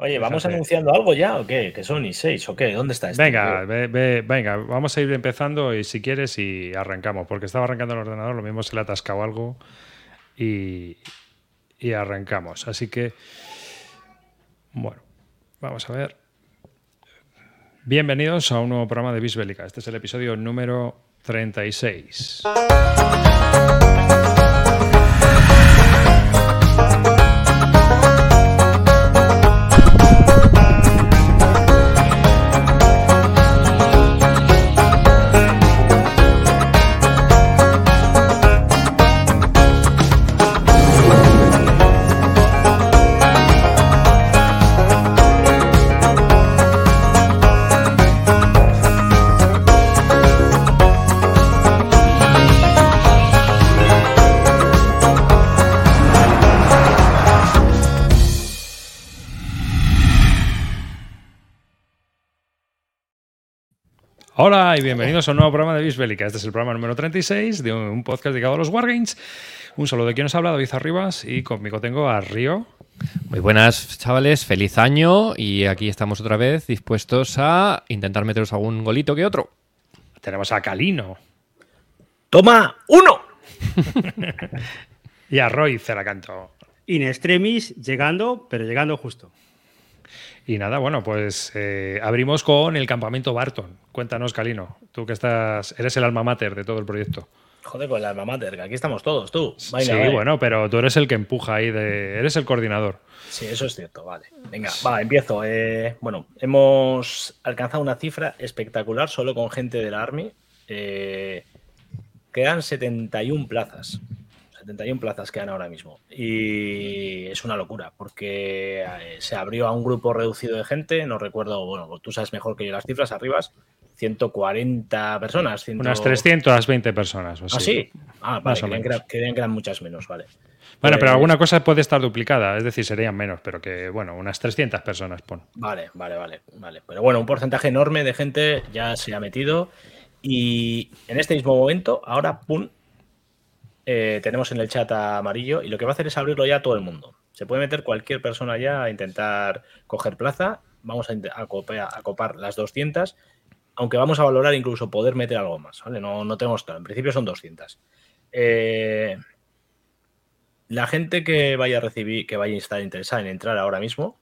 Oye, ¿vamos anunciando algo ya o qué? ¿Que son y seis o qué? ¿Dónde está esto? Venga, venga, vamos a ir empezando y si quieres y arrancamos, porque estaba arrancando el ordenador, lo mismo se le ha atascado algo y, y arrancamos. Así que, bueno, vamos a ver. Bienvenidos a un nuevo programa de Bisbélica. Este es el episodio número 36. Y bienvenidos a un nuevo programa de Bisbélica. Este es el programa número 36 de un podcast dedicado a los Wargames. Un saludo de quien nos habla, David Arribas, y conmigo tengo a Río. Muy buenas, chavales. Feliz año y aquí estamos otra vez dispuestos a intentar meteros algún golito que otro. Tenemos a Calino. ¡Toma uno! y a Roy Ceracanto. In extremis, llegando, pero llegando justo. Y nada, bueno, pues eh, abrimos con el campamento Barton. Cuéntanos, Calino, tú que estás, eres el alma mater de todo el proyecto. Joder, con el alma mater, que aquí estamos todos, tú. sí, bueno, pero tú eres el que empuja ahí, de, eres el coordinador. Sí, eso es cierto, vale. Venga, va, empiezo. Eh, bueno, hemos alcanzado una cifra espectacular solo con gente de la Army. Eh, quedan 71 plazas. 71 plazas quedan ahora mismo. Y es una locura, porque eh, se abrió a un grupo reducido de gente, no recuerdo, bueno, tú sabes mejor que yo las cifras, arriba, 140 personas. Unas 320 personas. ¿Ah, sí? Ah, vale, que eran muchas menos, vale. Bueno, pero pues alguna cosa puede estar duplicada, es decir, serían menos, pero que, bueno, unas 300 personas pon. Vale, vale, vale, vale. Pero bueno, un porcentaje enorme de gente ya se ha metido y en este mismo momento, ahora, pum, eh, tenemos en el chat amarillo y lo que va a hacer es abrirlo ya a todo el mundo. Se puede meter cualquier persona ya a intentar coger plaza. Vamos a, copar, las 200, aunque vamos a valorar incluso poder meter algo más. No, no tenemos todo. En principio son 200. Eh, la gente que vaya a recibir, que vaya a estar interesada en entrar ahora mismo,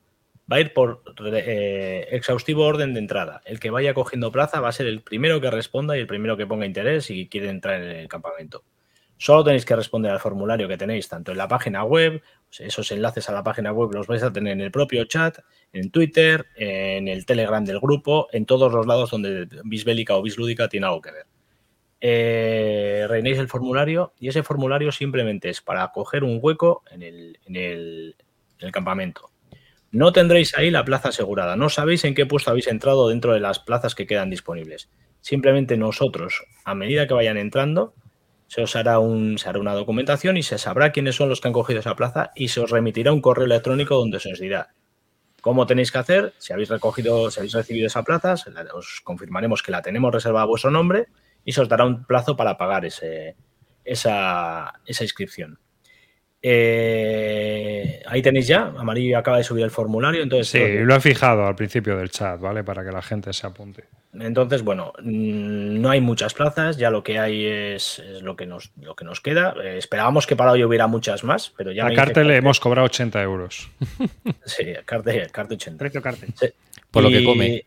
va a ir por eh, exhaustivo orden de entrada. El que vaya cogiendo plaza va a ser el primero que responda y el primero que ponga interés y quiere entrar en el campamento. Solo tenéis que responder al formulario que tenéis tanto en la página web, esos enlaces a la página web los vais a tener en el propio chat, en Twitter, en el Telegram del grupo, en todos los lados donde Bisbélica o Bislúdica tiene algo que ver. Eh, reinéis el formulario y ese formulario simplemente es para coger un hueco en el, en el campamento. No tendréis ahí la plaza asegurada, no sabéis en qué puesto habéis entrado dentro de las plazas que quedan disponibles. Simplemente nosotros, a medida que vayan entrando, se os hará, un, se hará una documentación y se sabrá quiénes son los que han cogido esa plaza y se os remitirá un correo electrónico donde se os dirá cómo tenéis que hacer, si habéis recogido, si habéis recibido esa plaza, os confirmaremos que la tenemos reservada a vuestro nombre y se os dará un plazo para pagar ese, esa, esa inscripción. Eh, ahí tenéis ya, Amarillo acaba de subir el formulario. Entonces, sí, lo he fijado al principio del chat, ¿vale? Para que la gente se apunte. Entonces, bueno, mm, no hay muchas plazas, ya lo que hay es, lo, que nos, lo que nos queda. Eh, esperábamos que para hoy hubiera muchas más, pero ya... A Carte le hemos cobrado 80 euros. Sí, Carte, Carte 80. Precio Carte. Por lo que come.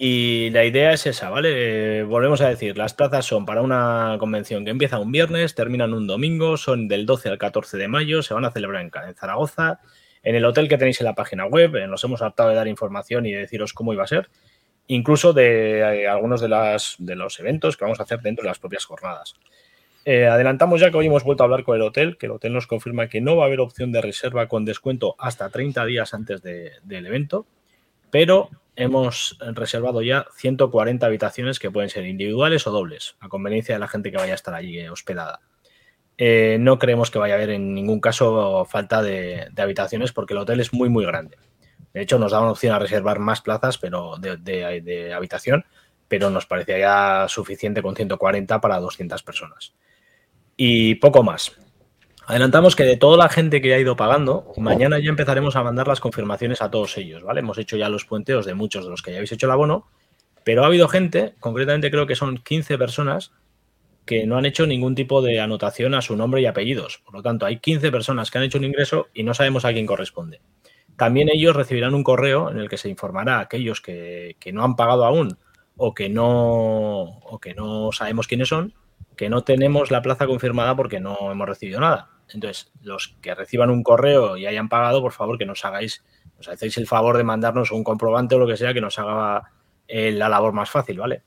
Y la idea es esa, ¿vale? volvemos a decir, las plazas son para una convención que empieza un viernes, terminan un domingo, son del 12 al 14 de mayo, se van a celebrar en, Zaragoza, en el hotel que tenéis en la página web, eh, nos hemos hartado de dar información y de deciros cómo iba a ser, incluso de eh, algunos de, los eventos que vamos a hacer dentro de las propias jornadas. Eh, adelantamos ya que hoy hemos vuelto a hablar con el hotel, que el hotel nos confirma que no va a haber opción de reserva con descuento hasta 30 días antes del evento, pero hemos reservado ya 140 habitaciones que pueden ser individuales o dobles, a conveniencia de la gente que vaya a estar allí hospedada. Eh, no creemos que vaya a haber en ningún caso falta de, habitaciones porque el hotel es muy, muy grande. De hecho, nos daban opción a reservar más plazas pero de, habitación, pero nos parecía ya suficiente con 140 para 200 personas. Y poco más. Adelantamos que de toda la gente que ha ido pagando, mañana ya empezaremos a mandar las confirmaciones a todos ellos, ¿vale? Hemos hecho ya los puenteos de muchos de los que ya habéis hecho el abono, pero ha habido gente, concretamente creo que son 15 personas, que no han hecho ningún tipo de anotación a su nombre y apellidos. Por lo tanto, hay 15 personas que han hecho un ingreso y no sabemos a quién corresponde. También ellos recibirán un correo en el que se informará a aquellos que, no han pagado aún o que no, o que no sabemos quiénes son, que no tenemos la plaza confirmada porque no hemos recibido nada. Entonces, los que reciban un correo y hayan pagado, por favor, que nos hagáis, nos hacéis el favor de mandarnos un comprobante o lo que sea que nos haga eh, la labor más fácil, ¿vale?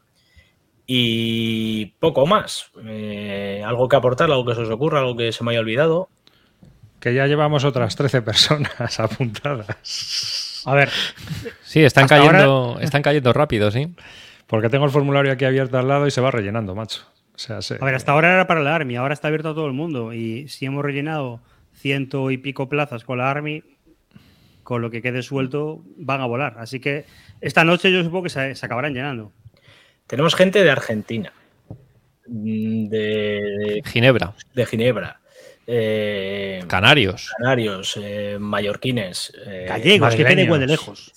Y poco más. Eh, ¿Algo que aportar? ¿Algo que se os ocurra? ¿Algo que se me haya olvidado? Que ya llevamos otras 13 personas apuntadas. A ver, Sí, están cayendo, están cayendo rápido, sí. Porque tengo el formulario aquí abierto al lado y se va rellenando, macho. O sea, se- a ver, hasta ahora era para la Army, ahora está abierto a todo el mundo. Y si hemos rellenado ciento y pico plazas con la Army, con lo que quede suelto, van a volar. Así que esta noche yo supongo que se, se acabarán llenando. Tenemos gente de Argentina, mm, de, Ginebra, de Ginebra, eh, Canarios. canarios, eh, mallorquines. eh, Gallegos, que queda igual de madrileños. lejos.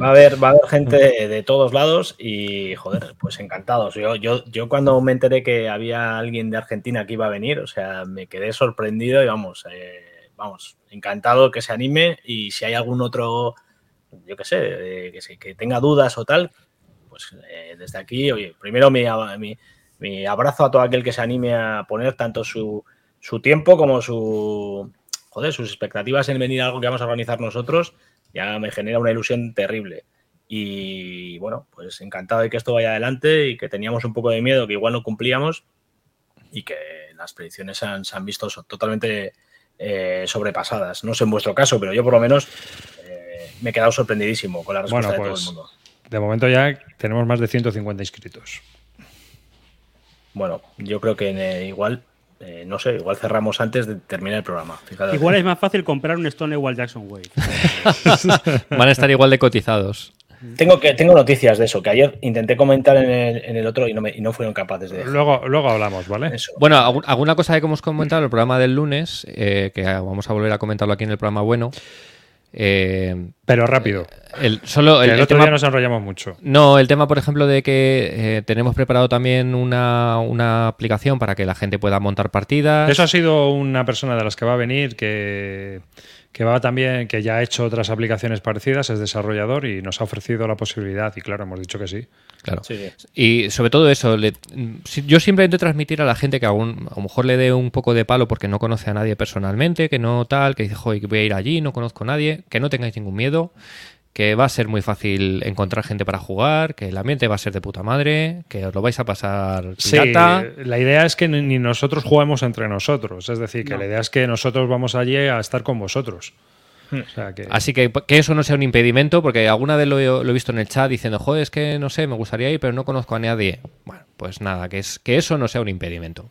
Va a haber, va a haber gente de, todos lados y, joder, pues encantados. Yo, yo, yo cuando me enteré que había alguien de Argentina que iba a venir, o sea, me quedé sorprendido y vamos, eh, vamos, encantado que se anime y si hay algún otro, yo qué sé, eh, que, se- que tenga dudas o tal, pues eh, desde aquí, oye, primero mi, mi, mi abrazo a todo aquel que se anime a poner tanto su, su tiempo como su, joder, sus expectativas en venir a algo que vamos a organizar nosotros ya me genera una ilusión terrible. Y bueno, pues encantado de que esto vaya adelante y que teníamos un poco de miedo que igual no cumplíamos y que las predicciones se han, se han visto totalmente eh, sobrepasadas. No sé en vuestro caso, pero yo por lo menos eh, me he quedado sorprendidísimo con la respuesta Bueno, de pues- todo el mundo. De momento ya tenemos más de 150 inscritos. Bueno, yo creo que eh, igual, eh, no sé, igual cerramos antes de terminar el programa. Fíjate. Igual es más fácil comprar un Stonewall Jackson Wave. Van a estar igual de cotizados. Tengo, que, tengo noticias de eso, que ayer intenté comentar en el, en el otro y no, me, y no fueron capaces de dejar. Luego, luego hablamos, ¿vale? Eso. Bueno, algu- alguna cosa que hemos comentado en el programa del lunes, eh, que vamos a volver a comentarlo aquí en el programa bueno. Eh, Pero rápido. el, solo que el, el, el otro tema- día nos enrollamos mucho. No, el tema, por ejemplo, de que eh, tenemos preparado también una, una aplicación para que la gente pueda montar partidas. Eso ha sido una persona de las que va a venir que, que va también, que ya ha hecho otras aplicaciones parecidas, es desarrollador y nos ha ofrecido la posibilidad. Y claro, hemos dicho que sí. Claro. Sí. Y sobre todo eso, le- yo siempre intento transmitir a la gente que aún, a lo mejor le dé un poco de palo porque no conoce a nadie personalmente, que no tal, que dice, joder, que voy a ir allí, no conozco a nadie, que no tengáis ningún miedo, que va a ser muy fácil encontrar gente para jugar, que el ambiente va a ser de puta madre, que os lo vais a pasar Sí, pirata. la idea es que ni ni nosotros juguemos entre nosotros. Es decir, que No. la idea es que nosotros vamos allí a estar con vosotros. O sea, que, Así que que eso no sea un impedimento, porque alguna vez lo, he- lo he visto en el chat diciendo, joder, es que no sé, me gustaría ir, pero no conozco a nadie. Bueno, pues nada, que, es, que eso no sea un impedimento.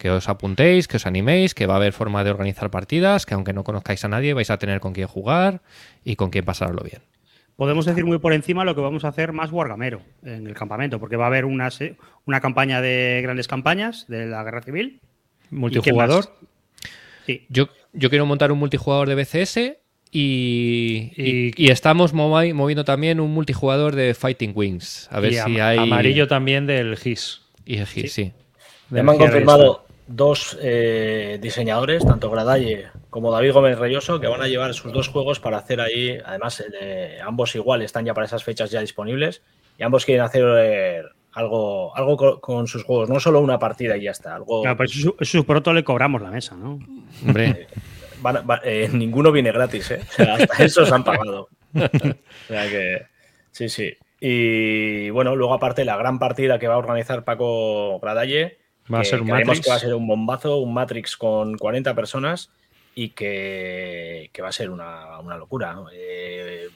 Que os apuntéis, que os animéis, que va a haber forma de organizar partidas, que aunque no conozcáis a nadie, vais a tener con quién jugar y con quién pasarlo bien. Podemos decir muy por encima lo que vamos a hacer más Wargamero en el campamento, porque va a haber una, una campaña de grandes campañas de la Guerra Civil. multijugador. Yo, yo quiero montar un multijugador de BCS y, Y- y- y estamos movi- moviendo también un multijugador de Fighting Wings. A ver y si am- hay... amarillo también del GIS. Y el GIS, sí. Ya me han confirmado dos eh, diseñadores, tanto Gradalle como David Gómez Reyoso, que van a llevar sus dos juegos para hacer ahí. Además, eh, ambos igual están ya para esas fechas ya disponibles y ambos quieren hacer eh, algo, algo co- con, sus juegos, no solo una partida y ya está. Algo, Claro, pues eso, eso pronto le cobramos la mesa, ¿no? Hombre, van a- va- eh, ninguno viene gratis, ¿eh? O sea, hasta esos han pagado. O sea que, sí, sí. Y bueno, luego aparte la gran partida que va a organizar Paco Gradalle, Va a que ser un creemos Matrix. que va a ser un bombazo, un Matrix con 40 personas y que, que va a ser una, una locura. Eh,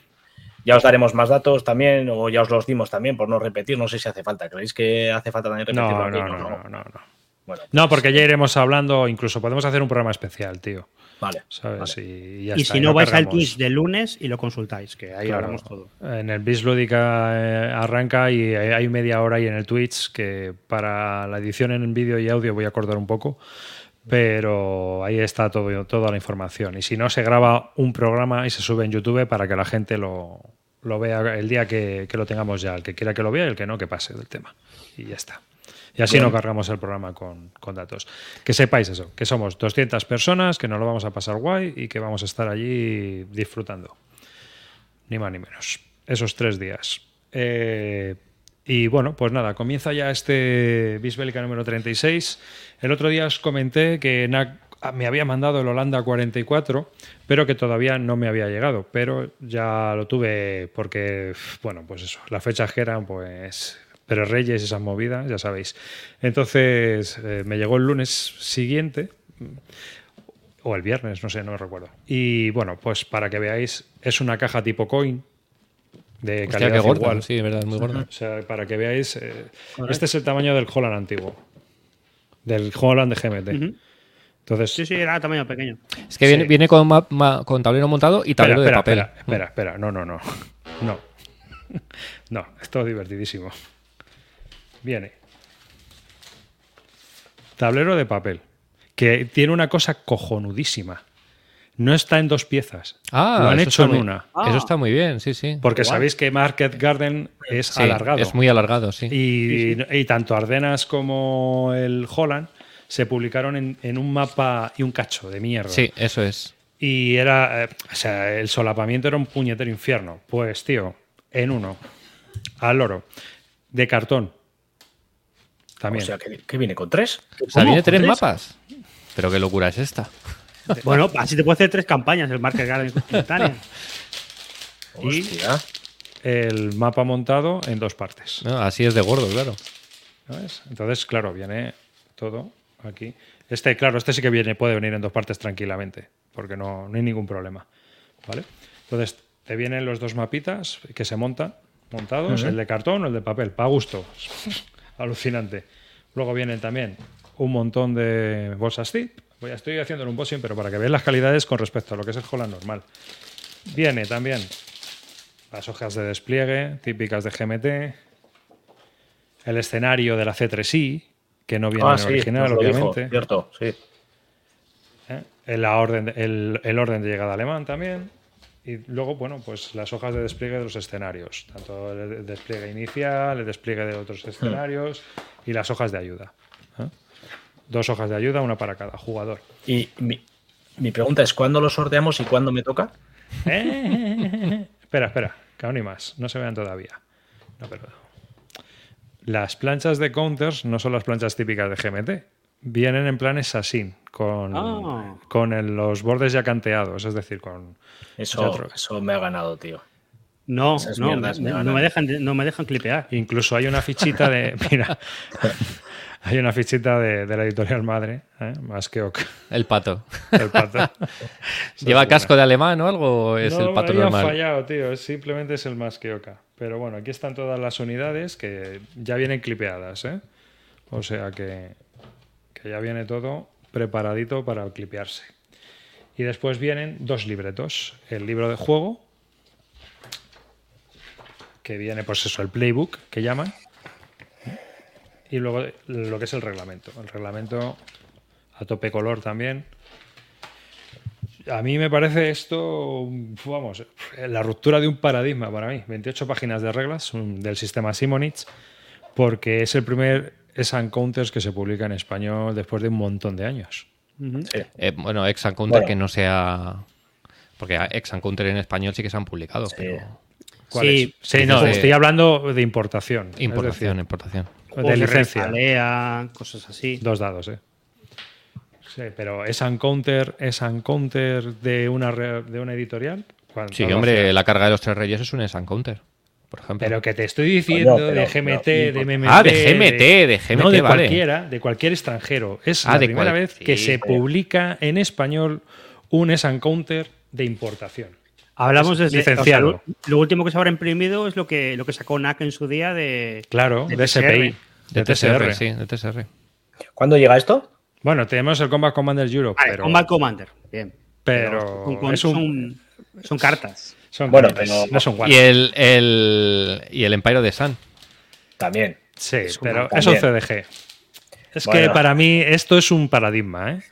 ya os daremos más datos también, o ya os los dimos también, por no repetir, no sé si hace falta. ¿Creéis que hace falta también repetirlo No, aquí? no, no, no, no, no. Bueno, No, porque ya iremos hablando, incluso podemos hacer un programa especial, tío. Vale. ¿Sabes? vale. Y, ya y está, si no, vais al. Twitch del lunes y lo consultáis, que ahí Claro. hablamos todo. En el Bis Lúdica eh, arranca y hay media hora y en el Twitch que para la edición en vídeo y audio voy a acordar un poco. pero ahí está todo, toda la información. Y si no, se graba un programa y se sube en YouTube para que la gente lo, lo vea el día que, que lo tengamos ya. El que quiera que lo vea y el que no, que pase del tema. Y ya está. Y así no cargamos el programa con, con, datos. Que sepáis eso, que somos 200 personas, que nos lo vamos a pasar guay y que vamos a estar allí disfrutando. Ni más ni menos. Esos tres días. Eh, y bueno, pues nada, comienza ya este Bisbélica número 36. El otro día os comenté que NAC me había mandado el Holanda 44, pero que todavía no me había llegado. Pero ya lo tuve porque, bueno, pues eso, las fechas que eran, pues pero Reyes, esas movidas, ya sabéis. Entonces eh, me llegó el lunes siguiente, o el viernes, no sé, no me recuerdo. Y bueno, pues para que veáis, es una caja tipo coin, de Hostia, calidad gorda, igual. Sí, de verdad, muy gorda. O sea, para que veáis, eh, este es el tamaño del Holland antiguo, del Holland de GMT. Entonces, Sí, sí, era tamaño pequeño. Es que viene, Sí. viene con, ma- ma- con tablero montado y espera, tablero espera, de papel. espera, espera, espera, no, no, no, no, no, esto es divertidísimo. Viene tablero de papel que tiene una cosa cojonudísima. No está en dos piezas. Ah, lo han hecho en muy- una. Ah. Eso está muy bien, sí, sí. Porque sabéis que Market Garden es Sí, alargado. Es muy alargado, sí. Y, y tanto Ardenas como el Holland se publicaron en, en un mapa y un cacho de mierda. Sí, eso es. Y era, eh, o sea, el solapamiento era un puñetero infierno. Pues, tío, en uno, al loro, de cartón. También. O sea, que, que viene con tres. O sea, viene tres ¿Tres? mapas. Pero qué locura es esta. Bueno, así te puede hacer tres campañas el Market Garden. Y- el mapa montado en dos partes. No, así es de gordo, claro. ¿sabes? Entonces, claro, viene todo aquí. Este, claro, este sí que viene, puede venir en dos partes tranquilamente, porque no, no hay ningún problema. ¿Vale? Entonces, te vienen los dos mapitas que se montan, montados, el de cartón o el de papel, para gusto. Alucinante. Luego vienen también un montón de bolsas zip. Ya estoy haciendo un unboxing, pero para que veáis las calidades con respecto a lo que es el Holland normal. Viene también las hojas de despliegue típicas de GMT, el escenario de la C3i, que no viene Ah, en sí, original, dijo, obviamente. cierto, sí. ¿eh? El, la orden, de- el, el orden de llegada alemán también. Y luego, bueno, pues las hojas de despliegue de los escenarios. Tanto el despliegue inicial, el despliegue de otros escenarios y las hojas de ayuda. ¿eh? Dos hojas de ayuda, una para cada jugador. Y mi, mi pregunta es: ¿cuándo lo sorteamos y cuándo me toca? Eh, espera, espera, que aún hay más. No se vean todavía. No, pero. Las planchas de counters no son las planchas típicas de GMT. Vienen en plan assassin, con, Ah. con el- los bordes ya canteados, es decir, con. Eso, eso me ha ganado, tío. No, Esas no, me no, me dejan, no me dejan clipear. Incluso hay una fichita de. Mira. Hay una fichita de, de la editorial madre, ¿eh? más que ok, El pato. el pato. ¿Lleva casco de alemán o algo? ¿O es no, el pato han normal? fallado, tío. Simplemente es el más que Oca. Pero bueno, aquí están todas las unidades que ya vienen clipeadas, ¿eh? O sea que, que ya viene todo preparadito para clipearse. Y después vienen dos libretos. El libro de juego, que viene, pues eso, el playbook, que llaman. Y luego lo que es el reglamento. El reglamento a tope color también. A mí me parece esto, vamos, la ruptura de un paradigma para mí. 28 páginas de reglas del sistema Simonitz, porque es el primer S Counters que se publica en español después de un montón de años. Eh, bueno, ex counter Bueno. que no sea. Porque ex counter en español sí que se han publicado, Sí. pero. ¿Cuál Sí, es? sí no, de- estoy hablando de importación. es Importación, decir, importación. de licencia. Refalea, cosas así. Dos dados, ¿eh? Sí, pero es un counter, es un counter de una, re- de una editorial. ¿Cuánto Sí, hombre, hace? la carga de los tres reyes es un ex and counter, por ejemplo. Pero que te estoy diciendo Coño, pero- de GMT, pero- de MMT. Ah, de GMT, de GMT, No, de vale. cualquiera, de cualquier extranjero. Es Ah, la de primera cual- vez que sí, se publica en español un S Counter de importación. Hablamos desde licenciado. o sea, lo, lo último que se habrá imprimido es lo que, lo que sacó NAC en su día de. Claro, De de, SPI, de de TSR, TSR. sí, de TSR. ¿Cuándo llega esto? Bueno, tenemos el Combat Commander Europe, Vale, pero, Combat Commander. Bien. pero son, con- es un- son- son cartas. Son Bueno, pero- no son Y el, el, y el Empire de Sun. También. Sí, es un pero también. es un CDG. Es que para mí esto es un paradigma, ¿eh?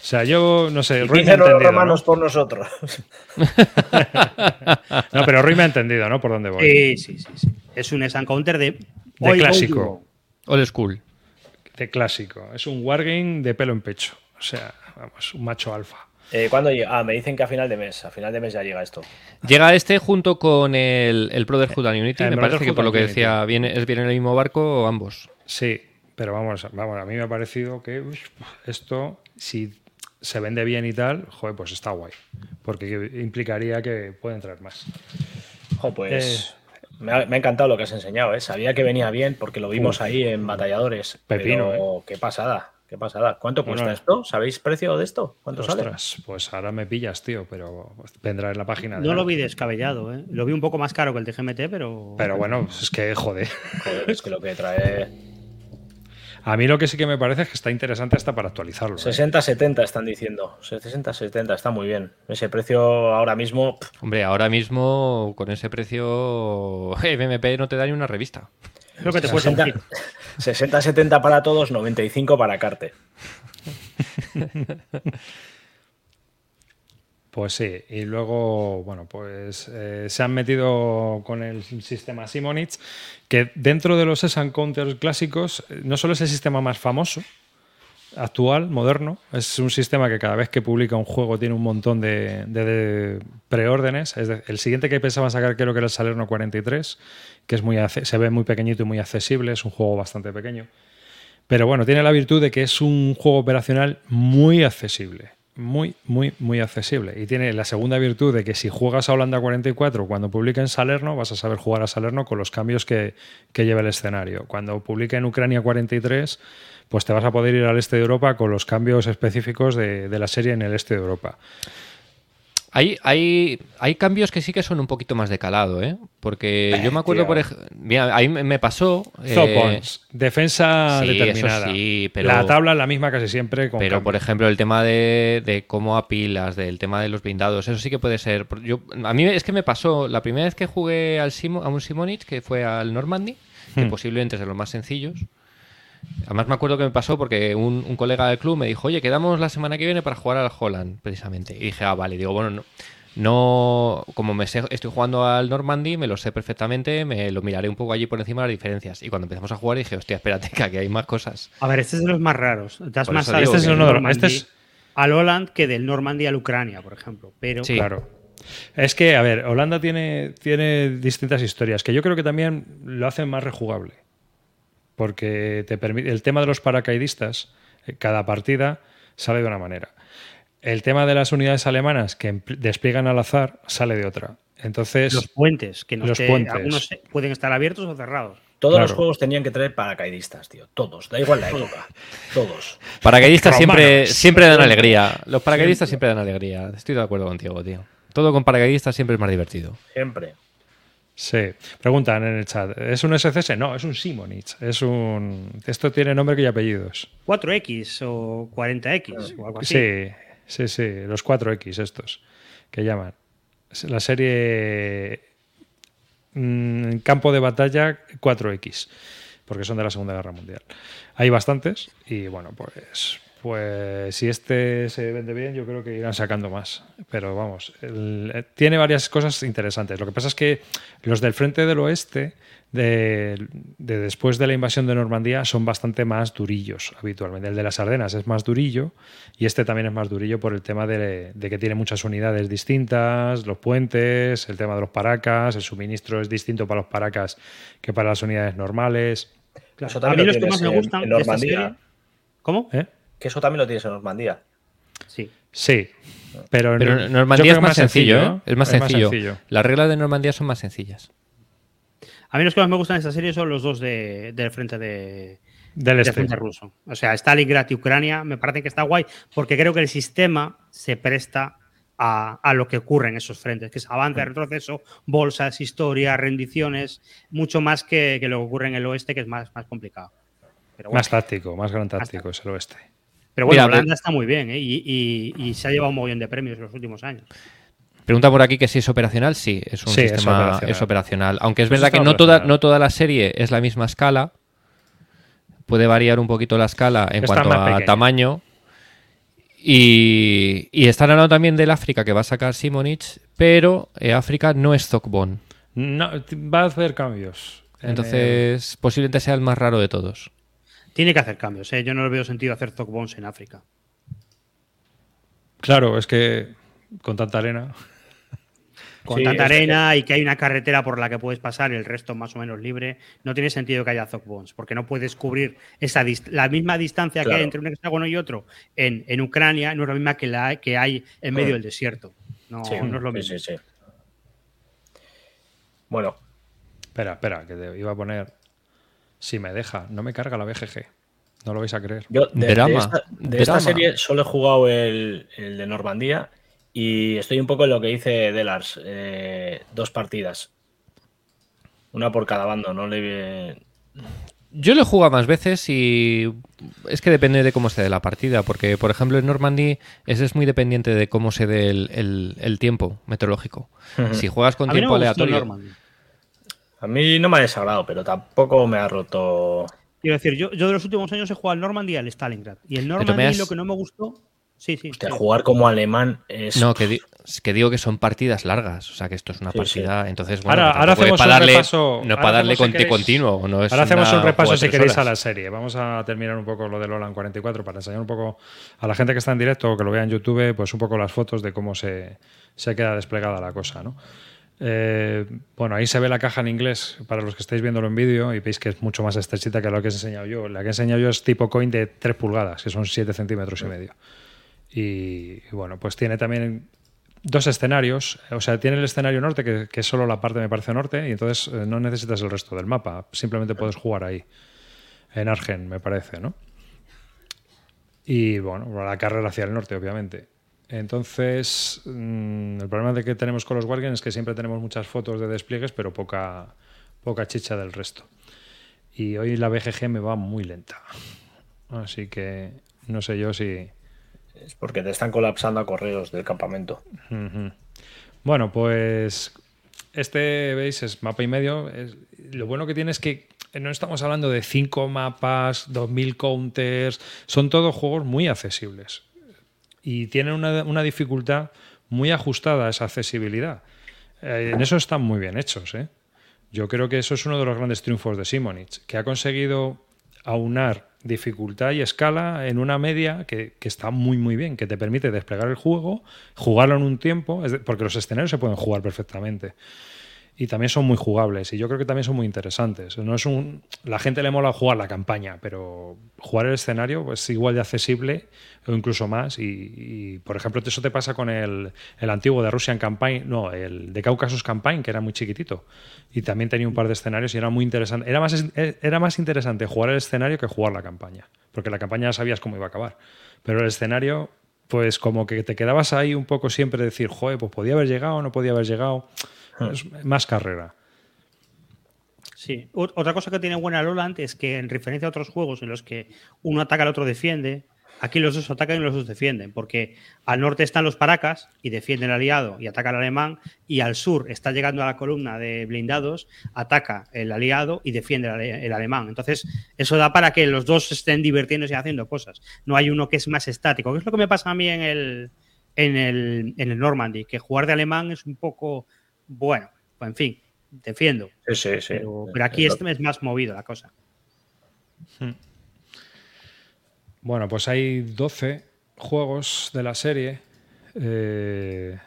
sea, yo no sé, Y Rui me ha dicen los entendido. ¿no? romanos por nosotros. No, pero Rui me ha entendido, ¿no? Por dónde voy. Sí, sí, sí, sí. Es un S Counter de, De hoy clásico. Old school. De clásico. Es un wargame de pelo en pecho. O sea, vamos, un macho alfa. Eh, ¿Cuándo llega? Ah, me dicen que a final de mes. A final de mes ya llega esto. Llega este junto con el, el Brotherhood and Unity. El Me parece que por lo que decía, viene, es bien en el mismo barco ambos. Sí, pero vamos, vamos, a mí me ha parecido que uy, esto, si se vende bien y tal, joder, pues está guay. Porque implicaría que pueden traer más. Jo, pues. Me, ha, me ha encantado lo que has enseñado, ¿eh? Sabía que venía bien porque lo vimos ahí en Batalladores. Pepino, pero qué pasada, qué pasada. ¿Cuánto Bueno, cuesta esto? ¿Sabéis precio de esto? ¿Cuánto sale? Ostras, pues ahora me pillas, tío, pero vendrá en la página. de No lo vi descabellado, ¿eh? Lo vi un poco más caro que el de GMT, pero. Pero bueno, es que joder. Joder, es que lo que trae. A mí lo que sí que me parece es que está interesante hasta para actualizarlo. ¿eh? 60-70 están diciendo. 60-70, está muy bien. Ese precio ahora mismo. pff, Hombre, ahora mismo con ese precio MMP no te da ni una revista. Creo que te cuesta un 60 kit. 60-70 para todos, 95 para Carte. Pues sí, y luego, bueno, pues eh, se han metido con el sistema Simonich, que dentro de los S Counters clásicos eh, no solo es el sistema más famoso, actual, moderno, es un sistema que cada vez que publica un juego tiene un montón de, de- de preórdenes. Es el siguiente que pensaban sacar creo que era el Salerno 43, que es muy se ve muy pequeñito y muy accesible, es un juego bastante pequeño. Pero bueno, tiene la virtud de que es un juego operacional muy accesible. Muy, muy, muy accesible. Y tiene la segunda virtud de que si juegas a Holanda 44, cuando publique en Salerno, vas a saber jugar a Salerno con los cambios que, lleva el escenario. Cuando publique en Ucrania 43, pues te vas a poder ir al este de Europa con los cambios específicos de, de la serie en el este de Europa. Hay, hay, hay cambios que sí que son un poquito más de calado, ¿eh? Porque yo me acuerdo, tío. por ejemplo, mira, ahí me pasó... eh, defensa sí, determinada. sí, pero- la tabla es la misma casi siempre. Con Pero, por ejemplo, el tema de, de cómo apilas, del tema de los blindados, eso sí que puede ser. Yo, a mí es que me pasó la primera vez que jugué al Simo- a un Simonich, que fue al Normandy, que Hmm. posiblemente es de los más sencillos. Además, me acuerdo que me pasó porque un, un colega del club me dijo, oye, quedamos la semana que viene para jugar al Holland, precisamente. Y dije, ah, vale. Digo, bueno, no. No, como me sé- estoy jugando al Normandy, me lo sé perfectamente, me lo miraré un poco allí por encima de las diferencias. Y cuando empezamos a jugar dije, hostia, espérate, que aquí hay más cosas. A ver, este es de los más raros. Das más Este es uno de este es- al Holland que del Normandy al Ucrania, por ejemplo. Pero Sí. Claro. Es que, a ver, Holanda tiene, tiene distintas historias que yo creo que también lo hacen más rejugable. Porque te permite, el tema de los paracaidistas, eh, cada partida sale de una manera. El tema de las unidades alemanas que despliegan al azar sale de otra. Entonces, los puentes, que no Los puentes. algunos pueden estar abiertos o cerrados. Todos Claro. los juegos tenían que traer paracaidistas, tío. Todos. Da igual la época. Todos. Paracaidistas siempre, siempre dan alegría. Los paracaidistas siempre dan alegría. Estoy de acuerdo contigo, tío. Todo con paracaidistas siempre es más divertido. Siempre. Sí. Preguntan en el chat, ¿es un SCS? No, es un Simonich. Es un... Esto tiene nombre y apellidos. 4X o 40X o algo así. Sí, sí, sí, los 4X estos que llaman. La serie mm, Campo de Batalla 4X, porque son de la Segunda Guerra Mundial. Hay bastantes y bueno, pues, pues si este se vende bien, yo creo que irán sacando más. Pero vamos, el- eh, tiene varias cosas interesantes. Lo que pasa es que los del frente del oeste, de, de después de la invasión de Normandía, son bastante más durillos habitualmente. El de las Ardenas es más durillo y este también es más durillo por el tema de, de que tiene muchas unidades distintas, los puentes, el tema de los paracas, el suministro es distinto para los paracas que para las unidades normales. Claro. A también mí lo los que más me gustan en de esta Normandía. serie- ¿Cómo? ¿eh? Que eso también lo tienes en Normandía. Sí. Sí, pero, Pero Normandía es más sencillo, ¿eh? Es más sencillo. Las reglas de Normandía son más sencillas. A mí los que más me gustan de esta serie son los dos de- del frente de, Del del este. frente ruso. O sea, Stalingrad y Ucrania me parece que está guay porque creo que el sistema se presta a, a lo que ocurre en esos frentes, que es avance, retroceso, bolsas, historia, rendiciones, mucho más que, que lo que ocurre en el oeste, que es más, más complicado. Pero bueno, Más táctico, más gran táctico es el oeste. Pero bueno, Mira, Holanda está muy bien ¿eh? y, y- y se ha llevado un montón de premios en los últimos años. Pregunta por aquí que si es operacional. Sí, es un Sí, es sistema. operacional. Es operacional. Aunque es Pues verdad que no toda, no toda la serie es la misma escala. Puede variar un poquito la escala en Está cuanto a pequeña. tamaño. Y, y están hablando también del África que va a sacar Simonich, pero eh, África no es Zokbon. No, va a hacer cambios. en el- Entonces, posiblemente sea el más raro de todos. Tiene que hacer cambios. ¿eh? Yo no le veo sentido hacer Zokbones en África. Claro, es que con tanta arena. Con Sí, tanta que- arena y que hay una carretera por la que puedes pasar y el resto más o menos libre, no tiene sentido que haya Zokbones, porque no puedes cubrir esa dist- la misma distancia que hay entre un hexágono y otro en, en Ucrania, no es la misma que la que hay en medio del desierto. No, Sí, no es lo mismo. sí, sí. Bueno, Espera, espera, que te iba a poner. Si me deja, no me carga la BGG. No lo vais a creer. yo de, esta, de esta drama. serie solo he jugado el, el de Normandía y estoy un poco en lo que dice Delars. eh, dos partidas. Una por cada bando, no le... Yo lo he jugado más veces y es que depende de cómo se dé la partida, porque por ejemplo en Normandy ese es muy dependiente de cómo se dé el, el- el tiempo meteorológico. Si juegas con A mí no tiempo aleatorio, Normandy. A mí no me ha desagrado, pero tampoco me ha roto... Quiero decir, yo, yo de los últimos años he jugado al Normandy y al Stalingrad. Y el Normandy lo que no me gustó. Sí, sí. Hostia, sí. jugar como alemán es... no, que, di- que digo que son partidas largas, o sea que esto es una Sí, partida, entonces bueno, Ahora- ahora hacemos para un darle, repaso- no para darle conte queréis- continuo, no es Ahora hacemos un repaso, si queréis, a la serie. Vamos a terminar un poco lo del Olan 44 para enseñar un poco a la gente que está en directo o que lo vea en YouTube, pues un poco las fotos de cómo se, se queda desplegada la cosa, ¿no? Eh, bueno, ahí se ve la caja en inglés para los que estáis viéndolo en vídeo y veis que es mucho más estrechita que lo que he enseñado yo. La que he enseñado yo es tipo coin de 3 pulgadas, que son 7 centímetros y medio. Y, bueno, pues tiene también dos escenarios. O sea, tiene el escenario norte, que, que es solo la parte, me parece, norte, y entonces eh, no necesitas el resto del mapa. Simplemente puedes jugar ahí. En Argen, me parece, ¿no? Y bueno, la carrera hacia el norte, obviamente. Entonces, mm, el problema de que tenemos con los Wargames es que siempre tenemos muchas fotos de despliegues, pero poca, poca chicha del resto. Y hoy la BGG me va muy lenta. Así que no sé yo si. Es porque te están colapsando a correos del campamento. Bueno, pues este, veis, es mapa y medio. Es- lo bueno que tiene es que no estamos hablando de cinco mapas, 2000 counters. Son todos juegos muy accesibles. Y tienen una, una dificultad muy ajustada a esa accesibilidad. Eh, en eso están muy bien hechos. ¿eh? Yo creo que eso es uno de los grandes triunfos de Simonich, que ha conseguido aunar dificultad y escala en una media que, que está muy muy bien, que te permite desplegar el juego, jugarlo en un tiempo, porque los escenarios se pueden jugar perfectamente. Y también son muy jugables y yo creo que también son muy interesantes. No es un, la gente le mola jugar la campaña, pero jugar el escenario es igual de accesible o incluso más. Y, por ejemplo, eso te pasa con el, el antiguo de Russian Campaign, no, el de Caucasus Campaign, que era muy chiquitito. Y también tenía un par de escenarios y era muy interesante. Era más, era más interesante jugar el escenario que jugar la campaña, porque la campaña ya sabías cómo iba a acabar. Pero el escenario, pues como que te quedabas ahí un poco siempre de decir, joder, pues podía haber llegado, no podía haber llegado. Es más carrera. Sí. Ot- Otra cosa que tiene buena Loland es que, en referencia a otros juegos en los que uno ataca al otro defiende, aquí los dos atacan y los dos defienden, porque al norte están los paracas y defienden al aliado y ataca al alemán, y al sur está llegando a la columna de blindados, ataca el aliado y defiende el alemán. Entonces, eso da para que los dos estén divirtiéndose y haciendo cosas. No hay uno que es más estático, que es lo que me pasa a mí en el, en el, en el Normandy, que jugar de alemán es un poco, bueno, pues en fin, defiendo. Sí, sí, sí. Pero, pero aquí Es este es más movido la cosa. Bueno, pues hay 12 juegos de la serie. Eh,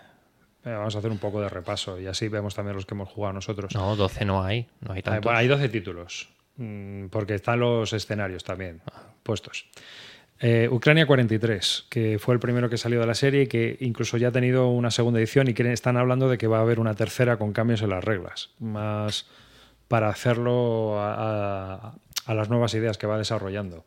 venga, vamos a hacer un poco de repaso y así vemos también los que hemos jugado nosotros. No, 12 no hay, no hay Hay, tantos. bueno, hay 12 títulos, mm, porque están los escenarios también puestos. Eh, Ucrania 43, que fue el primero que salió de la serie y que incluso ya ha tenido una segunda edición y que están hablando de que va a haber una tercera con cambios en las reglas, más para hacerlo a, las nuevas ideas que va desarrollando.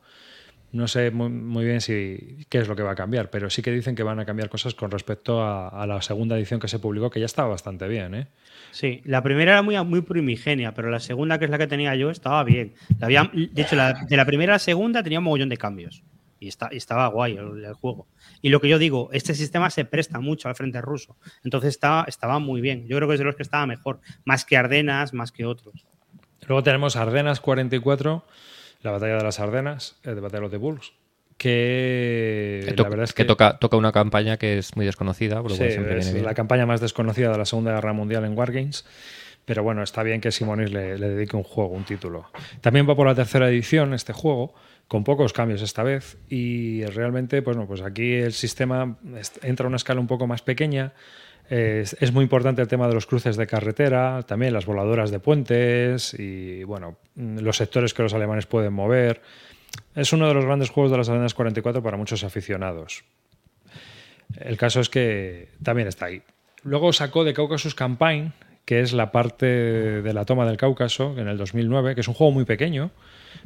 No sé muy, bien si qué es lo que va a cambiar, pero sí que dicen que van a cambiar cosas con respecto a, la segunda edición que se publicó, que ya estaba bastante bien, ¿eh? Sí, la primera era muy, muy primigenia, pero la segunda, que es la que tenía yo, estaba bien. De hecho, de la primera a la segunda tenía un mogollón de cambios. Y, está, y estaba guay el, el juego. Y lo que yo digo, este sistema se presta mucho al frente ruso. Entonces estaba, estaba muy bien. Yo creo que es de los que estaba mejor. Más que Ardenas, más que otros. Luego tenemos Ardenas 44, la batalla de las Ardenas, el de batalla de los de Bulls, que, Que, to- la verdad es que que, toca, toca una campaña que es muy desconocida, por lo Sí, cual siempre es viene la campaña más desconocida de la Segunda Guerra Mundial en Wargames. Pero bueno, está bien que Simonis le, le dedique un juego, un título. También va por la tercera edición este juego, con pocos cambios esta vez. Y realmente, pues no, pues aquí el sistema entra a una escala un poco más pequeña. Es, es muy importante el tema de los cruces de carretera, también las voladoras de puentes y bueno, los sectores que los alemanes pueden mover. Es uno de los grandes juegos de las Arenas 44 para muchos aficionados. El caso es que también está ahí. Luego sacó de Caucasus Campaign, que es la parte de la toma del Cáucaso, en el 2009, que es un juego muy pequeño,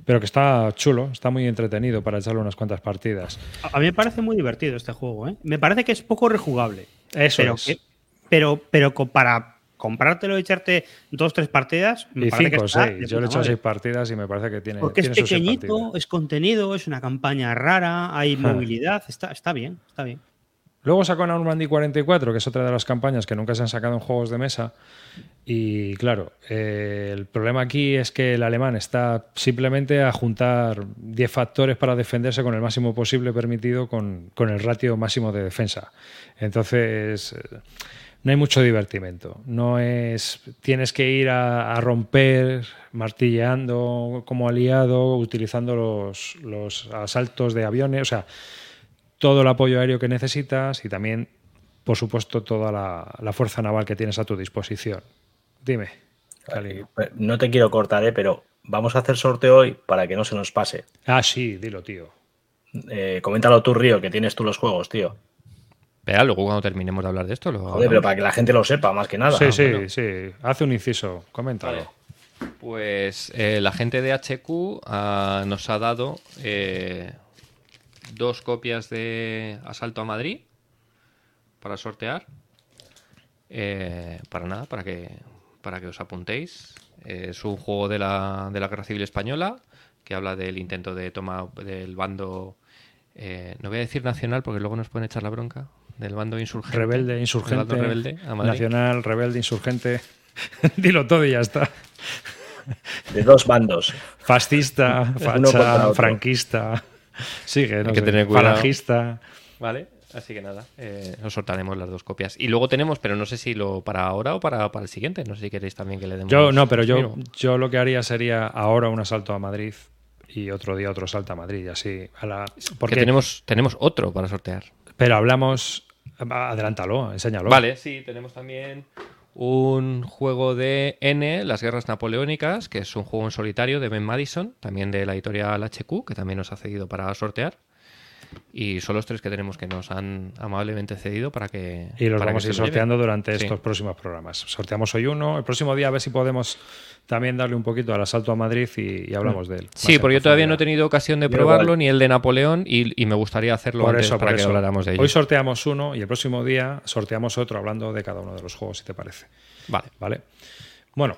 pero que está chulo, está muy entretenido para echarle unas cuantas partidas. A mí me parece muy divertido este juego, ¿eh? Me parece que es poco rejugable. Eso pero, es. que- pero, pero para comprártelo y echarte dos, tres partidas, me Y parece que cinco está seis. Yo le he hecho seis partidas y me parece que tiene. Porque es tiene pequeñito, es contenido, es una campaña rara, hay movilidad, está, está bien, está bien. Luego sacó Normandy 44, que es otra de las campañas que nunca se han sacado en juegos de mesa. Y claro, eh, el problema aquí es que el alemán está simplemente a juntar 10 factores para defenderse con el máximo posible permitido con, con el ratio máximo de defensa. Entonces, eh, no hay mucho divertimento. No es. Tienes que ir a, a romper, martilleando como aliado, utilizando los, los asaltos de aviones. O sea, todo el apoyo aéreo que necesitas y también, por supuesto, toda la, la fuerza naval que tienes a tu disposición. Dime, Cali. No te quiero cortar, ¿eh? pero vamos a hacer sorteo hoy para que no se nos pase. Ah, sí, dilo, tío. Eh, coméntalo tú, Río, que tienes tú los juegos, tío. Espera, luego cuando terminemos de hablar de esto, lo Joder, pero para que la gente lo sepa, más que nada. sí, sí, bueno. sí. Hace un inciso, coméntalo. Vale. Pues eh, la gente de HQ ah, nos ha dado eh, dos copias de Asalto a Madrid para sortear. Eh, para nada, para que, para que os apuntéis. Eh, es un juego de la, de la Guerra Civil Española que habla del intento de toma del bando, eh, no voy a decir nacional porque luego nos pueden echar la bronca, del bando insurgente. Rebelde, insurgente, bando rebelde nacional, rebelde, insurgente. dilo todo y ya está. De dos bandos. Fascista, facha, otro. franquista. Sigue, no Hay que sé, tener cuidado. falangista. Vale, así que nada, eh, os sortaremos las dos copias. Y luego tenemos, pero no sé si lo para ahora o para, para el siguiente. No sé si queréis también que le demos. Yo no, pero yo, yo lo que haría sería ahora un asalto a Madrid y otro día otro salto a Madrid, y así. A la, Porque porque, tenemos, tenemos otro para sortear. Pero hablamos. Adelántalo, enséñalo. Vale, sí, tenemos también un juego de N, Las Guerras Napoleónicas, que es un juego en solitario de Ben Madison, también de la editorial HQ, que también nos ha cedido para sortear. Y son los tres que tenemos que nos han amablemente cedido para que. Y los para vamos a ir sorteando durante Sí. estos próximos programas. Sorteamos hoy uno. El próximo día a ver si podemos también darle un poquito al asalto a Madrid y, y hablamos de él. Sí, porque yo todavía no he tenido ocasión de Yo probarlo, igual. ni el de Napoleón, y, y me gustaría hacerlo Por antes eso, para por que eso. habláramos de ello. Hoy sorteamos uno y el próximo día sorteamos otro hablando de cada uno de los juegos, si te parece. Vale. ¿Vale? Bueno,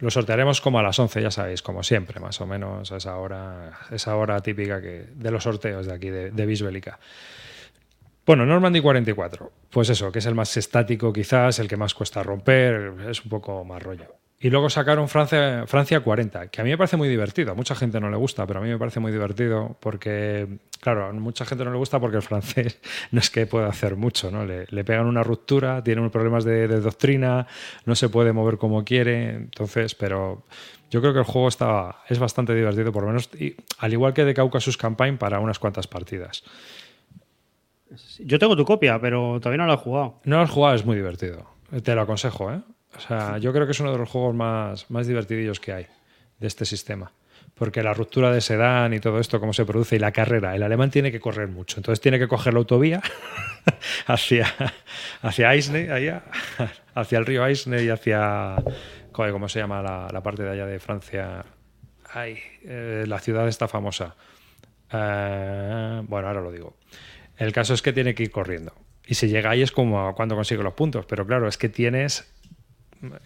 lo sortearemos como a las 11, ya sabéis, como siempre, más o menos a esa hora, esa hora típica que, de los sorteos de aquí, de, de Bisbélica. Bueno, Normandy 44, pues eso, que es el más estático quizás, el que más cuesta romper, es un poco más rollo. Y luego sacaron Francia, Francia 40, que a mí me parece muy divertido. A mucha gente no le gusta, pero a mí me parece muy divertido porque, claro, a mucha gente no le gusta porque el francés no es que pueda hacer mucho, ¿no? Le, le pegan una ruptura, tiene unos problemas de, de doctrina, no se puede mover como quiere, entonces, pero yo creo que el juego está, es bastante divertido, por lo menos, y, al igual que de Caucasus Campaign, para unas cuantas partidas. Yo tengo tu copia, pero todavía no la he jugado. No lo has jugado, es muy divertido. Te lo aconsejo, ¿eh? O sea, yo creo que es uno de los juegos más, más divertidillos que hay de este sistema. Porque la ruptura de sedán y todo esto, cómo se produce, y la carrera, el alemán tiene que correr mucho. Entonces tiene que coger la autovía hacia, hacia hacia el río Aisne y hacia. ¿Cómo se llama la, la parte de allá de Francia? Ay, eh, la ciudad está famosa. Eh, bueno, ahora lo digo. El caso es que tiene que ir corriendo. Y si llega ahí es como cuando consigue los puntos. Pero claro, es que tienes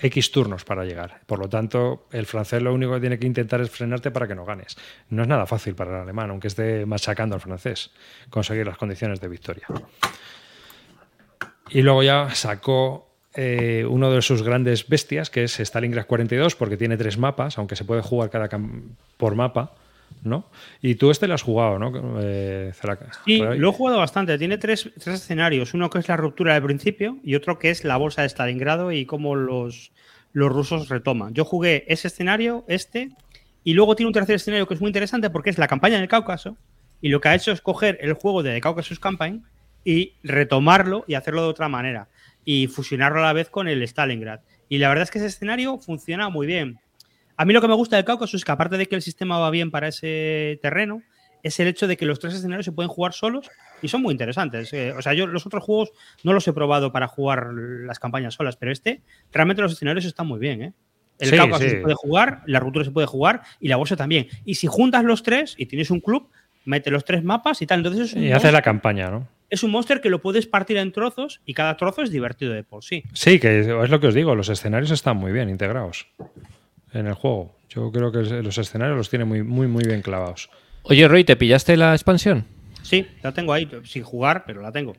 X turnos para llegar. Por lo tanto, el francés lo único que tiene que intentar es frenarte para que no ganes. No es nada fácil para el alemán, aunque esté machacando al francés, conseguir las condiciones de victoria. Y luego ya sacó eh, uno de sus grandes bestias, que es Stalingrad 42, porque tiene tres mapas, aunque se puede jugar cada por mapa. ¿No? Y tú este lo has jugado, ¿no? Eh? Sí, lo he jugado bastante. Tiene tres, tres escenarios. Uno que es la ruptura del principio y otro que es la bolsa de Stalingrado y cómo los, los rusos retoman. Yo jugué ese escenario, este, y luego tiene un tercer escenario que es muy interesante porque es la campaña en el Cáucaso. Y lo que ha hecho es coger el juego de The Caucasus Campaign y retomarlo y hacerlo de otra manera. Y fusionarlo a la vez con el Stalingrad. Y la verdad es que ese escenario funciona muy bien. A mí lo que me gusta del Cáucaso es que aparte de que el sistema va bien para ese terreno, es el hecho de que los tres escenarios se pueden jugar solos y son muy interesantes. Eh, o sea, yo los otros juegos no los he probado para jugar las campañas solas, pero este, realmente los escenarios están muy bien, ¿eh? El Sí, Cáucaso sí. se puede jugar, la ruptura se puede jugar y la bolsa también. Y si juntas los tres y tienes un club, mete los tres mapas y tal. Entonces es un, Y haces la campaña, ¿no? es un monster que lo puedes partir en trozos y cada trozo es divertido de por sí. Sí, que es lo que os digo, los escenarios están muy bien integrados en el juego. Yo creo que los escenarios los tiene muy, muy, muy bien clavados. Oye, Roy, ¿te pillaste la expansión? Sí, la tengo ahí, sin jugar, pero la tengo.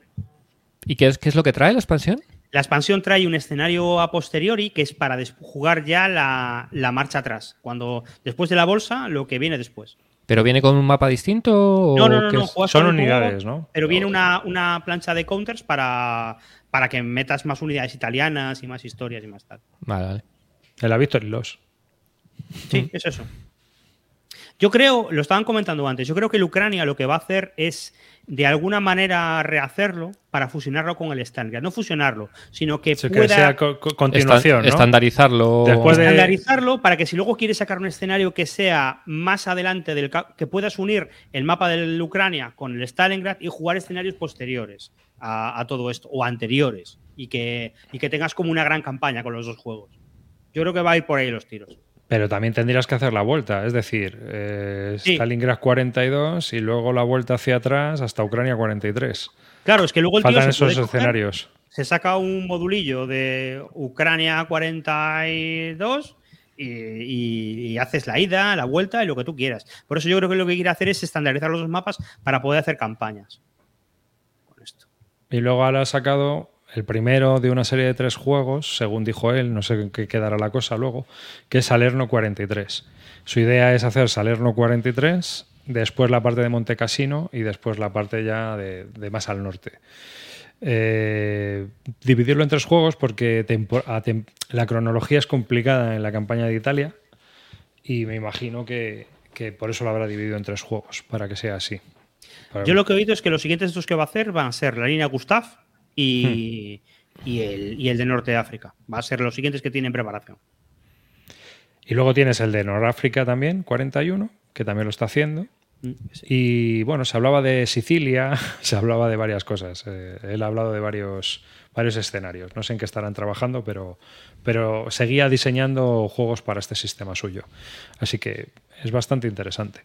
¿Y qué es, qué es lo que trae la expansión? La expansión trae un escenario a posteriori que es para jugar ya la, la marcha atrás. Cuando después de la bolsa, lo que viene después. ¿Pero viene con un mapa distinto? o No, no, no, no, juegas Son con el unidades, juego, ¿no? Pero viene una, una plancha de counters para, para que metas más unidades italianas y más historias y más tal. Vale, vale. En la Victory Loss. Sí, es eso. Yo creo, lo estaban comentando antes, yo creo que el Ucrania lo que va a hacer es de alguna manera rehacerlo para fusionarlo con el Stalingrad. No fusionarlo, sino que Sí, que pueda sea co- co- continuación. Estandarizarlo. Después de- estandarizarlo para que si luego quieres sacar un escenario que sea más adelante del que puedas unir el mapa de Ucrania con el Stalingrad y jugar escenarios posteriores a, a todo esto o anteriores y que, y que tengas como una gran campaña con los dos juegos. Yo creo que va a ir por ahí los tiros. Pero también tendrías que hacer la vuelta, es decir, eh, Sí. Stalingrad 42 y luego la vuelta hacia atrás hasta Ucrania 43. Claro, es que luego el tío Faltan se esos coger, escenarios. se saca un modulillo de Ucrania 42 y, y- y haces la ida, la vuelta y lo que tú quieras. Por eso yo creo que lo que quiere hacer es estandarizar los dos mapas para poder hacer campañas. Con esto. Y luego ahora ha sacado el primero de una serie de tres juegos, según dijo él, no sé en qué quedará la cosa luego, que es Salerno 43. Su idea es hacer Salerno 43, después la parte de Monte Cassino y después la parte ya de, de más al norte. Eh, dividirlo en tres juegos porque la cronología es complicada en la campaña de Italia y me imagino que, que por eso lo habrá dividido en tres juegos, para que sea así. Para- Yo lo que he oído es que los siguientes estos que va a hacer van a ser la línea Gustav y, y, el, y el de Norte de África. Va a ser los siguientes que tienen preparación. Y luego tienes el de Noráfrica también, 41, que también lo está haciendo. Mm, Y bueno, se hablaba de Sicilia, se hablaba de varias cosas. Eh, él ha hablado de varios, varios escenarios. No sé en qué estarán trabajando, pero, pero seguía diseñando juegos para este sistema suyo. Así que es bastante interesante.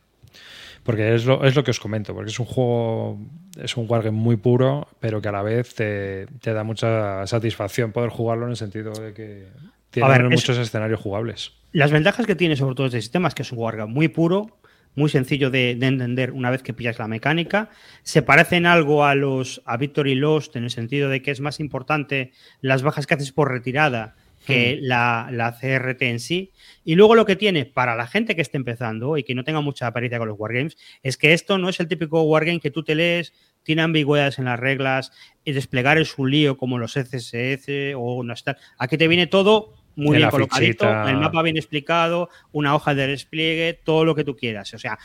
Porque es lo, es lo que os comento, porque es un juego, es un wargame muy puro, pero que a la vez te, te da mucha satisfacción poder jugarlo en el sentido de que tiene ver, es- muchos escenarios jugables. Las ventajas que tiene sobre todo este sistema es que es un wargame muy puro, muy sencillo de, de entender una vez que pillas la mecánica. Se parecen algo a los a Victory Lost en el sentido de que es más importante las bajas que haces por retirada que la, la CRT en sí. Y luego lo que tiene para la gente que esté empezando y que no tenga mucha pericia con los wargames es que esto no es el típico wargame que tú te lees, tiene ambigüedades en las reglas, y desplegar es un lío como los CSS o no está. Aquí te viene todo muy En bien colocadito, fichita. el mapa bien explicado, una hoja de despliegue, todo lo que tú quieras. O sea,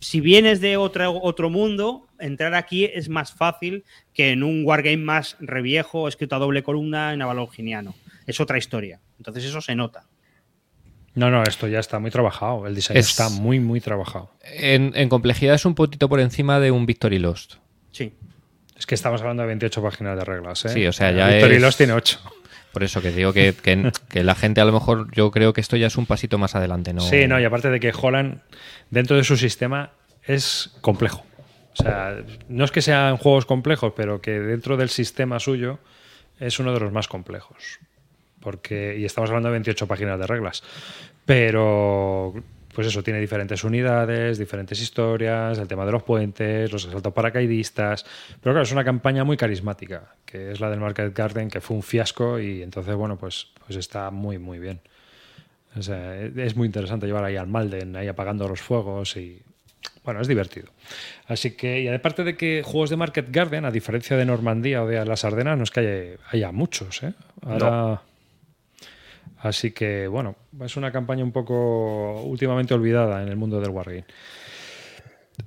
si vienes de otro, otro mundo, entrar aquí es más fácil que en un wargame más reviejo, escrito a doble columna en avaloginiano. Es otra historia. Entonces eso se nota. No, no, esto ya está muy trabajado. El diseño Es- está muy, muy trabajado. En, en complejidad es un poquito por encima de un Victory Lost. Sí. Es que estamos hablando de 28 páginas de reglas. ¿eh? Sí, o sea, ya Victory es- Lost tiene 8. Por eso que digo que, que- que la gente a lo mejor, yo creo que esto ya es un pasito más adelante, ¿no? Sí, no, y aparte de que Holland, dentro de su sistema, es complejo. O sea, no es que sean juegos complejos, pero que dentro del sistema suyo es uno de los más complejos. Porque, y estamos hablando de 28 páginas de reglas. Pero, pues eso, tiene diferentes unidades, diferentes historias, el tema de los puentes, los asaltos paracaidistas. Pero claro, es una campaña muy carismática, que es la del Market Garden, que fue un fiasco y entonces, bueno, pues, pues está muy, muy bien. Es muy interesante llevar ahí al Malden, ahí apagando los fuegos y. Bueno, es divertido. Así que, y aparte de que juegos de Market Garden, a diferencia de Normandía o de las Ardenas, no es que haya, muchos, ¿eh? Ahora. Así que, bueno, es una campaña un poco últimamente olvidada en el mundo del Wargame.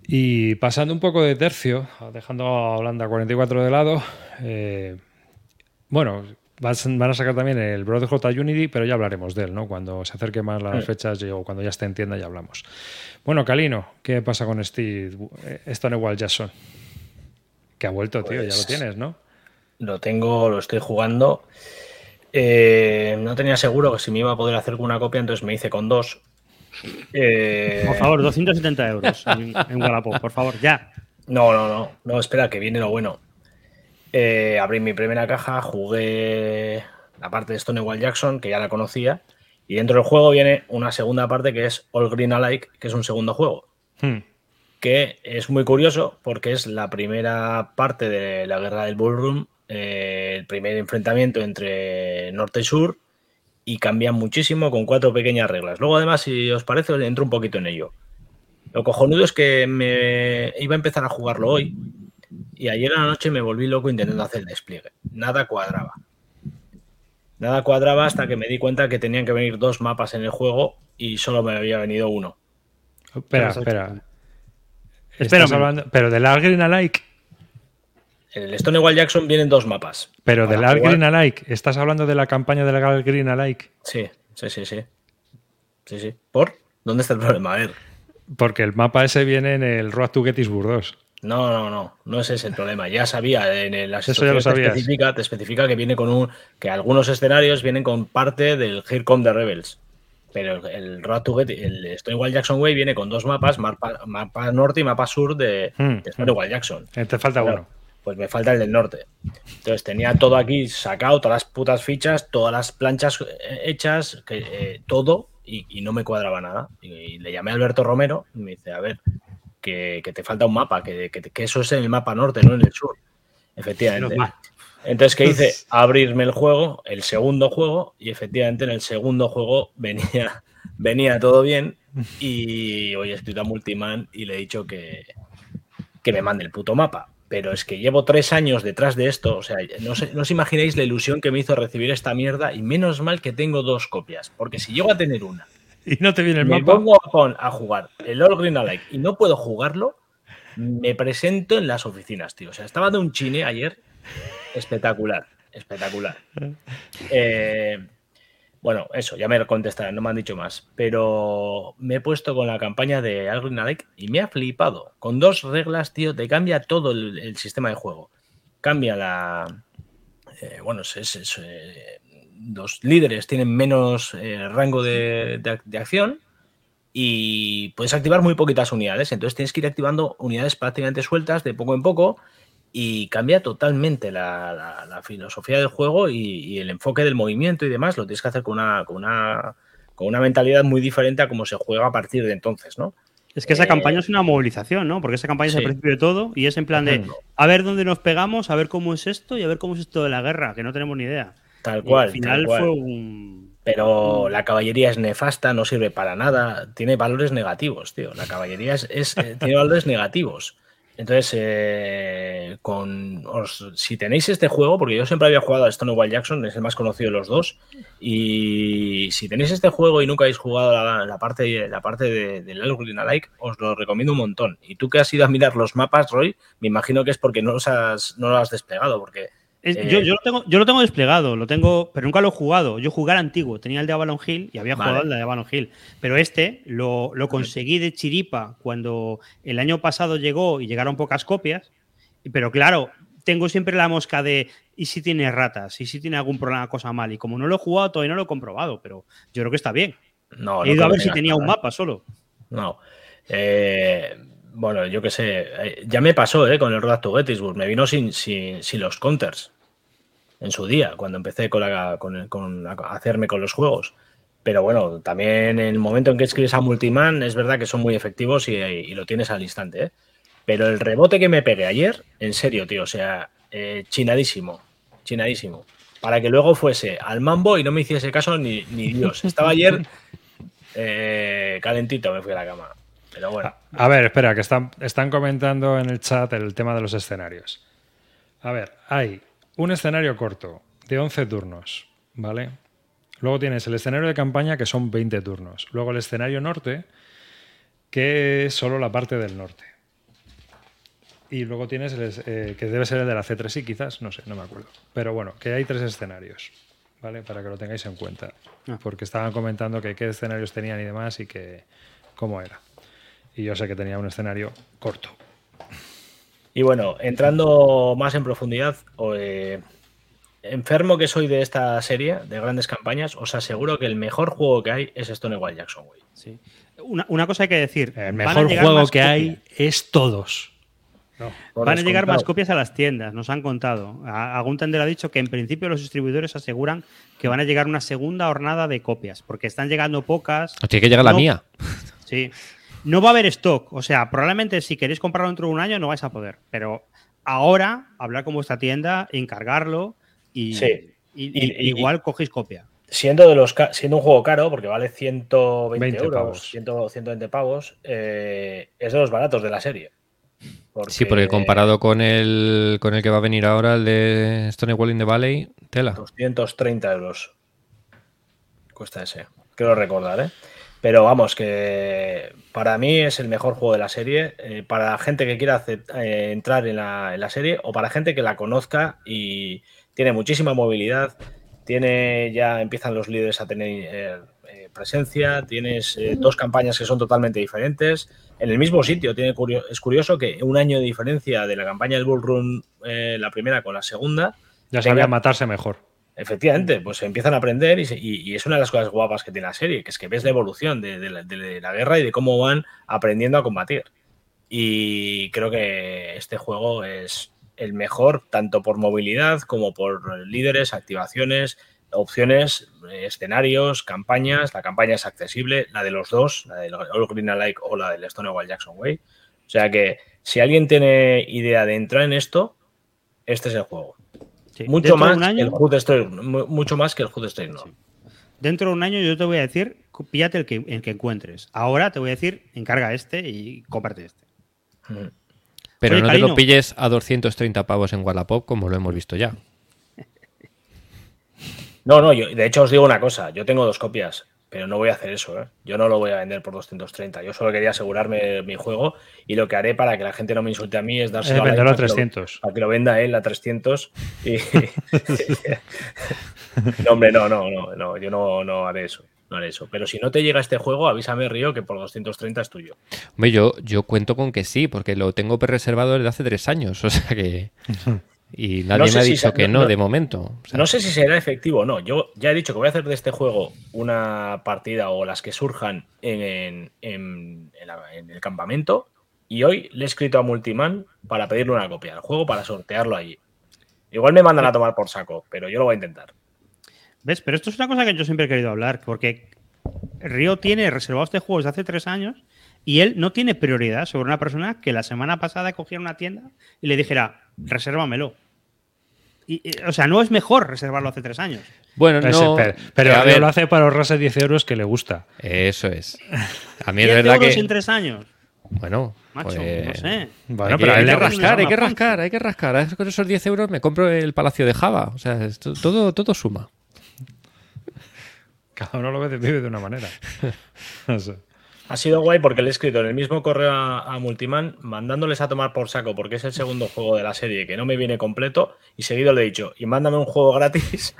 Y pasando un poco de tercio, dejando a Holanda 44 de lado, eh, bueno, van a sacar también el J Unity, pero ya hablaremos de él, ¿no? Cuando se acerque más las fechas o cuando ya esté en tienda ya hablamos. Bueno, Calino, ¿qué pasa con Steve Stonewall Jackson? Que ha vuelto, tío, ya lo pues tienes, ¿no? Lo tengo, lo estoy jugando. Eh, no tenía seguro que si me iba a poder hacer una copia, entonces me hice con dos. Eh, por favor, 270 euros en, en Wallapop, por favor, ya. No, no, no, no, espera, que viene lo bueno. Eh, abrí mi primera caja, jugué la parte de Stonewall Jackson, que ya la conocía, y dentro del juego viene una segunda parte que es All Green Alike, que es un segundo juego. Hmm. Que es muy curioso porque es la primera parte de la guerra del Bullroom, eh, el primer enfrentamiento entre norte y sur, y cambia muchísimo con cuatro pequeñas reglas. Luego, además, si os parece, entro un poquito en ello. Lo cojonudo es que me iba a empezar a jugarlo hoy y ayer a la noche me volví loco intentando hacer el despliegue. Nada cuadraba. Nada cuadraba hasta que me di cuenta que tenían que venir dos mapas en el juego y solo me había venido uno. Espera, espera. Hablando, pero del Algreen Alike. En el Stonewall Jackson vienen dos mapas. Pero del Algreen Alike, ¿estás hablando de la campaña del Algreen Alike? Sí, sí, sí, sí. Sí, sí. ¿Por? ¿Dónde está el problema? A ver. Porque el mapa ese viene en el Road to Gettysburg 2. No, no, no, no ese es el problema. Ya sabía, en la Eso ya lo te, especifica, te especifica que viene con un. que algunos escenarios vienen con parte del Here Come the Rebels. Pero el Road to Get, el Stonewall Jackson Way viene con dos mapas, mapa, norte y mapa sur de, hmm, Stonewall Jackson. Eh, te falta uno. Pues me falta el del norte. Entonces tenía todo aquí sacado, todas las putas fichas, todas las planchas eh, hechas, que, eh, todo, y, no me cuadraba nada. y, le llamé a Alberto Romero y me dice, a ver, que, te falta un mapa, que, eso es en el mapa norte, no en el sur. Efectivamente. Entonces, ¿qué hice? Abrirme el juego, el segundo juego, y efectivamente en el segundo juego venía, venía todo bien. Y hoy he escrito a Multiman y le he dicho que, que me mande el puto mapa. Pero es que llevo tres años detrás de esto. O sea, no, no os imagináis la ilusión que me hizo recibir esta mierda. Y menos mal que tengo dos copias. Porque si llego a tener una y no te viene el me mapa. pongo a jugar el All Green Alike y no puedo jugarlo, me presento en las oficinas, tío. O sea, estaba de un chine ayer espectacular, espectacular. Eh, bueno, eso, ya me contestarán, no me han dicho más. Pero me he puesto con la campaña de Green Alike y me ha flipado. Con dos reglas, tío, te cambia todo el, sistema de juego. Cambia la. Eh, bueno, es, es, eh, los líderes tienen menos eh, rango de, acción y puedes activar muy poquitas unidades. Entonces tienes que ir activando unidades prácticamente sueltas de poco en poco y cambia totalmente la, filosofía del juego y, el enfoque del movimiento y demás. Lo tienes que hacer con una, con una, con una mentalidad muy diferente a cómo se juega a partir de entonces, ¿no? Es que esa eh, campaña es una movilización, ¿no? Porque esa campaña es el principio de todo y es en plan de a ver dónde nos pegamos, a ver cómo es esto y a ver cómo es esto de la guerra, que no tenemos ni idea. Tal cual. al final fue un. Pero la caballería es nefasta, no sirve para nada, tiene valores negativos, tío. La caballería es, eh, tiene valores negativos. Entonces, eh, con, si tenéis este juego, porque yo siempre había jugado a Stonewall Jackson, es el más conocido de los dos, y si tenéis este juego y nunca habéis jugado la, parte, la parte de, del Green Alike, os lo recomiendo un montón. Y tú que has ido a mirar los mapas, Roy, me imagino que es porque no, los has, no lo has despegado, porque eh, yo, lo tengo, yo lo tengo desplegado, lo tengo, pero nunca lo he jugado. Yo jugar antiguo, tenía el de Avalon Hill y había jugado el de Avalon Hill. Pero este lo, conseguí de chiripa cuando el año pasado llegó y llegaron pocas copias. Pero claro, tengo siempre la mosca de ¿y si tiene ratas? ¿y si tiene algún problema, cosa mal? Y como no lo he jugado, todavía no lo he comprobado, pero yo creo que está bien. No, he ido a ver si tenía un mapa solo. No. Eh, bueno, yo qué sé, eh, ya me pasó eh, con el Road to Gettysburg, me vino sin, sin, los counters en su día, cuando empecé con, la, con, hacerme con los juegos. Pero bueno, también en el momento en que escribes a Multiman, es verdad que son muy efectivos y, lo tienes al instante. ¿eh? Pero el rebote que me pegué ayer, en serio, tío, o sea, chinadísimo, chinadísimo. para que luego fuese al mambo y no me hiciese caso ni, ni Dios. Estaba ayer eh, calentito, me fui a la cama. Pero bueno. A, a ver, espera, que están, están comentando en el chat el tema de los escenarios. A ver, hay un escenario corto de 11 turnos, ¿vale? Luego tienes el escenario de campaña que son 20 turnos. Luego el escenario norte, que es solo la parte del norte. Y luego tienes el, eh, que debe ser el de la C3i, quizás, no sé, no me acuerdo. Pero bueno, que hay tres escenarios, ¿vale? Para que lo tengáis en cuenta. Ah. Porque estaban comentando que qué escenarios tenían y demás y que cómo era. Y yo sé que tenía un escenario corto. Y bueno, entrando más en profundidad, eh, enfermo que soy de esta serie de grandes campañas, os aseguro que el mejor juego que hay es Stonewall Jackson, güey. Sí. Una, una cosa hay que decir. El mejor juego que hay es todos. Van a llegar más copias a las tiendas, nos han contado. Algún tender ha dicho que en principio los distribuidores aseguran que van a llegar una segunda hornada de copias, porque están llegando pocas. Tiene que llegar la mía. Sí. No va a haber stock. O sea, probablemente si queréis comprarlo dentro de un año no vais a poder. Pero ahora, hablar con vuestra tienda, encargarlo y, Sí. y- Y- y- y- igual cogéis copia. Siendo, de los, siendo un juego caro, porque vale 120 20 euros, pavos. 100, 120 pavos, eh, es de los baratos de la serie. Sí, porque comparado con el, con el que va a venir ahora, el de Stonewall in the Valley, tela. 230 euros cuesta ese. Quiero recordar, ¿eh? Pero vamos, que para mí es el mejor juego de la serie. eh, para gente que quiera eh, entrar en la, en la serie o para gente que la conozca y tiene muchísima movilidad. Tiene ya empiezan los líderes a tener eh, presencia. Tienes eh, dos campañas que son totalmente diferentes en el mismo sitio. Tiene curio- es curioso que un año de diferencia de la campaña del Bull Run, eh, la primera con la segunda, Ya Tenga- sabía matarse mejor. Efectivamente, pues empiezan a aprender y, y- es una de las cosas guapas que tiene la serie, que es que ves la evolución de, la, de la guerra y de cómo van aprendiendo a combatir. Y creo que este juego es el mejor tanto por movilidad como por líderes, activaciones, opciones, escenarios, campañas. La campaña es accesible, la de los dos, la del All Green Alike o la del Stonewall Jackson Way. O sea que si alguien tiene idea de entrar en esto, este es el juego. Sí. Mucho más, año- el Hood mucho más que el Hood Strike, no. Dentro de un año yo te voy a decir, píllate el que, el que encuentres. Ahora te voy a decir, encarga este y cómprate este. Mm. Pero Oye, no te lo pilles a 230 pavos en Wallapop, como lo hemos visto ya. No, no, yo, de hecho os digo una cosa, yo tengo dos copias, pero no voy a hacer eso, ¿eh? Yo no lo voy a vender por 230, yo solo quería asegurarme mi juego y lo que haré para que la gente no me insulte a mí es dárselo Es a la- venderlo a para que lo- 300. Para que lo venda él a 300 y... no, hombre, no, no, no, no, yo no, no haré eso. No haré eso. Pero si no te llega este juego, avísame, Río, que por 230 es tuyo. Hombre, yo, yo cuento con que sí, porque lo tengo reservado desde hace tres años. O sea que. Y nadie No sé me ha dicho que no- no, no- de momento. O sea, No sé si será efectivo o no. Yo ya he dicho que voy a hacer de este juego una partida o las que surjan en, en- en- en la- en el campamento. Y hoy le he escrito a Multiman para pedirle una copia del juego para sortearlo allí. Igual me mandan a tomar por saco, pero yo lo voy a intentar. ¿Ves? Pero esto es una cosa que yo siempre he querido hablar, porque Río tiene reservado este juego desde hace tres años y él no tiene prioridad sobre una persona que la semana pasada cogiera una tienda y le dijera, resérvamelo. Y, y, o sea, no es mejor reservarlo hace tres años. Bueno, no. pero pero a ver, lo hace para ahorrarse 10 euros que le gusta. Eso es. A mí es 10 verdad euros que. en tres años. Bueno, Macho, pues, no sé. Bueno, hay que, pero a hay que rascar, hay que rascar, hay que rascar. A- Con esos 10 euros me compro el Palacio de Java. O sea, esto- todo, todo suma. Cada uno lo ve de, vive de una manera. No sé. Ha sido guay porque le he escrito en el mismo correo a, a Multiman mandándoles a tomar por saco porque es el segundo juego de la serie que no me viene completo y seguido le he dicho y mándame un juego gratis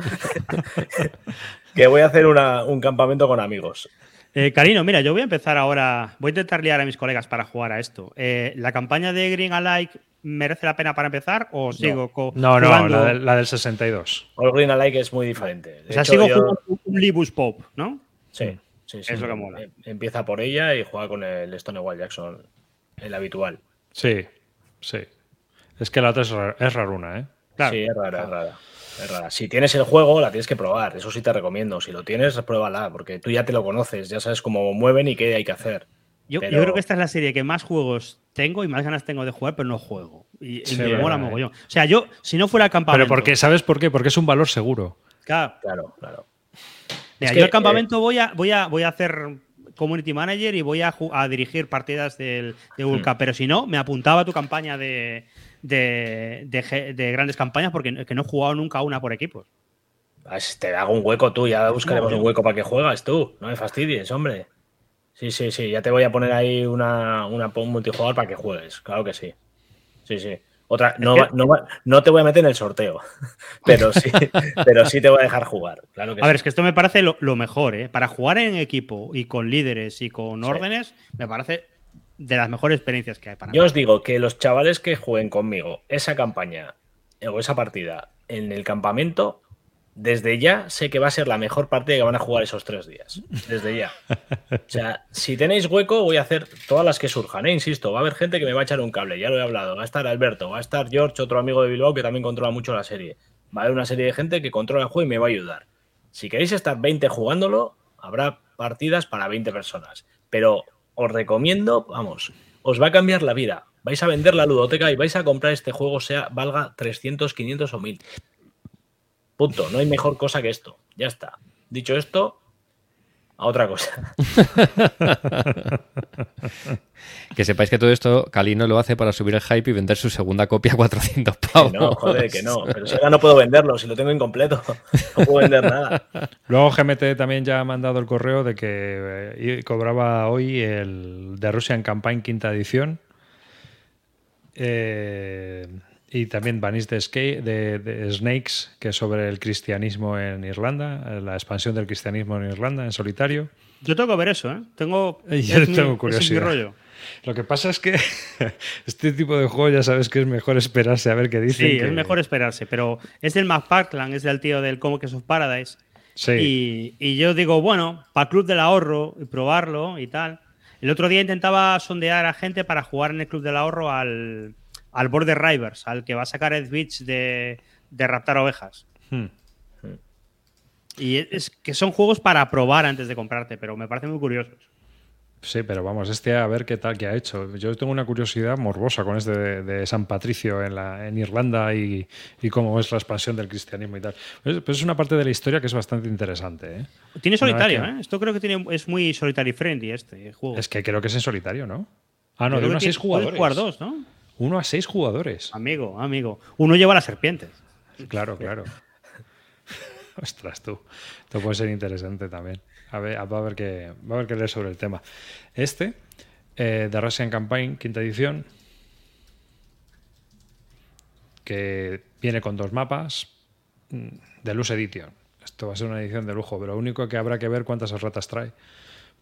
que voy a hacer una- un campamento con amigos. Eh, Karino, mira, yo voy a empezar ahora. Voy a intentar liar a mis colegas para jugar a esto. Eh, ¿La campaña de Green Alike merece la pena para empezar o sigo No, no, jugando? la del, la del 62. All Green Alike es muy diferente. De o sea, hecho, sigo yo- jugando un Libus Pop, ¿no? Sí, sí, sí. Es lo que mola. Em- Empieza por ella y juega con el Stonewall Jackson, el habitual. Sí, sí. Es que la otra es, ra- es raruna, ¿eh? Claro. Sí, es rara, es rara. Es rara. Si tienes el juego, la tienes que probar. Eso sí te recomiendo. Si lo tienes, pruébala, porque tú ya te lo conoces, ya sabes cómo mueven y qué hay que hacer. Yo, yo creo que esta es la serie que más juegos tengo y más ganas tengo de jugar, pero no juego. Y, y Sí, me mola eh. mogollón. O sea, yo, si no fuera campamento. Pero porque, ¿sabes por qué? Porque es un valor seguro. Claro, Claro, claro. Mira, Es yo al campamento voy, a, voy, a, voy a hacer community manager y voy a, dirigir partidas del, de World Hmm. Pero si no, me apuntaba a tu campaña de, de, de ge- de grandes campañas porque que no he jugado nunca una por equipos. Ah, Te hago un hueco tú, ya buscaremos un hueco para que juegas tú. No me fastidies, hombre. Sí, sí, sí. Ya te voy a poner ahí una, una un multijugador para que juegues. Claro que sí. Sí, sí. Otra, no, no, no te voy a meter en el sorteo, pero sí, pero sí te voy a dejar jugar. Claro que A ver, es que esto me parece lo, lo mejor, ¿eh? Para jugar en equipo y con líderes y con Sí. órdenes, me parece de las mejores experiencias que hay para Yo mí. os digo que los chavales que jueguen conmigo esa campaña o esa partida en el campamento, desde ya sé que va a ser la mejor partida que van a jugar esos tres días. Desde ya. O sea, si tenéis hueco, voy a hacer todas las que surjan, ¿eh? Insisto, va a haber gente que me va a echar un cable, ya lo he hablado. Va a estar Alberto, va a estar George, otro amigo de Bilbao que también controla mucho la serie. Va a haber una serie de gente que controla el juego y me va a ayudar. Si queréis estar 20 jugándolo, habrá partidas para 20 personas. Pero os recomiendo, vamos, os va a cambiar la vida. Vais a vender la ludoteca y vais a comprar este juego, sea valga 300, 500 o 1000. Punto. No hay mejor cosa que esto. Ya está. Dicho esto, a otra cosa. Que sepáis que todo esto Calino lo hace para subir el hype y vender su segunda copia a 400 Que pavos. no, joder, que no. Pero si ahora no puedo venderlo, si lo tengo incompleto. No puedo vender nada. Luego GMT también ya ha mandado el correo de que eh, cobraba hoy el de Russian Campaign quinta edición. Eh, y también Banis de, Snakes, que es sobre el cristianismo en Irlanda, eh, la expansión del cristianismo en Irlanda en solitario. Yo tengo que ver eso, ¿eh? Tengo, Yo es mi- tengo ese es mi curiosidad. rollo. Lo que pasa es que este tipo de juego ya sabes que es mejor esperarse a ver qué dicen. Sí, que- es mejor esperarse, pero es del McPartland, es del tío del Comics of Paradise. Sí. Y, y yo digo, bueno, para Club del Ahorro y probarlo y tal. El otro día intentaba sondear a gente para jugar en el Club del Ahorro al, al Border Rivers, al que va a sacar Ed Beach de, de raptar ovejas. Hmm. Y es que son juegos para probar antes de comprarte, pero me parecen muy curiosos. Sí, pero vamos, este a ver qué tal que ha hecho. Yo tengo una curiosidad morbosa con este de, de San Patricio en, la, en Irlanda y, y cómo es la expansión del cristianismo y tal. Pues, pues es una parte de la historia que es bastante interesante. ¿eh? Tiene solitario, ¿eh? Esto creo que tiene, es muy solitary friendly este juego. Es que creo que es en solitario, ¿no? Ah, no, de que seis puedes jugadores. jugar dos, ¿no? Uno a seis jugadores. Amigo, amigo. Uno lleva las serpientes. Claro, claro. Ostras, tú. Esto puede ser interesante también. A ver, va a haber que, va a haber que leer sobre el tema. Este, eh, The Russian Campaign, quinta edición, que viene con dos mapas mm, de Luz Edition. Esto va a ser una edición de lujo, pero lo único que habrá que ver cuántas ratas trae.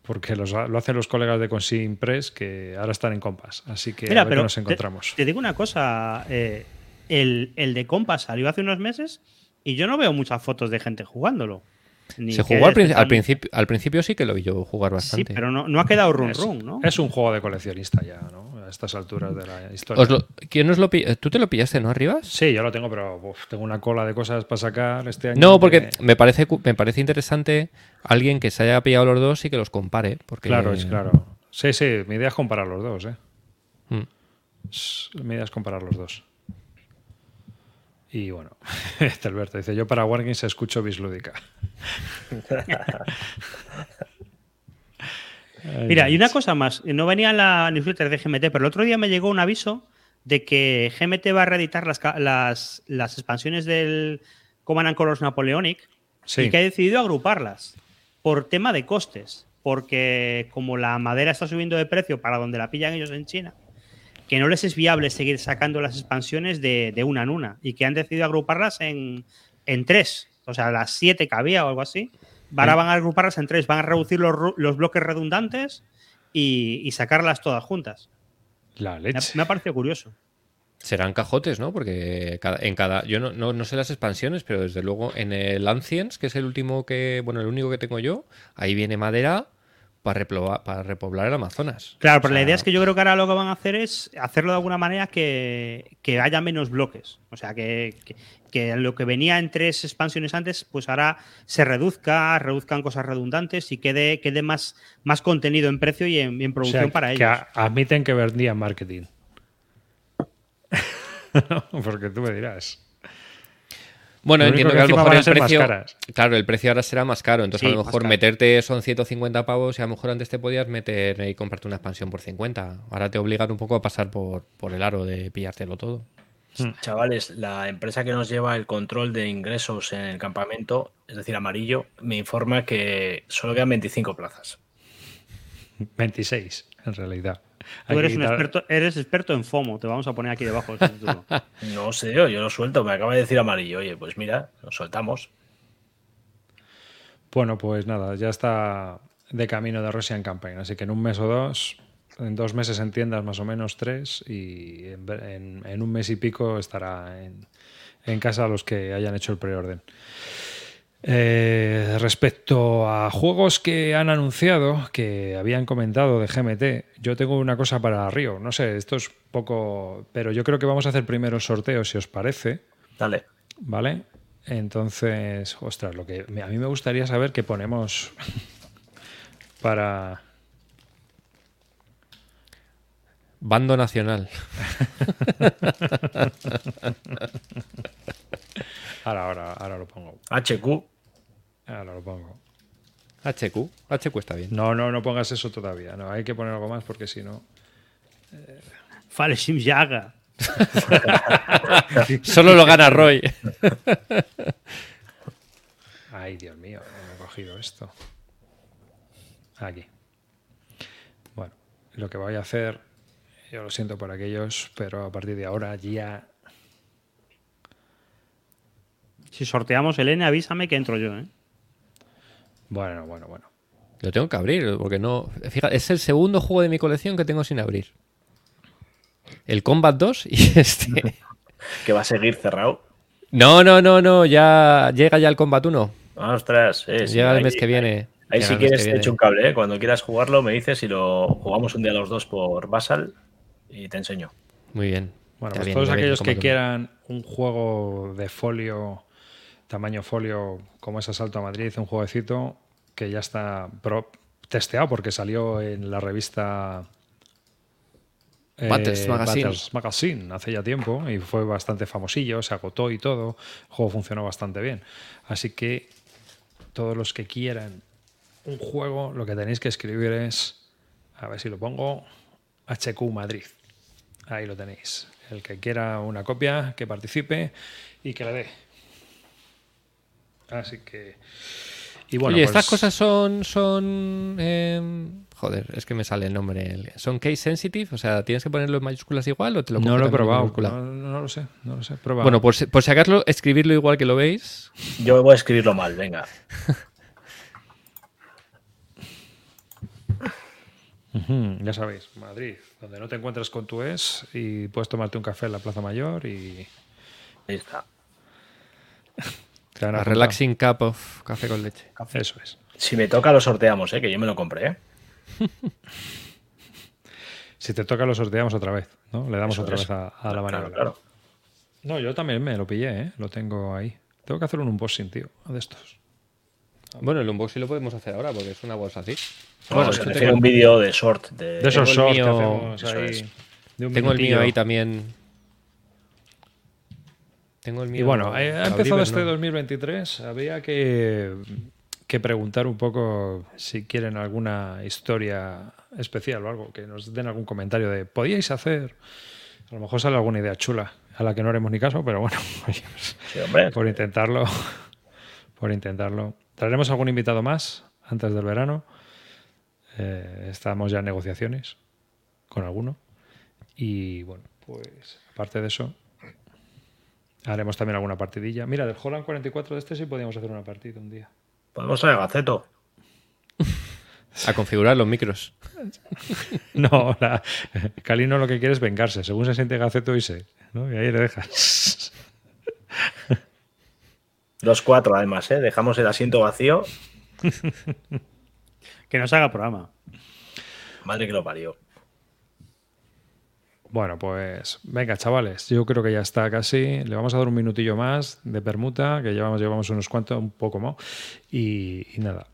Porque los- lo hacen los colegas de Consim Press que ahora están en Compass. Así que Mira, a ver qué pero nos encontramos. Te, digo una cosa. eh, el, el de Compass salió hace unos meses y yo no veo muchas fotos de gente jugándolo. Ni Se jugó al, prin- al principio, al principio sí que lo vi yo jugar Sí, bastante. pero no, no ha quedado run Es, run, ¿no? es un juego de coleccionista ya, ¿no? A estas alturas de la historia. Os lo- ¿Quién os lo pi- ¿Tú te lo pillaste, no, Arribas? Sí, yo lo tengo, pero uf, tengo una cola de cosas para sacar este año. No, porque que- me parece, me parece interesante alguien que se haya pillado los dos y que los compare. Porque, Claro, es claro. Sí, sí, mi idea es comparar los dos, ¿eh? Mm. Es- Mi idea es comparar los dos. Y bueno, este Alberto dice, yo para Wargames escucho bislúdica. Ay, Mira, y una cosa más. No venía en la newsletter de GMT, pero el otro día me llegó un aviso de que GMT va a reeditar las, las, las expansiones del Command and Colors Napoleonic Sí. y que ha decidido agruparlas por tema de costes. Porque como la madera está subiendo de precio para donde la pillan ellos en China, que no les es viable seguir sacando las expansiones de, de una en una y que han decidido agruparlas en, en tres. O sea, las siete que había o algo así. Ahora van a agruparlas en tres, van a reducir los, los bloques redundantes y, y sacarlas todas juntas. La Me ha, leche. me ha parecido curioso. Serán cajotes, ¿no? Porque cada- en cada. Yo no, no, no sé las expansiones, pero desde luego en el Ancients, que es el último que. Bueno, el único que tengo yo, ahí viene madera para, reploba- para repoblar el Amazonas. Claro, pero O la idea es que yo creo que ahora lo que van a hacer es hacerlo de alguna manera que, que haya menos bloques. O sea, que, que- que lo que venía en tres expansiones antes, pues ahora se reduzca, reduzcan cosas redundantes y quede, quede más, más contenido en precio y en, y en O producción sea, para que ellos. a- admiten que vendían marketing. Porque tú me dirás. Bueno, Lo entiendo único que, a lo mejor el precio. Claro, el precio ahora será más caro. Entonces, Sí, a lo mejor meterte son 150 pavos y a lo mejor antes te podías meter y comprarte una expansión por 50. Ahora te obligan un poco a pasar por, por el aro de pillártelo todo. Chavales, la empresa que nos lleva el control de ingresos en el campamento, es decir, amarillo, me informa que solo quedan 25 plazas. 26, en realidad. Tú eres, un experto, eres experto en FOMO, te vamos a poner aquí debajo. No sé yo, yo lo suelto, me acaba de decir amarillo. Oye, pues mira, lo soltamos. Bueno, pues nada, ya está de camino de Russian Campaign, así que en un mes o dos, en dos meses en tiendas más o menos tres, y en, ver- en- en un mes y pico estará en, en casa los que hayan hecho el preorden. Eh, respecto a juegos que han anunciado, que habían comentado de GMT, yo tengo una cosa para Río. No sé, esto es poco. Pero yo creo que vamos a hacer primero el sorteo, si os parece. Dale. ¿Vale? Entonces, ostras, lo que a mí me gustaría saber qué ponemos para. Bando nacional. Ahora, ahora, ahora lo pongo. HQ. Ahora lo pongo. HQ. HQ está bien. No, no, no pongas eso todavía. No, hay que poner algo más porque si no. Faleshim Yaga. Solo lo gana Roy. Ay, Dios mío, no me he cogido esto. Aquí. Bueno, lo que voy a hacer, yo lo siento por aquellos, pero a partir de ahora ya. Si sorteamos el N, avísame que entro yo. ¿eh? Bueno, bueno, bueno. Lo tengo que abrir, porque no. Fíjate, es el segundo juego de mi colección que tengo sin abrir. El Combat 2 y este. Que va a seguir cerrado. No, no, no, no. Ya llega ya el Combat 1. Ostras, eh, sí, llega el ahí- mes que viene. Ahí Llega si quieres que te echo un cable, ¿eh? Cuando quieras jugarlo me dices y lo jugamos un día los dos por Basal y te enseño. Muy bien. Bueno, pues viene, todos aquellos que Combat 1. quieran un juego de folio, tamaño folio, como es Asalto a Madrid, un jueguecito que ya está pro- testeado porque salió en la revista eh, Battles Magazine. Battles Magazine hace ya tiempo y fue bastante famosillo, se agotó y todo. El juego funcionó bastante bien. Así que todos los que quieran un juego, lo que tenéis que escribir es, a ver si lo pongo, HQ Madrid. Ahí lo tenéis. El que quiera una copia, que participe y que la dé. Así que. Y bueno, Oye, pues- estas cosas son. son em, joder, es que me sale el nombre. ¿Son case sensitive? O sea, ¿tienes que ponerlo en mayúsculas igual o te lo No lo he probado. No, no lo sé. No lo sé. Prueba. Bueno, por si, por si acaso, escribirlo igual que lo veis. Yo voy a escribirlo mal, venga. Ya sabéis, Madrid, donde no te encuentras con tu ex y puedes tomarte un café en la Plaza Mayor y Ahí está. te van a A apuntar. relaxing cup of café con leche. Eso es. Si me toca lo sorteamos, ¿eh? que yo me lo compré. ¿eh? Si te toca, lo sorteamos otra vez, ¿no? Le damos Eso otra es. vez a, a la Claro, maniola. claro. No, yo también me lo pillé, ¿eh? Lo tengo ahí. Tengo que hacer un unboxing, tío, de estos. Bueno, el unboxing lo podemos hacer ahora porque es una bolsa así. Bueno, Bueno, se refiere tengo- un vídeo de short. De, De esos shorts que mío- hacemos eso ahí. es. de un Tengo el mío ahí también. Tengo el mío. Y bueno, eh, ha empezado este ¿no? 2023. Habría que, que preguntar un poco si quieren alguna historia especial o algo, que nos den algún comentario de ¿podíais hacer? A lo mejor sale alguna idea chula, a la que no haremos ni caso, pero bueno, pues, Sí, hombre. por intentarlo, por intentarlo. Traeremos algún invitado más antes del verano. Eh, estamos ya en negociaciones con alguno. Y bueno, pues aparte de eso, haremos también alguna partidilla. Mira, del Holland 44 de este sí podíamos hacer una partida un día. Podemos traer Gaceto. A configurar los micros. No, la, Calino lo que quiere es vengarse. Según se siente Gaceto y se. ¿no? Y ahí le dejas. 2-4 además, ¿eh? Dejamos el asiento vacío. Que nos haga programa. Madre que lo parió. Bueno, pues venga, chavales, yo creo que ya está casi. Le vamos a dar un minutillo más de permuta, que llevamos, llevamos unos cuantos, un poco más. Y, y nada.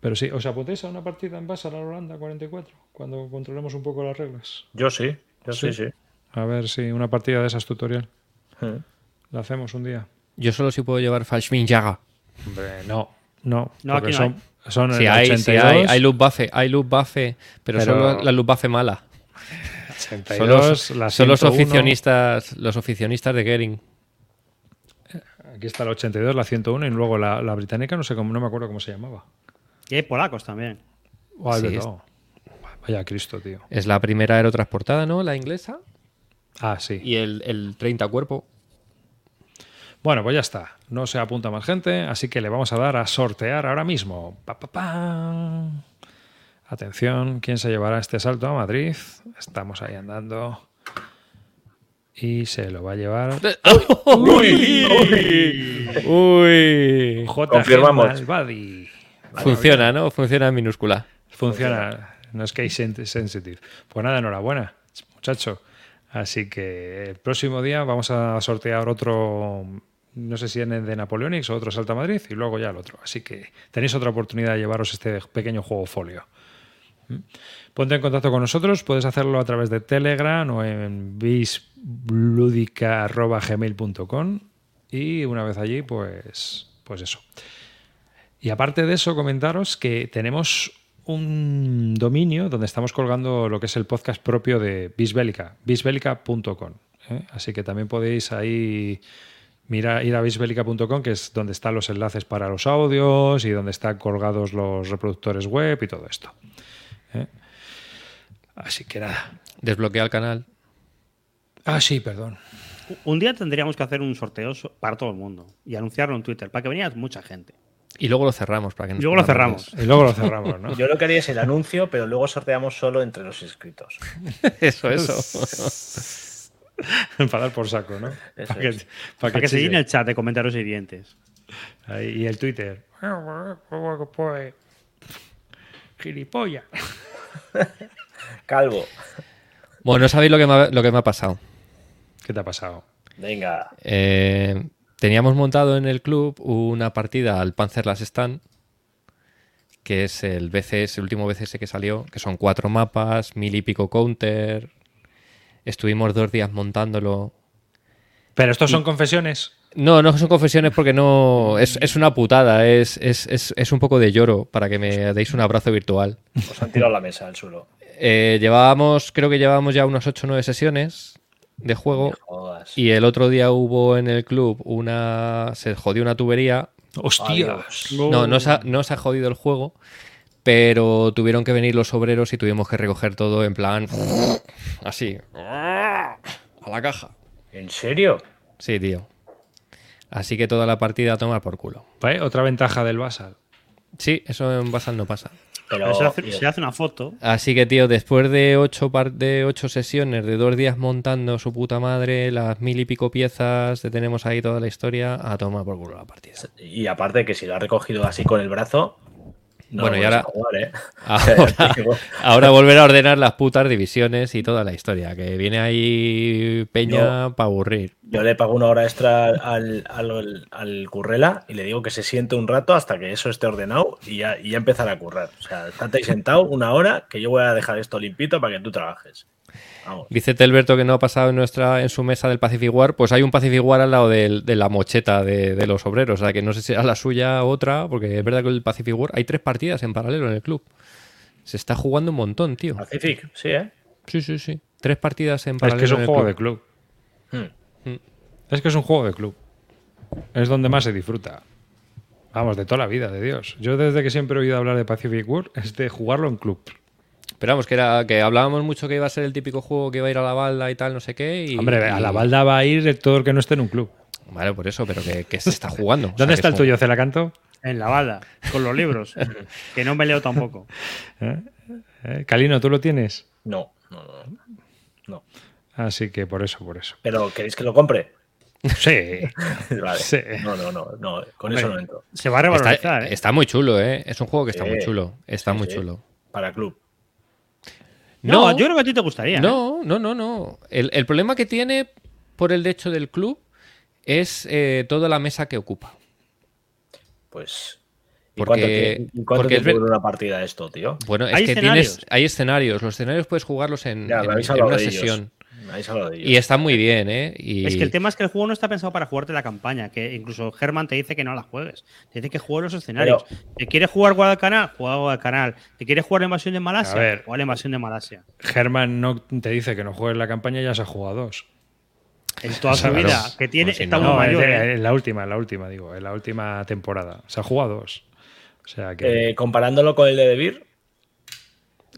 Pero sí, ¿os apuntáis a una partida en base a la Holanda 44? Cuando controlemos un poco las reglas. Yo sí, yo sí, Sí. sí. A ver si una partida de esas tutorial. Mm. La hacemos un día. Yo solo si puedo llevar Fashmin Yaga. Hombre, no. No, aquí no son, son Sí el hay, sí 82, hay, hay loot buffe, hay loot buffe, pero, Pero- solo la loot buffe mala. 82, Son los, la son los 101. oficionistas, los oficionistas de Gering. Aquí está la 82, la 101 y luego la, la británica, no sé cómo, no me acuerdo cómo se llamaba. Y hay polacos también. Oh, Sí. Vaya Cristo, tío. Es la primera aerotransportada, ¿no? La inglesa. Ah, sí. Y el, el 30 cuerpo. Bueno, pues ya está. No se apunta más gente, así que le vamos a dar a sortear ahora mismo. Pa, pa, pa. Atención, ¿quién se llevará este salto a Madrid? Estamos ahí andando. Y se lo va a llevar Uy. JG Confirmamos. Malvadi. Funciona, ¿no? Funciona en minúscula. Funciona, no es case sen- sensitive. Pues nada, enhorabuena, muchacho. Así que el próximo día vamos a sortear otro, no sé si en el de Napoleonics o otro Salta Madrid y luego ya el otro. Así que tenéis otra oportunidad de llevaros este pequeño juego folio. ¿Mm? Ponte en contacto con nosotros, puedes hacerlo a través de Telegram o en bisludica.gmail.com y una vez allí, pues, pues eso. Y aparte de eso, comentaros que tenemos un dominio donde estamos colgando lo que es el podcast propio de Bisbélica, bisbélica.com. ¿eh? Así que también podéis ahí mira, ir a bisbélica.com, que es donde están los enlaces para los audios y donde están colgados los reproductores web y todo esto. ¿Eh? Así que nada. Desbloquea el canal. Ah, sí, perdón. Un día tendríamos que hacer un sorteo so- para todo el mundo y anunciarlo en Twitter para que viniera mucha gente. Y luego lo cerramos para que Y nos luego lo cerramos. Y luego lo cerramos, ¿no? Yo lo que haría es el anuncio, pero luego sorteamos solo entre los inscritos. Eso, eso. para dar por saco, ¿no? Eso para que, es. para Para que se llene el chat de comentarios hirientes. Ahí, y el Twitter. Pues, Gilipollas. Calvo. Bueno, no sabéis lo que me ha, lo que me ha pasado. ¿Qué te ha pasado? Venga. Eh, teníamos montado en el club una partida al Panzer Las Stand, que es el BCS, el último BCS que salió, que son cuatro mapas, mil y pico counter. Estuvimos dos días montándolo. Pero estos son confesiones. No, no son confesiones porque no. Es, es una putada, es, es, es, es un poco de lloro para que me deis un abrazo virtual. Os han tirado la mesa al suelo. Eh, llevábamos, creo que llevábamos ya unas 8 o 9 sesiones de juego. Jodas. Y el otro día hubo en el club una. Se jodió una tubería. ¡Hostias! No, no se, ha, no se ha jodido el juego. Pero tuvieron que venir los obreros y tuvimos que recoger todo en plan. Así. A la caja. ¿En serio? Sí, tío. Así que toda la partida a tomar por culo. ¿Vale? Otra ventaja del Basal. Sí, eso en Basal no pasa. Pero, se, hace, se hace una foto. Así que, tío, después de ocho, par- de ocho sesiones, de dos días montando su puta madre, las mil y pico piezas, de tenemos ahí toda la historia, a tomar por culo la partida. Y aparte que si lo ha recogido así con el brazo. No Bueno, y ahora- jugar, ¿eh? Ahora, ahora volver a ordenar las putas divisiones y toda la historia, que viene ahí Peña para aburrir. Yo le pago una hora extra al, al, al currela y le digo que se siente un rato hasta que eso esté ordenado y ya, y ya empezar a currar. O sea, estate ahí sentado una hora que yo voy a dejar esto limpito para que tú trabajes. Vamos. Dice Telberto que no ha pasado en, nuestra, en su mesa del Pacific War. Pues hay un Pacific War al lado de, la mocheta de, de los obreros. O sea, que no sé si será la suya o otra, porque es verdad que el Pacific War hay tres partidas en paralelo en el club. Se está jugando un montón, tío. Pacific, sí, ¿eh? Sí, sí, sí. Tres partidas en Es paralelo. que es un juego club. de club. Hmm. Es que es un juego de club. Es donde más se disfruta. Vamos, de toda la vida, de Dios. Yo desde que siempre he oído hablar de Pacific War es de jugarlo en club. Pero vamos, que, era, que hablábamos mucho que iba a ser el típico juego que iba a ir a la balda y tal, no sé qué. Y, Hombre, a la balda va a ir todo el que no esté en un club. Vale, por eso, pero que, que se está jugando. O sea, ¿Dónde está es el un- tuyo, Celacanto? En la bala, con los libros. que no me leo tampoco. ¿Eh? ¿Eh? Calino, ¿tú lo tienes? No, no, no. no. Así que por eso, por eso. Pero ¿queréis que lo compre? Sí. Vale. Sí. No, no, no, no. Con eso no entro. Se va a Está, revalorizar. ¿eh? está muy chulo, ¿eh? Es un juego que está Sí. muy chulo. Está Sí, muy sí. chulo. Para club. No, yo creo que a ti te gustaría. ¿eh? No, no, no, no. El, el problema que tiene por el hecho del club es eh, toda la mesa que ocupa. Pues. ¿Y Porque- y cuánto porque tiempo dura una partida de esto, tío? Bueno, es Hay que escenarios. tienes. Hay escenarios. Los escenarios puedes jugarlos en, Ya, en- una sesión. Y está muy bien, ¿eh? Y... Es que el tema es que el juego no está pensado para jugarte la campaña, que incluso Germán te dice que no la juegues. Te dice que juegues los escenarios. ¿Te quieres jugar Guadalcanal? Juega Guadalcanal. ¿Te quieres jugar la invasión de Malasia? A ver. Juega la invasión de Malasia. Germán no te dice que no juegues la campaña y ya se ha jugado dos. En toda su Claro. vida, que tiene, si está no, muy No, mayor. en, ¿eh? en la última, en la última, digo, en la última temporada. Se ha jugado dos. O sea que Eh, comparándolo con el de Debir,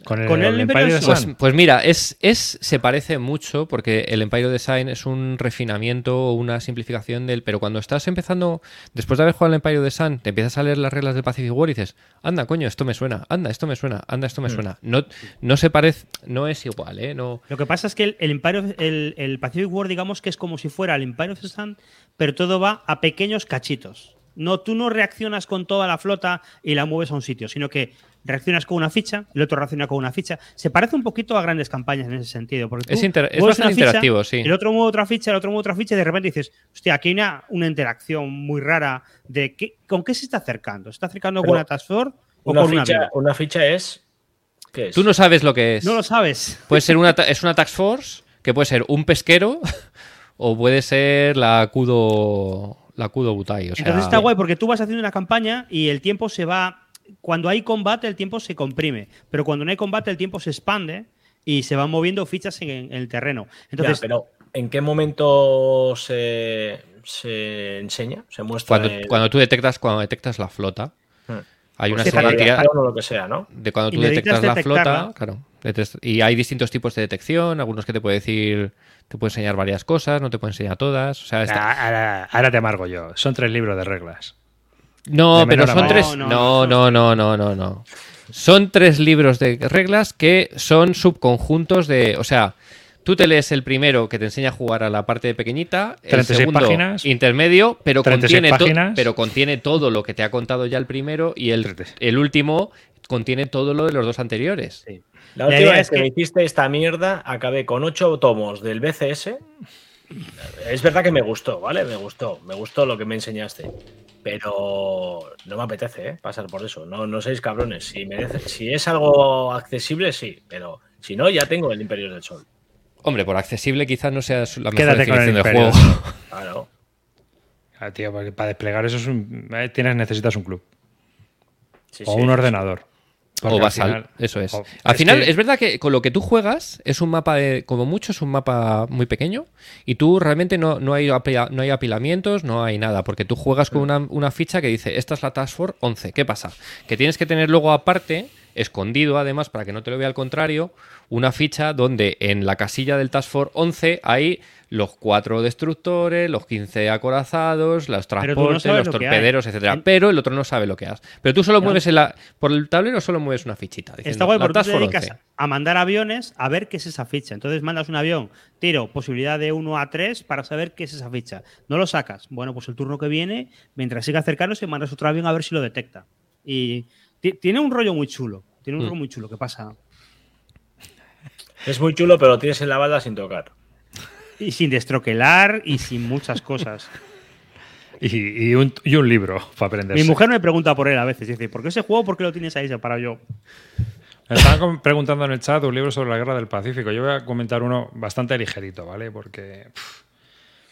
con el, con el Empire Imperial of Pues, Sun. pues mira, es, es, se parece mucho porque el Empire Design es un refinamiento o una simplificación del. Pero cuando estás empezando, después de haber jugado el Empire Design, te empiezas a leer las reglas del Pacific War y dices, anda, coño, esto me suena, anda, esto me suena, anda, esto me suena. No, no se parece, no es igual, ¿eh? No, Lo que pasa es que el, el, Empire of- el, el Pacific War, digamos que es como si fuera el Empire of the Sun, pero todo va a pequeños cachitos. No, tú no reaccionas con toda la flota y la mueves a un sitio, sino que reaccionas con una ficha, el otro reacciona con una ficha. Se parece un poquito a grandes campañas en ese sentido. Porque tú Es inter- es bastante una ficha, interactivo, sí. El otro mueve otra ficha, el otro mueve otra ficha y de repente dices, hostia, aquí hay una, una interacción muy rara de qué, con qué se está acercando. ¿Se está acercando Pero con una Task Force o una con una ficha, avión? una ficha es. ¿Qué es? Tú no sabes lo que es. No lo sabes. Puede ser una, es una tax force, que puede ser un pesquero, o puede ser la Kudo, la Kudo Butai. O sea, Entonces está guay porque tú vas haciendo una campaña y el tiempo se va. Cuando hay combate, el tiempo se comprime. Pero cuando no hay combate, el tiempo se expande y se van moviendo fichas en, en el terreno. Ya, Entonces, pero ¿en qué momento se, se enseña? Se muestra. cuando, el- cuando tú detectas, cuando detectas la flota, Hmm. hay una Pues serie de o lo que sea, ¿no? de cuando tú detectas la flota, claro. Y hay distintos tipos de detección, algunos que te puede decir, te puede enseñar varias cosas, no te puede enseñar todas. O sea, está- Ah, Ahora, ahora te amargo yo. Son tres libros de reglas. No, pero son tres. No, No, no, no, no, no, no, no. Son tres libros de reglas que son subconjuntos de. O sea, tú te lees el primero que te enseña a jugar a la parte pequeñita, el 36 segundo páginas. intermedio, pero 36 contiene, pero contiene todo lo que te ha contado ya el primero y el, 36. el último contiene todo lo de los dos anteriores. sí. La última idea vez es que, que- me hiciste esta mierda, acabé con ocho tomos del BCS. Es verdad que me gustó, ¿vale? Me gustó, me gustó lo que me enseñaste. Pero no me apetece ¿eh? pasar por eso. No, no seáis cabrones. Si, merece- si es algo accesible, sí. Pero si no, ya tengo el Imperio del Sol. Hombre, por accesible quizás no sea la mejor Quédate con el del juego. Claro. Ah, tío, porque para desplegar eso es un- eh, tienes, necesitas un club. Sí, o sí. un ordenador. Porque O al basal, final- eso es. al final, que- es verdad que con lo que tú juegas es un mapa, de, como mucho, es un mapa muy pequeño y tú realmente no, no, hay, no hay apilamientos, no hay nada, porque tú juegas con una, una ficha que dice, esta es la Task Force 11. ¿Qué pasa? Que tienes que tener luego aparte, escondido además, para que no te lo vea al contrario, una ficha donde en la casilla del Task Force 11 hay los cuatro destructores, los 15 acorazados, los no transportes, los lo que torpederos, etcétera. En- Pero el otro no sabe lo que haces. Pero tú solo mueves en la, por el tablero solo mueves una fichita. diciendo, Está guay porque tú Task te Force dedicas 11. a mandar aviones a ver qué es esa ficha. Entonces mandas un avión, tiro, posibilidad de 1 a 3 para saber qué es esa ficha. No lo sacas. Bueno, pues el turno que viene, mientras siga acercándose, mandas otro avión a ver si lo detecta. Y ti- tiene un rollo muy chulo. Tiene un Mm. rollo muy chulo. ¿Qué pasa? Es muy chulo, pero lo tienes en la bala sin tocar. Y sin destroquelar y sin muchas cosas. Y, y un, y un libro para aprender. Mi mujer me pregunta por él a veces. Dice, ¿por qué ese juego? ¿Por qué lo tienes ahí separado yo? Me estaban preguntando en el chat un libro sobre la guerra del Pacífico. Yo voy a comentar uno bastante ligerito, ¿vale? Porque. pff,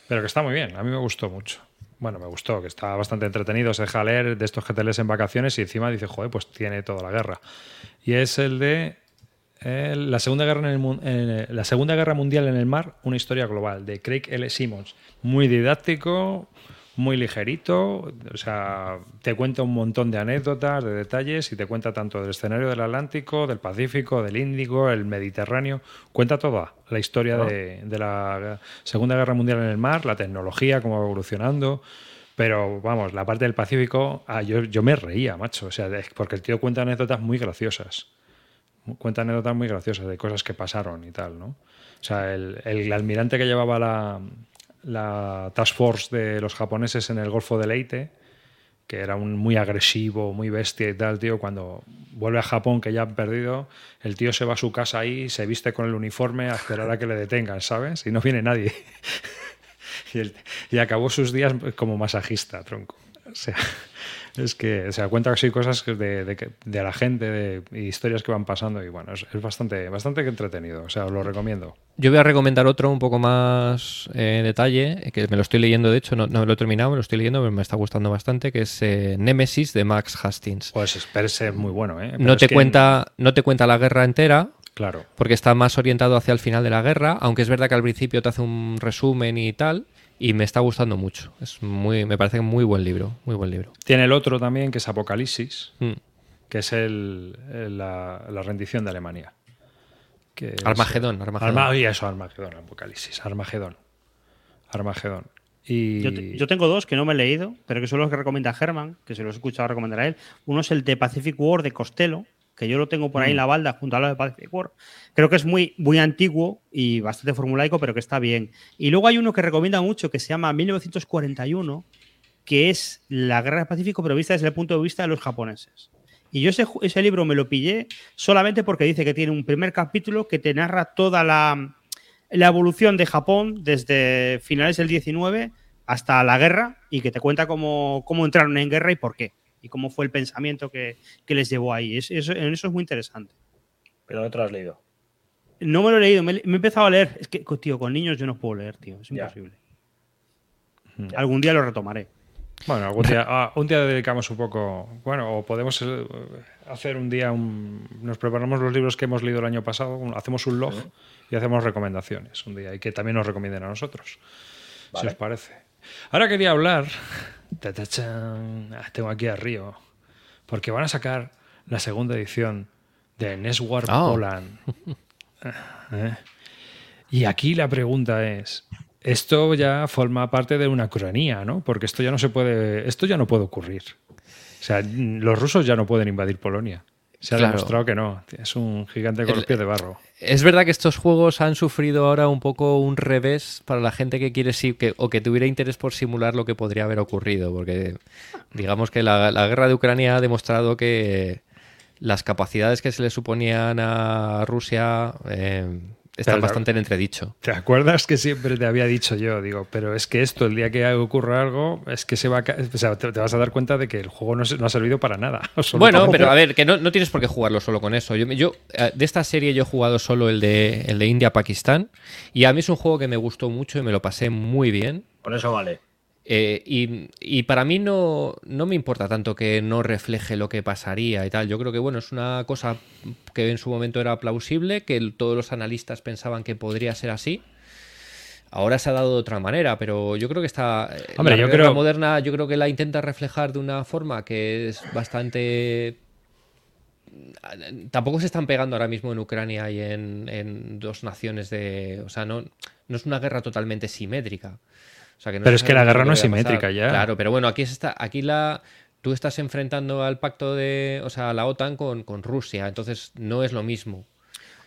pero que está muy bien. A mí me gustó mucho. Bueno, me gustó, que está bastante entretenido. Se deja leer de estos que te lees en vacaciones y encima dice, joder, pues tiene toda la guerra. Y es el de eh, la, segunda guerra en el eh, la Segunda Guerra Mundial en el Mar, una historia global, de Craig L. Simmons. Muy didáctico, muy ligerito, o sea, te cuenta un montón de anécdotas, de detalles y te cuenta tanto del escenario del Atlántico, del Pacífico, del Índico, el Mediterráneo, cuenta toda la historia de, de la Segunda Guerra Mundial en el mar, la tecnología, cómo va evolucionando. Pero vamos, la parte del Pacífico, ah, yo, yo me reía, macho, o sea, porque el tío cuenta anécdotas muy graciosas. Cuenta anécdotas muy graciosas de cosas que pasaron y tal, ¿no? O sea, el, el almirante que llevaba la, la Task Force de los japoneses en el Golfo de Leyte, que era un muy agresivo, muy bestia y tal, tío, cuando vuelve a Japón, que ya han perdido, el tío se va a su casa ahí, se viste con el uniforme a esperar a que le detengan, ¿sabes? Y no viene nadie. y, y acabó sus días como masajista, tronco. O sea, Es que se da cuenta así cosas de, de, la gente, de, historias que van pasando, y bueno, es, es bastante, bastante entretenido. O sea, os lo recomiendo. Yo voy a recomendar otro un poco más eh, en detalle, eh, que me lo estoy leyendo, de hecho, no, no lo he terminado, me lo estoy leyendo, pero me está gustando bastante, que es eh, Nemesis de Max Hastings. Pues espero ser muy bueno, ¿eh? Pero No te, que- cuenta, no te cuenta la guerra entera, Claro. porque está más orientado hacia el final de la guerra, aunque es verdad que al principio te hace un resumen y tal, y me está gustando mucho. Es muy, me parece muy buen libro, muy buen libro. Tiene el otro también, que es Apocalipsis, Mm. que es el, el- la, la rendición de Alemania. Que es- Armagedón, Armagedón. Arma- y eso, Armagedón, Apocalipsis, Armagedón. Armagedón. Y Yo, te- yo tengo dos que no me he leído, pero que son los que recomienda Germán, que se los he escuchado recomendar a él. Uno es el de Pacific War de Costello, que yo lo tengo por ahí en la balda junto a lo de Pacific War. Creo que es muy, muy antiguo y bastante formulaico, pero que está bien. Y luego hay uno que recomienda mucho que se llama 1941, que es la guerra del Pacífico, pero vista desde el punto de vista de los japoneses. Y yo ese, ese libro me lo pillé solamente porque dice que tiene un primer capítulo que te narra toda la, la evolución de Japón desde finales del 19 hasta la guerra y que te cuenta cómo, cómo entraron en guerra y por qué. Y cómo fue el pensamiento que, que les llevó ahí. Es- eso, en eso es muy interesante. Pero no te lo has leído. No me lo he leído, me, me he empezado a leer. Es que, tío, con niños yo no puedo leer, tío. Es Ya. imposible. Algún día lo retomaré. Bueno, algún día, ah, un día dedicamos un poco. Bueno, o podemos eh, hacer un día. un- nos preparamos los libros que hemos leído el año pasado, hacemos un log y hacemos recomendaciones un día y que también nos recomienden a nosotros. Si os parece. Ahora quería hablar. ah, tengo aquí a Río. Porque van a sacar la segunda edición de Neswar Ah. Poland. ¿Eh? Y aquí la pregunta es, esto ya forma parte de una cronía, ¿no? Porque esto ya no se puede, esto ya no puede ocurrir. O sea, los rusos ya no pueden invadir Polonia. Se ha Claro. demostrado que no. Es un gigante con El- los pies de barro. Es verdad que estos juegos han sufrido ahora un poco un revés para la gente que quiere sí, o que tuviera interés por simular lo que podría haber ocurrido, porque digamos que la, la guerra de Ucrania ha demostrado que las capacidades que se le suponían a Rusia eh, están Pero- bastante en entredicho. ¿Te acuerdas que siempre te había dicho yo? Digo, pero es que esto, el día que ocurra algo, es que se va a o sea, te, te vas a dar cuenta de que el juego no, ha servido para nada. Bueno, pero a ver, que no, no tienes por qué jugarlo solo con eso. Yo, yo, eh, de esta serie yo he jugado solo el de, el de India-Pakistán y a mí es un juego que me gustó mucho y me lo pasé muy bien. Con eso vale. Eh, y, y para mí no, no me importa tanto que no refleje lo que pasaría y tal. Yo creo que bueno, es una cosa que en su momento era plausible, que todos los analistas pensaban que podría ser así. Ahora se ha dado de otra manera, pero yo creo que está. eh, Hombre, la yo guerra creo- moderna, yo creo que la intenta reflejar de una forma que es bastante. Tampoco se están pegando ahora mismo en Ucrania y en, en dos naciones de. O sea, no, no es una guerra totalmente simétrica. O sea, que no Pero es que la guerra no es simétrica ya. Claro, pero bueno, aquí está, aquí la. Tú estás enfrentando al pacto de. O sea, a la OTAN con, con Rusia. Entonces no es lo mismo.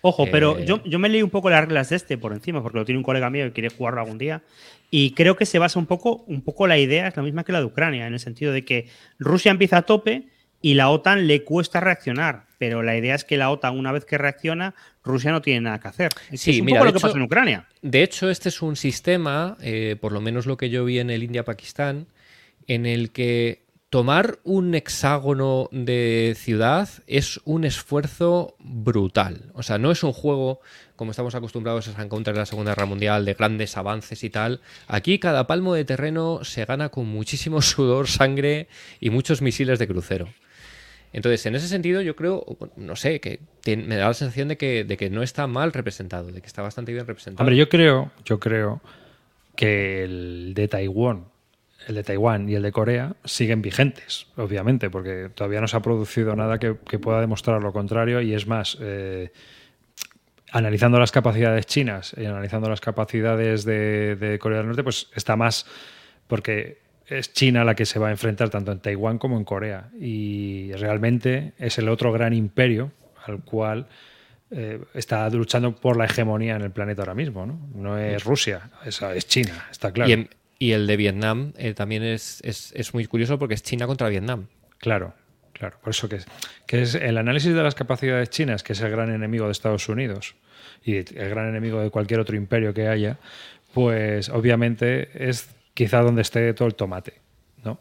Ojo, pero Eh, yo, yo me leí un poco las reglas de este por encima, porque lo tiene un colega mío que quiere jugarlo algún día. Y creo que se basa un poco, un poco la idea, es la misma que la de Ucrania, en el sentido de que Rusia empieza a tope y la OTAN le cuesta reaccionar. Pero la idea es que la OTAN, una vez que reacciona, Rusia no tiene nada que hacer. Es, Sí, es un mira, poco lo que hecho- pasa en Ucrania. De hecho, este es un sistema, eh, por lo menos lo que yo vi en el India-Pakistán, en el que tomar un hexágono de ciudad es un esfuerzo brutal. O sea, no es un juego como estamos acostumbrados a Encounter de la Segunda Guerra Mundial, de grandes avances y tal. Aquí cada palmo de terreno se gana con muchísimo sudor, sangre y muchos misiles de crucero. Entonces, en ese sentido, yo creo, no sé, que me da la sensación de que, no está mal representado, de que está bastante bien representado. Hombre, yo creo, yo creo que el de Taiwán, el de Taiwán y el de Corea siguen vigentes, obviamente, porque todavía no se ha producido nada que, que pueda demostrar lo contrario y es más, eh, analizando las capacidades chinas y analizando las capacidades de, de Corea del Norte, pues está más porque es China la que se va a enfrentar tanto en Taiwán como en Corea y realmente es el otro gran imperio al cual eh, está luchando por la hegemonía en el planeta ahora mismo, ¿no? No es Rusia, es, es China, está claro. Y, en- y el de Vietnam eh, también es, es- es muy curioso porque es China contra Vietnam. Claro, claro. Por eso que es, que es el análisis de las capacidades chinas, que es el gran enemigo de Estados Unidos y el gran enemigo de cualquier otro imperio que haya, pues obviamente es quizá donde esté todo el tomate, ¿no?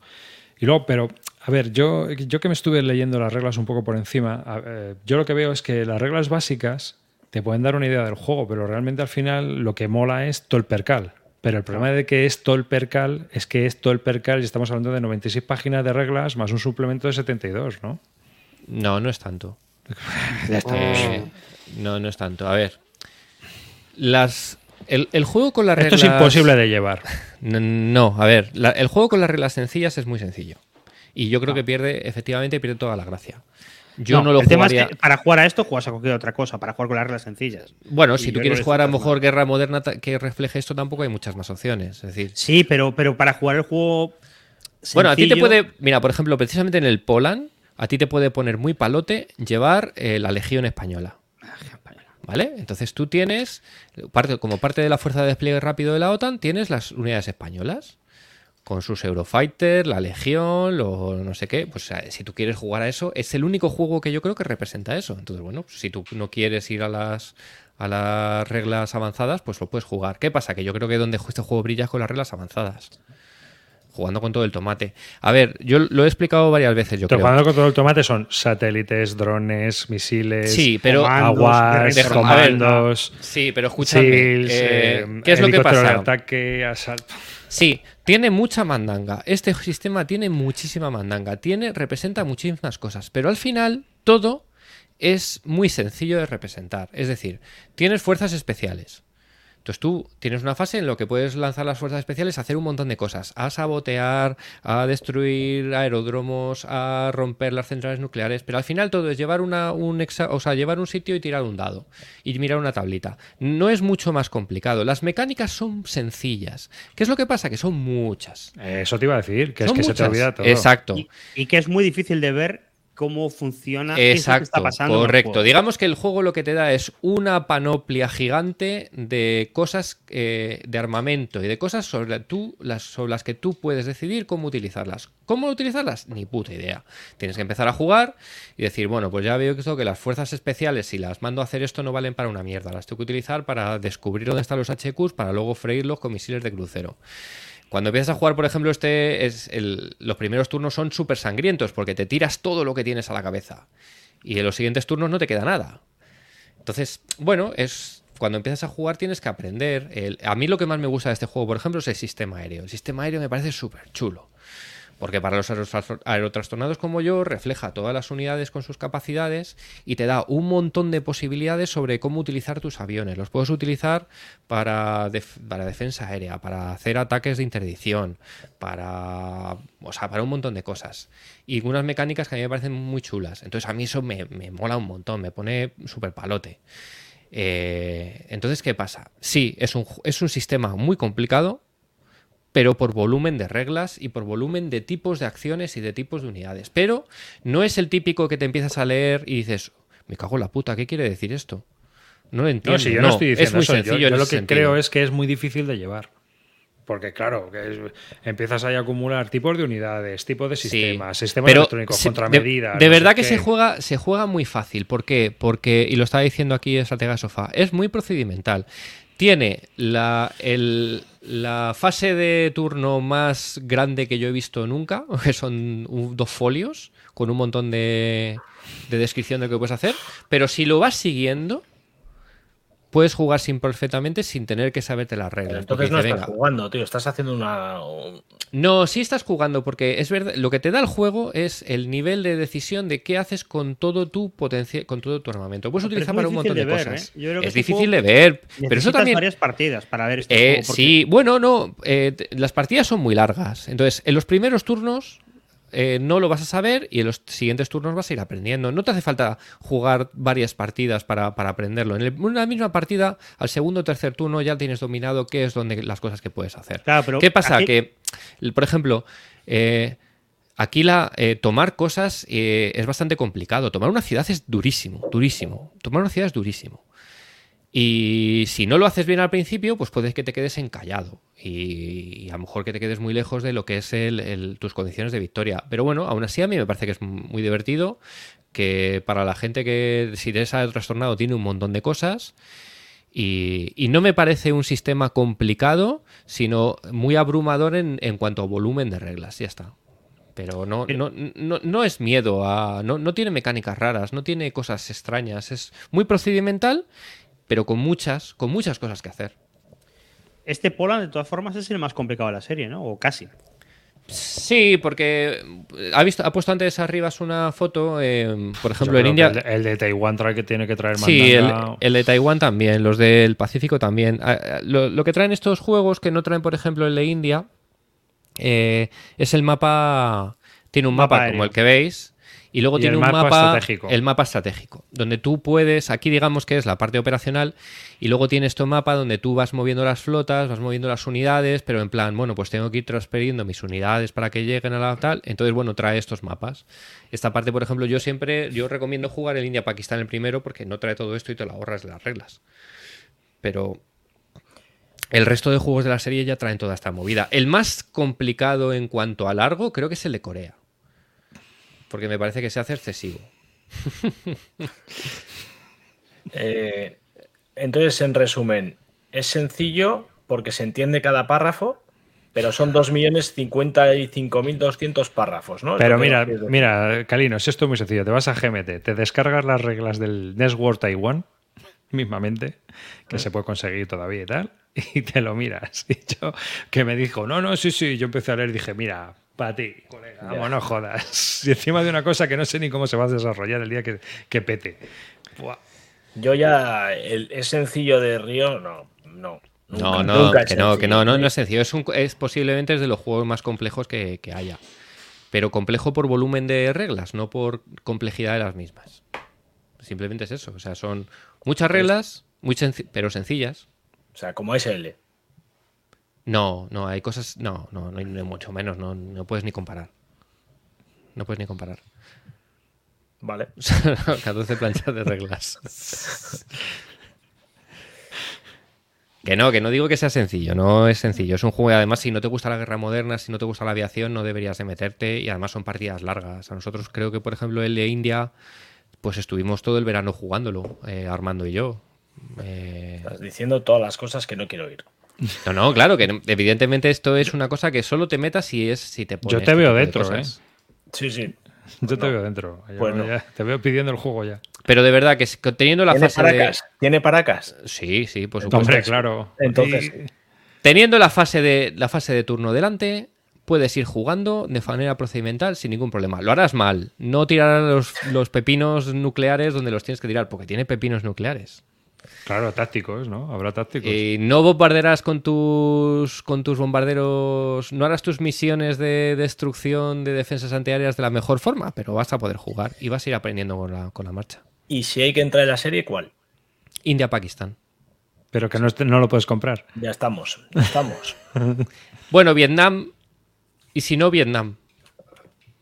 Y luego, pero A ver, yo, yo que me estuve leyendo las reglas un poco por encima, eh, yo lo que veo es que las reglas básicas te pueden dar una idea del juego, pero realmente al final lo que mola es todo el percal. Pero el problema de que es todo el percal es que es todo el percal y estamos hablando de 96 páginas de reglas más un suplemento de 72, ¿no? No, no es tanto. Eh, no, no es tanto. A ver. Las. El, el juego con las Esto reglas. es imposible de llevar. No, a ver, la- el juego con las reglas sencillas es muy sencillo. Y yo creo que pierde, efectivamente, pierde toda la gracia. Yo no, lo el tema es que para jugar a esto juegas a cualquier otra cosa, para jugar con las reglas sencillas. Bueno, Y si tú quieres jugar a lo mejor guerra moderna que refleje esto, tampoco hay muchas más opciones. Es decir, Sí, pero, pero para jugar el juego. bueno, a ti te puede. Mira, por ejemplo, precisamente en el Poland, a ti te puede poner muy palote llevar eh, la Legión Española. ¿Vale? Entonces tú tienes, como parte de la fuerza de despliegue rápido de la OTAN, tienes las unidades españolas. Con sus Eurofighter, la Legión, lo no sé qué. Pues si tú quieres jugar a eso, es el único juego que yo creo que representa eso. Entonces, bueno, si tú no quieres ir a las, a las reglas avanzadas, pues lo puedes jugar. ¿Qué pasa? Que yo creo que donde este juego brilla es con las reglas avanzadas. Jugando con todo el tomate. A ver, yo lo he explicado varias veces, yo creo. Tocando con todo el tomate son satélites, drones, misiles, Sí, pero. comandos, aguas, Deja- a ver, comandos, Sí, pero escúchame. SEALs, eh, eh, ¿Qué es lo que pasa? ataque, asalto. Sí, tiene mucha mandanga. Este sistema tiene muchísima mandanga. Tiene, representa muchísimas cosas. Pero al final, todo es muy sencillo de representar. Es decir, tienes fuerzas especiales. Entonces tú tienes una fase en la que puedes lanzar las fuerzas especiales a hacer un montón de cosas. A sabotear, a destruir aeródromos, a romper las centrales nucleares. Pero al final todo es llevar una, un exa- o sea, llevar un sitio y tirar un dado. Y mirar una tablita. No es mucho más complicado. Las mecánicas son sencillas. ¿Qué es lo que pasa? Que son muchas. Eso te iba a decir, que es que se te olvida todo. Exacto. Y, y que es muy difícil de ver cómo funciona. lo que Exacto, está pasando correcto. Digamos que el juego lo que te da es una panoplia gigante de cosas eh, de armamento y de cosas sobre, tú, las, sobre las que tú puedes decidir cómo utilizarlas. ¿Cómo utilizarlas? Ni puta idea. Tienes que empezar a jugar y decir, bueno, pues ya veo que, esto, que las fuerzas especiales, si las mando a hacer esto, no valen para una mierda. Las tengo que utilizar para descubrir dónde están los HQs para luego freírlos con misiles de crucero. Cuando empiezas a jugar, por ejemplo, este es el- los primeros turnos son súper sangrientos porque te tiras todo lo que tienes a la cabeza. Y en los siguientes turnos no te queda nada. Entonces, bueno, es cuando empiezas a jugar tienes que aprender. A mí lo que más me gusta de este juego, por ejemplo, es el sistema aéreo. El sistema aéreo me parece súper chulo. Porque para los aerotrastornados como yo, refleja todas las unidades con sus capacidades y te da un montón de posibilidades sobre cómo utilizar tus aviones. Los puedes utilizar para, para defensa aérea, para hacer ataques de interdicción, para, o sea, para un montón de cosas. Y unas mecánicas que a mí me parecen muy chulas. Entonces a mí eso me, me mola un montón, me pone súper palote. Eh, entonces, ¿qué pasa? Sí, es un, es un sistema muy complicado, pero por volumen de reglas y por volumen de tipos de acciones y de tipos de unidades. Pero no es el típico que te empiezas a leer y dices, me cago en la puta, ¿qué quiere decir esto? No lo entiendo. No, si yo no, estoy diciendo es muy eso. Yo- sencillo. Yo, lo que sentido. creo es que es muy difícil de llevar. Porque claro, que es- empiezas ahí a acumular tipos de unidades, tipos de Sí, sistemas, sistemas electrónicos, se- contramedidas. De, de no sé verdad que qué. se juega, se juega muy fácil. ¿Por qué? Porque, y lo estaba diciendo aquí Estratega Sofá, es muy procedimental. Tiene la, la fase de turno más grande que yo he visto nunca, que son dos folios con un montón de, de descripción de lo que puedes hacer. Pero si lo vas siguiendo, puedes jugar sin perfectamente sin tener que saberte las reglas. entonces no dice, estás "Venga, jugando, tío. Estás haciendo una. un- no, sí estás jugando, porque es verdad, lo que te da el juego es el nivel de decisión de qué haces con todo tu potencia, con todo tu armamento. Puedes Pero utilizar para un montón de, difícil de ver, cosas. ¿eh? Es este difícil de ver, pero eso también. varias partidas para ver este Eh, juego. porque- sí, bueno, no. eh, las partidas son muy largas. Entonces, en los primeros turnos eh, no lo vas a saber y en los siguientes turnos vas a ir aprendiendo. No te hace falta jugar varias partidas para, para aprenderlo. En el- una misma partida, al segundo o tercer turno ya tienes dominado qué es donde las cosas que puedes hacer. Claro, pero ¿Qué pasa? aquí- Que, por ejemplo, eh, aquí la, eh, tomar cosas es bastante complicado. Tomar una ciudad es durísimo, durísimo. Tomar una ciudad es durísimo. Y si no lo haces bien al principio, pues puedes que te quedes encallado. Y, y a lo mejor que te quedes muy lejos de lo que es el- el- tus condiciones de victoria. Pero bueno, aún así a mí me parece que es muy divertido. Que para la gente que si te ha trastornado tiene un montón de cosas. Y, y no me parece un sistema complicado, sino muy abrumador en, en cuanto a volumen de reglas. Ya está. Pero no, no, no, no es miedo a. No, no tiene mecánicas raras, no tiene cosas extrañas. Es muy procedimental, pero con muchas, con muchas cosas que hacer. Este Poland, de todas formas, es el más complicado de la serie, ¿no? O casi. Sí, porque ha visto, ha puesto antes arriba una foto, eh, por ejemplo, en India. El, el de Taiwán trae que tiene que traer Sí, el, el de Taiwán también, los del Pacífico también. Ah, ah, Lo, lo que traen estos juegos, que no traen, por ejemplo, el de India, eh, es el mapa. Tiene un Mapa mapa, como el que veis. Y luego Y tiene el un mapa mapa, estratégico. el mapa estratégico, donde tú puedes, aquí digamos que es la parte operacional, y luego tienes tu mapa donde tú vas moviendo las flotas, vas moviendo las unidades, pero en plan, bueno, pues tengo que ir transfiriendo mis unidades para que lleguen a la tal, entonces, bueno, trae estos mapas. Esta parte, por ejemplo, yo siempre, yo recomiendo jugar el India-Pakistán el primero porque no trae todo esto y te lo ahorras de las reglas. Pero el resto de juegos de la serie ya traen toda esta movida. El más complicado en cuanto a largo creo que es el de Corea. Porque me parece que se hace excesivo. Eh, entonces, en resumen, es sencillo porque se entiende cada párrafo, pero son 2.055.200 párrafos, ¿no? Pero mira, mira, Calinos, esto es muy sencillo. Te vas a GMT, te descargas las reglas del Network Taiwan, mismamente, que se puede conseguir todavía y tal, y te lo miras. Y yo, que me dijo, no, no, sí, sí, yo empecé a leer y dije, mira, para ti, colega, vamos, no jodas. Y encima de una cosa que no sé ni cómo se va a desarrollar el día que, que pete. Buah. Yo ya, el, es sencillo de Río, no, no. No, nunca- no, nunca es que no, que no, no, sencillo. no es sencillo. Es, un- es posiblemente es de los juegos más complejos que, que haya. Pero complejo por volumen de reglas, no por complejidad de las mismas. Simplemente es eso. O sea, son muchas reglas, muy pero sencillas. O sea, como SL. No, no, hay cosas. No, no, no, hay- no, mucho menos. No, no puedes ni comparar. No puedes ni comparar. Vale. 14 planchas de reglas. Que no, que no digo que sea sencillo, no es sencillo. Es un juego, además, si no te gusta la guerra moderna, si no te gusta la aviación, no deberías de meterte. Y además son partidas largas. A nosotros creo que, por ejemplo, el de India, pues estuvimos todo el verano jugándolo, eh, Armando y yo. Eh, Estás diciendo todas las cosas que no quiero oír. No, no, claro, que evidentemente esto es una cosa que solo te metas si es si te pones Yo te veo tipo de dentro, cosas. Sí, sí. Yo te no. veo dentro. Ya- Pues no. ya- te veo pidiendo el juego ya. Pero de verdad que teniendo la ¿Tiene fase de... paracas? ¿Tiene paracas? Sí, sí, por supuesto. Hombre, claro. Entonces, Y- Teniendo la fase de la fase de turno delante, puedes ir jugando de manera procedimental sin ningún problema. Lo harás mal. No tirarás los, los pepinos nucleares donde los tienes que tirar, porque tiene pepinos nucleares. Claro, tácticos, ¿no? Habrá tácticos. Y no bombardearás con tus con tus bombarderos. No harás tus misiones de destrucción de defensas antiaéreas de la mejor forma, pero vas a poder jugar y vas a ir aprendiendo con la, con la marcha. ¿y si hay que entrar en la serie, cuál? India-Pakistán. Pero que no, no lo puedes comprar. Ya estamos, ya estamos. Bueno, Vietnam. Y si no, Vietnam.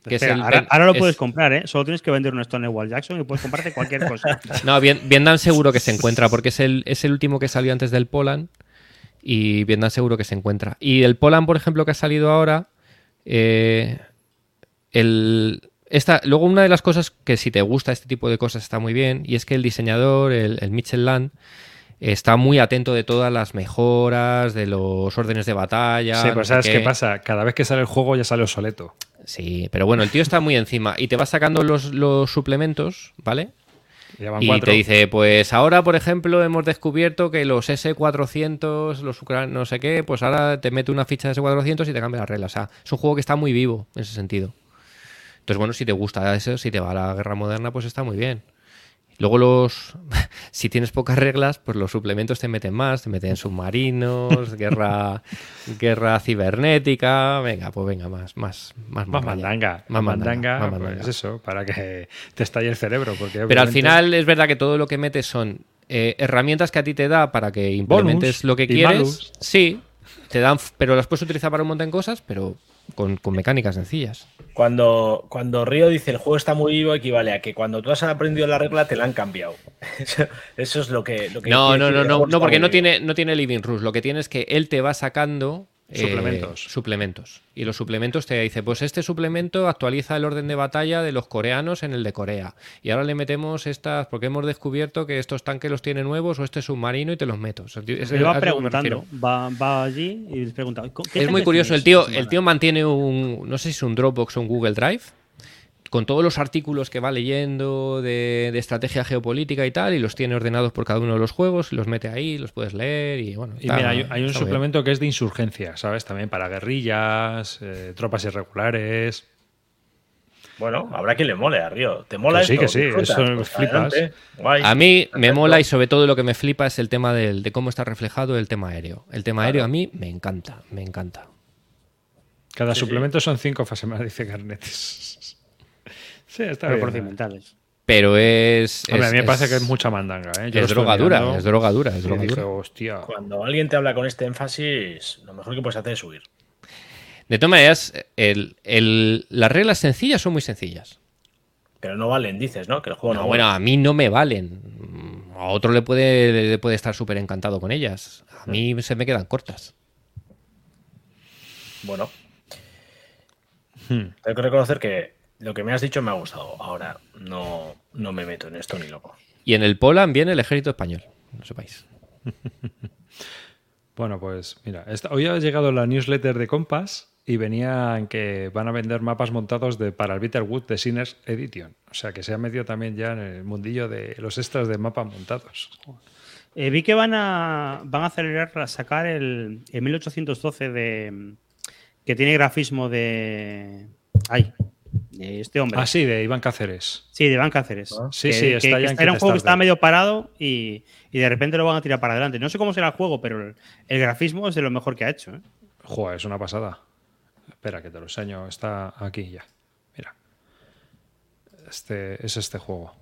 Que es Espera, el- ahora, ahora lo es- puedes comprar, ¿eh? Solo tienes que vender un Stonewall Jackson y puedes comprarte cualquier cosa. No, Vien- Vietnam seguro que se encuentra, porque es el, es el último que salió antes del Poland. Y Vietnam seguro que se encuentra. Y el Poland, por ejemplo, que ha salido ahora. eh, el, esta, luego, una de las cosas que si te gusta este tipo de cosas está muy bien. Y es que el diseñador, el, el Mitchell Land, está muy atento de todas las mejoras, de los órdenes de batalla. sí, no pues sé ¿sabes qué qué. pasa? Cada vez que sale el juego ya sale obsoleto. Sí, pero bueno, el tío está muy encima. Y te va sacando los, los suplementos, ¿vale? Y cuatro. te dice, pues ahora, por ejemplo, hemos descubierto que los S400, los no sé qué, pues ahora te mete una ficha de S400 y te cambia la regla. O sea, es un juego que está muy vivo en ese sentido. Entonces, bueno, si te gusta eso, si te va a la guerra moderna, pues está muy bien. Luego los, si tienes pocas reglas, pues los suplementos te meten más, te meten submarinos, guerra, guerra cibernética, venga, pues venga, más, más, más, Más mandanga. Más mandanga, más pues mandanga. eso, para que te estalle el cerebro. Porque Pero al final es verdad que todo lo que metes son eh, herramientas que a ti te da para que implementes Bonus lo que quieres. Sí, te dan, pero las puedes utilizar para un montón de cosas, pero con, con mecánicas sencillas. Cuando, cuando Río dice el juego está muy vivo, equivale a que cuando tú has aprendido la regla te la han cambiado. Eso, eso es lo que. Lo que No, no, no, no, no, porque no tiene, no tiene living rules. Lo que tiene es que él te va sacando eh, Suplementos. suplementos. Y los suplementos te dice, pues este suplemento actualiza el orden de batalla de los coreanos en el de Corea. Y ahora le metemos estas, porque hemos descubierto que estos tanques los tiene nuevos o este submarino y te los meto. Es- Se va me preguntando, va, va allí y les pregunta. ¿qué Es muy curioso, el tío, el tío mantiene un, no sé si es un Dropbox o un Google Drive, con todos los artículos que va leyendo de, de estrategia geopolítica y tal, y los tiene ordenados por cada uno de los juegos, y los mete ahí, los puedes leer, y bueno. Y está- mira, hay, hay un bien. suplemento que es de insurgencia, ¿sabes? También para guerrillas, eh, tropas irregulares. Bueno, habrá quien le mole a Río. ¿Te mola Que sí, esto? que sí, eso Pues flipas. Guay. A mí me mola y sobre todo lo que me flipa es el tema del, de cómo está reflejado el tema aéreo. El tema aéreo a mí me encanta, me encanta. Cada Sí, suplemento son cinco fases más, dice Carnetes. Sí, está bien. procedimentales. Pero es. Hombre, a mí me parece es- que es mucha mandanga. ¿eh? Yo Es drogadura, mirando es drogadura, es drogadura. hostia. Cuando alguien te habla con este énfasis, lo mejor que puedes hacer es huir. De todas maneras, el- el- las reglas sencillas son muy sencillas. Pero no valen, dices, ¿no? Que el juego no, No, bueno, a mí no me valen. A otro le puede, le puede estar súper encantado con ellas. A mí se me quedan cortas. Bueno. Hmm. Tengo que reconocer que lo que me has dicho me ha gustado. Ahora no, no me meto en esto ni loco. Y en el Poland viene el ejército español, no sepáis. Bueno, pues mira, esta- hoy ha llegado la newsletter de Compass y venía en que van a vender mapas montados de, para el Bitterwood de Sinners Edition. O sea que se ha metido también ya en el mundillo de los extras de mapas montados. Eh, vi que van a, van a acelerar a sacar el, el 1812 de que tiene grafismo de. Ay, de este hombre. Ah, sí, de Iván Cáceres. Sí, de Van Cáceres. Ah. Sí, Que- sí, que- está que ya en era un juego que estaba medio parado y, y de repente lo van a tirar para adelante. No sé cómo será el juego, pero el, el grafismo es de lo mejor que ha hecho. ¿eh? Joder, es una pasada. Espera, que te lo enseño. Está aquí ya. Mira. Este, es este juego.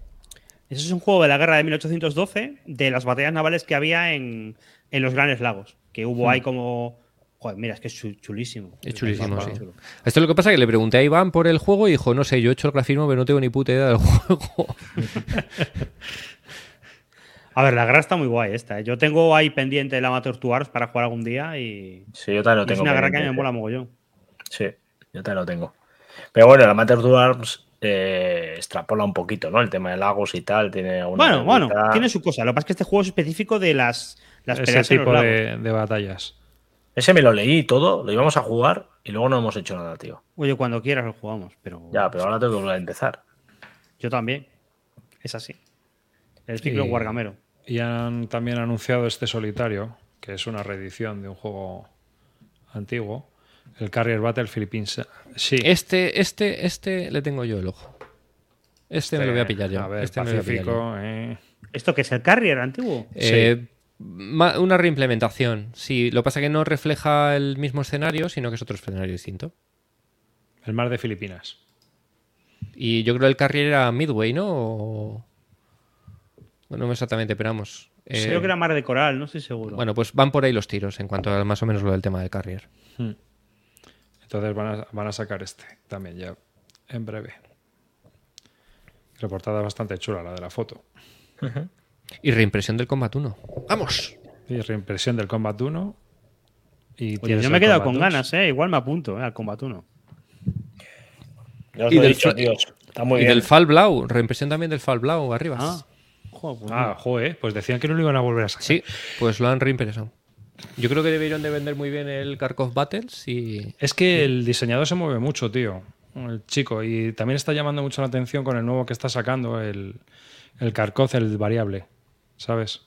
Ese es un juego de la guerra de 1812, de las batallas navales que había en, en los Grandes Lagos. Que hubo ahí como. Joder, mira, es que es chu- chulísimo. Es chulísimo, sí. chulo. Esto es lo que pasa que le pregunté a Iván por el juego y dijo, no sé, yo he hecho el grafismo, pero no tengo ni puta idea del juego. A ver, la guerra está muy guay esta. ¿eh? Yo tengo ahí pendiente el Amateur Tours para jugar algún día y, Sí, yo también lo y es tengo. una guerra que me mola mogollón. Sí, yo también lo tengo. Pero bueno, el Amateur Tours eh, extrapola un poquito, ¿no? El tema de lagos y tal. Tiene Bueno, bueno, tiene su cosa. Lo que pasa es que este juego es específico de las, las Ese peleas en los tipo lagos. de, de batallas. Ese me lo leí y todo, lo íbamos a jugar y luego no hemos hecho nada, tío. Oye, cuando quieras lo jugamos, pero Ya, pero ahora tengo que volver a empezar. yo también. Es así. El ciclo Y- guargamero. Y han también anunciado este solitario, que es una reedición de un juego antiguo, el Carrier Battle Philippines. Sí, Este, este, este le tengo yo el ojo. Este, me lo voy a pillar yo. A ver, este me lo voy a pillar yo. Pacífico, eh. ¿Esto que es el Carrier antiguo? Eh, ma- una reimplementación. Sí, lo que pasa es que no refleja el mismo escenario, sino que es otro escenario distinto. el mar de Filipinas. Y yo creo que el carrier era Midway, ¿no? O- Bueno, no exactamente, pero vamos. eh, Creo que era Mar de Coral, no estoy seguro. Bueno, pues van por ahí los tiros en cuanto a más o menos lo del tema del carrier. Entonces van a, van a sacar este también ya en breve. Reportada bastante chula la de la foto. Y reimpresión del Combat 1. ¡Vamos! Y reimpresión del Combat 1. Y Oye, yo me he quedado con 2. ganas, ¿eh? Igual me apunto, ¿eh? Al Combat 1. Ya os Y lo he del dicho, fl- tíos. Está muy y bien. del Fall Blau, reimpresión también del Fall Blau, arriba. Ah, joder, pues Ah, joder, pues decían que no lo iban a volver a sacar. Sí, pues lo han reimpreso. Yo creo que debieron de vender muy bien el Kharkov Battles y... Es que el diseñador se mueve mucho, tío. El chico. Y también está llamando mucho la atención con el nuevo que está sacando, el, el Kharkov, el variable. ¿Sabes?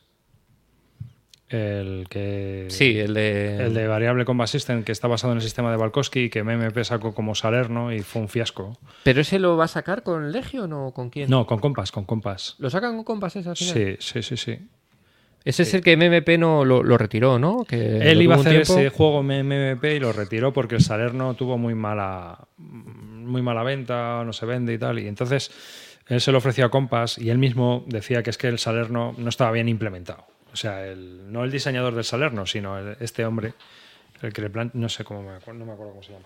El que. Sí, el de... El de Variable Combat System, que está basado en el sistema de Balkowski y que MMP sacó como Salerno y fue un fiasco. ¿Pero ese lo va a sacar con Legion o con quién? No, con Compass, con Compass. ¿Lo sacan con Compass final? Sí, sí, sí, sí. Ese es el que MMP no lo, lo retiró, ¿no? Que Él iba a hacer tiempo. ese juego MMP y lo retiró porque el Salerno tuvo muy mala, muy mala venta, no se vende y tal. Y entonces él se lo ofreció a Compass y él mismo decía que es que el Salerno no estaba bien implementado. O sea, no el diseñador del Salerno, sino este hombre, el que le plan- no sé cómo me no me acuerdo cómo se llama.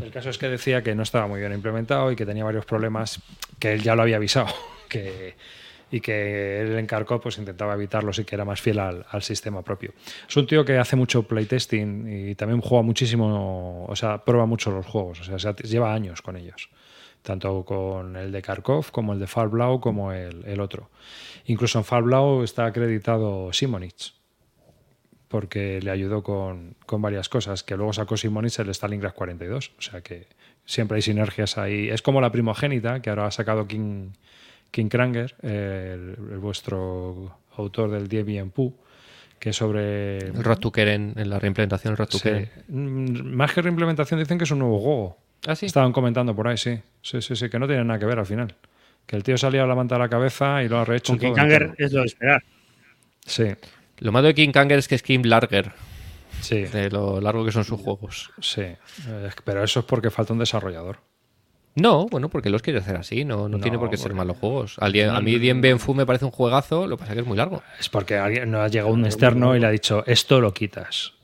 El caso es que decía que no estaba muy bien implementado y que tenía varios problemas que él ya lo había avisado, y que él en Kharkov pues intentaba evitarlo y que era más fiel al, al, sistema propio. Es un tío que hace mucho playtesting y también juega muchísimo, o sea, prueba mucho los juegos, o sea, lleva años con ellos, tanto con el de Kharkov como el de Far Blau como el, el otro. Incluso en Far Blau está acreditado Simonich porque le ayudó con, con, varias cosas, que luego sacó Simonich el Stalingrad 42, o sea que siempre hay sinergias ahí. Es como la primogénita, que ahora ha sacado King, King Kranger, el, el vuestro autor del Debian Pu, que es sobre... El Rotukeren, en la reimplementación del. Sí. Mm, Más que reimplementación dicen que es un nuevo juego. ¿Ah, sí? Estaban comentando por ahí, sí. Sí, sí, sí, que no tiene nada que ver al final. Que el tío salía a levantar la cabeza y lo ha rehecho Con King entero. es lo de esperar. Sí, Lo malo de King Kanger es que es Kim Larger, sí, de lo largo que son sus juegos. sí. Eh, Pero eso es porque falta un desarrollador. No, bueno, porque los quiere hacer así, no, no, No, tiene por qué ser malos juegos. Al a mí Dien Bien Fu me parece un juegazo, lo que pasa es que es muy largo. Es porque alguien no ha llegado un externo y le ha dicho, esto lo quitas.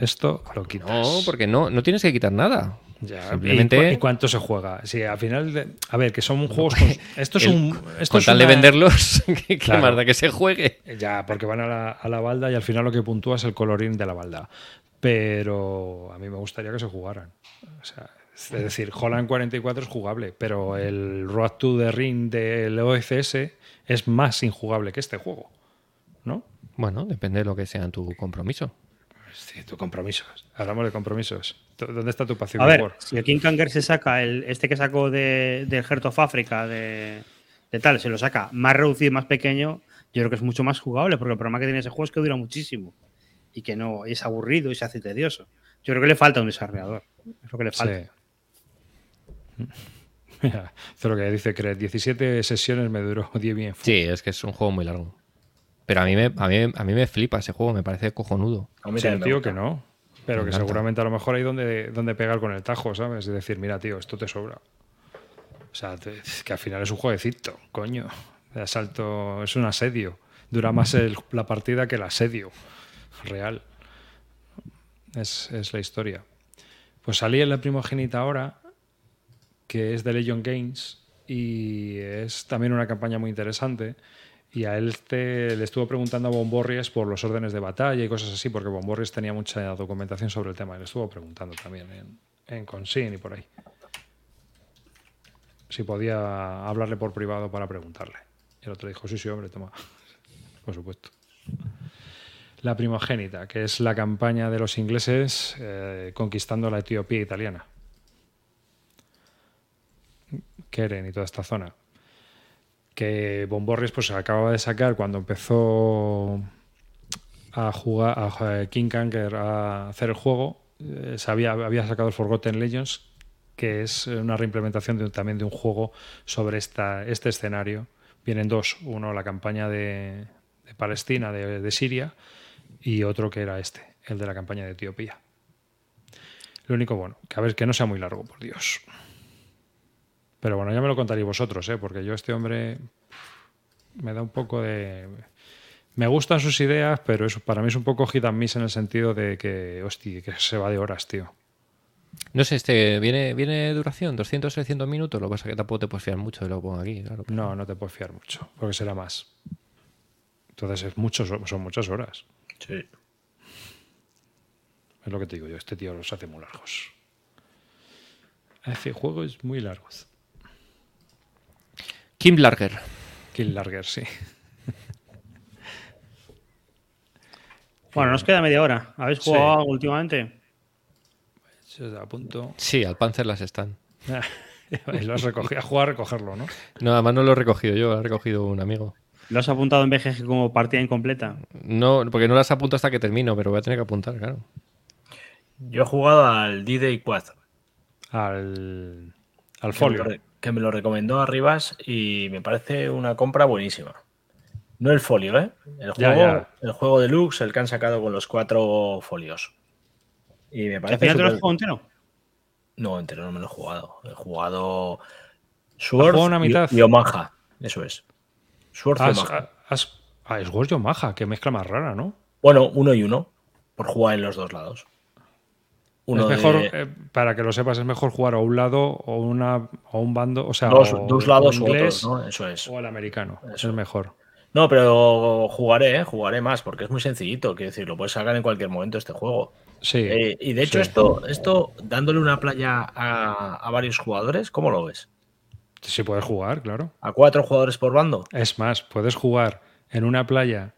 Esto lo quitas. No, porque no, no tienes que quitar nada. Ya, Simplemente- ¿y, cu- y cuánto se juega? Sí, al final, de- a ver, que son juegos. con- esto es El- un. Esto Con es tal de venderlos, ¿qué Claro. más da que se juegue? Ya, porque van a la, a la balda y al final lo que puntúa es el colorín de la balda. Pero a mí me gustaría que se jugaran. O sea, es decir, Holland 44 es jugable, pero el Road to the Ring del OFS es más injugable que este juego. ¿No? Bueno, depende de lo que sea tu compromiso. Sí, tu compromisos. Hablamos de compromisos. ¿Tú- ¿Dónde está tu pasión? A ver, War? si el King Kanger se saca el, este que sacó de, del Heart of Africa, de, de tal, se lo saca más reducido y más pequeño, yo creo que es mucho más jugable, porque el problema que tiene ese juego es que dura muchísimo y que no es aburrido y se hace tedioso. Yo creo que le falta un desarrollador. Es lo que le falta. Sí. Mira, esto es lo que dice Cred. 17 sesiones me duró 10 bien. Sí, es que es un juego muy largo. Pero a mí me, a mí, a mí me flipa ese juego, me parece cojonudo. A mí también me tío, que no. Pero que seguramente a lo mejor hay donde, donde pegar con el tajo, ¿sabes? Es decir, mira, tío, esto te sobra. O sea, te- que al final es un jueguecito, coño. De asalto, es un asedio. Dura más el- la partida que el asedio real. Es, es la historia. Pues salí en la primogénita ahora, que es de Legion Games, y es también una campaña muy interesante. Y a él te- le estuvo preguntando a Bomborries por los órdenes de batalla y cosas así, porque Bomborries tenía mucha documentación sobre el tema. Y le estuvo preguntando también en, en y por ahí. Si podía hablarle por privado para preguntarle. Y el otro dijo, sí, sí, hombre, toma. por supuesto. La primogénita, que es la campaña de los ingleses eh, conquistando la Etiopía italiana. Keren y toda esta zona. Que Bomborries pues acababa de sacar cuando empezó a jugar a King Kanker a hacer el juego. eh, se había, sacado el Forgotten Legends, que es una reimplementación también de un juego sobre esta, este escenario. Vienen dos, uno la campaña de, de Palestina, de, de Siria, y otro que era este, el de la campaña de Etiopía. Lo único bueno, que a ver que no sea muy largo, por Dios. Pero bueno, ya me lo contaréis vosotros, ¿eh? porque yo este hombre me da un poco de... Me gustan sus ideas, pero eso para mí es un poco hit and miss en el sentido de que, hostia, que se va de horas, tío. No sé, este viene, viene duración, 200, 300 minutos. Lo que pasa es que tampoco te puedes fiar mucho de lo que pongo aquí. Claro. No, no te puedes fiar mucho, porque será más. Entonces es muchos, son muchas horas. Sí. Es lo que te digo yo, este tío los hace muy largos. Hace juegos muy largos. Kim Larger. Kill Larger, sí. Bueno, nos queda media hora. ¿Habéis Sí. jugado algo últimamente? A punto. Sí, al Panzer las están. lo has recogido. A jugar a recogerlo, ¿no? No, además no lo he recogido yo, lo ha recogido un amigo. ¿Lo has apuntado en BGG como partida incompleta? No, porque no las apunto hasta que termino, pero voy a tener que apuntar, claro. Yo he jugado al D-Day 4. Al, al folio. Que me lo recomendó Arribas y me parece una compra buenísima. No el folio, ¿eh? El juego, ya. El juego deluxe, el que han sacado con los cuatro folios. Y me ¿Al parece. te lo has entero? No, entero no me lo he jugado. He jugado. ¿Has Sword una mitad? y, y Omaha. Eso es. Sword y Omaha. has- ah, es Gorjo Maja, qué mezcla más rara, ¿no? Bueno, uno y uno. Por jugar en los dos lados. Uno es mejor, de- eh, para que lo sepas, es mejor jugar a un lado o, una, o un bando, o sea, dos, o- dos lados o inglés otros, ¿no? Eso es. o al americano. Eso. Es mejor. No, pero jugaré, ¿eh? jugaré más, porque es muy sencillito. Quiero decir, lo puedes sacar en cualquier momento este juego. Sí. Eh, y de hecho, sí. esto, esto, dándole una playa a, a varios jugadores, ¿cómo lo ves? Sí puedes jugar, claro. ¿A cuatro jugadores por bando? Es más, puedes jugar en una playa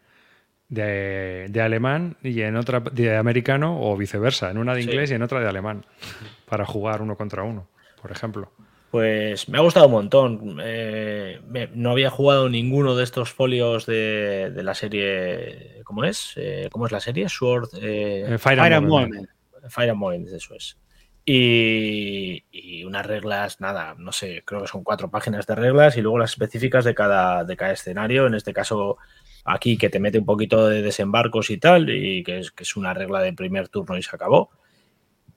de, de alemán y en otra de americano o viceversa, en una de Sí. inglés y en otra de alemán, para jugar uno contra uno, por ejemplo. Pues me ha gustado un montón. Eh, me- no había jugado ninguno de estos folios de, de la serie. ¿Cómo es? Eh, ¿Cómo es la serie? Sword. eh, Eh, Fire, Fire and. Movement. Fire and Movement, eso es. Y, y unas reglas, nada, no sé, creo que son cuatro páginas de reglas y luego las específicas de cada, de cada escenario. En este caso, aquí que te mete un poquito de desembarcos y tal, y que es, que es una regla de primer turno y se acabó.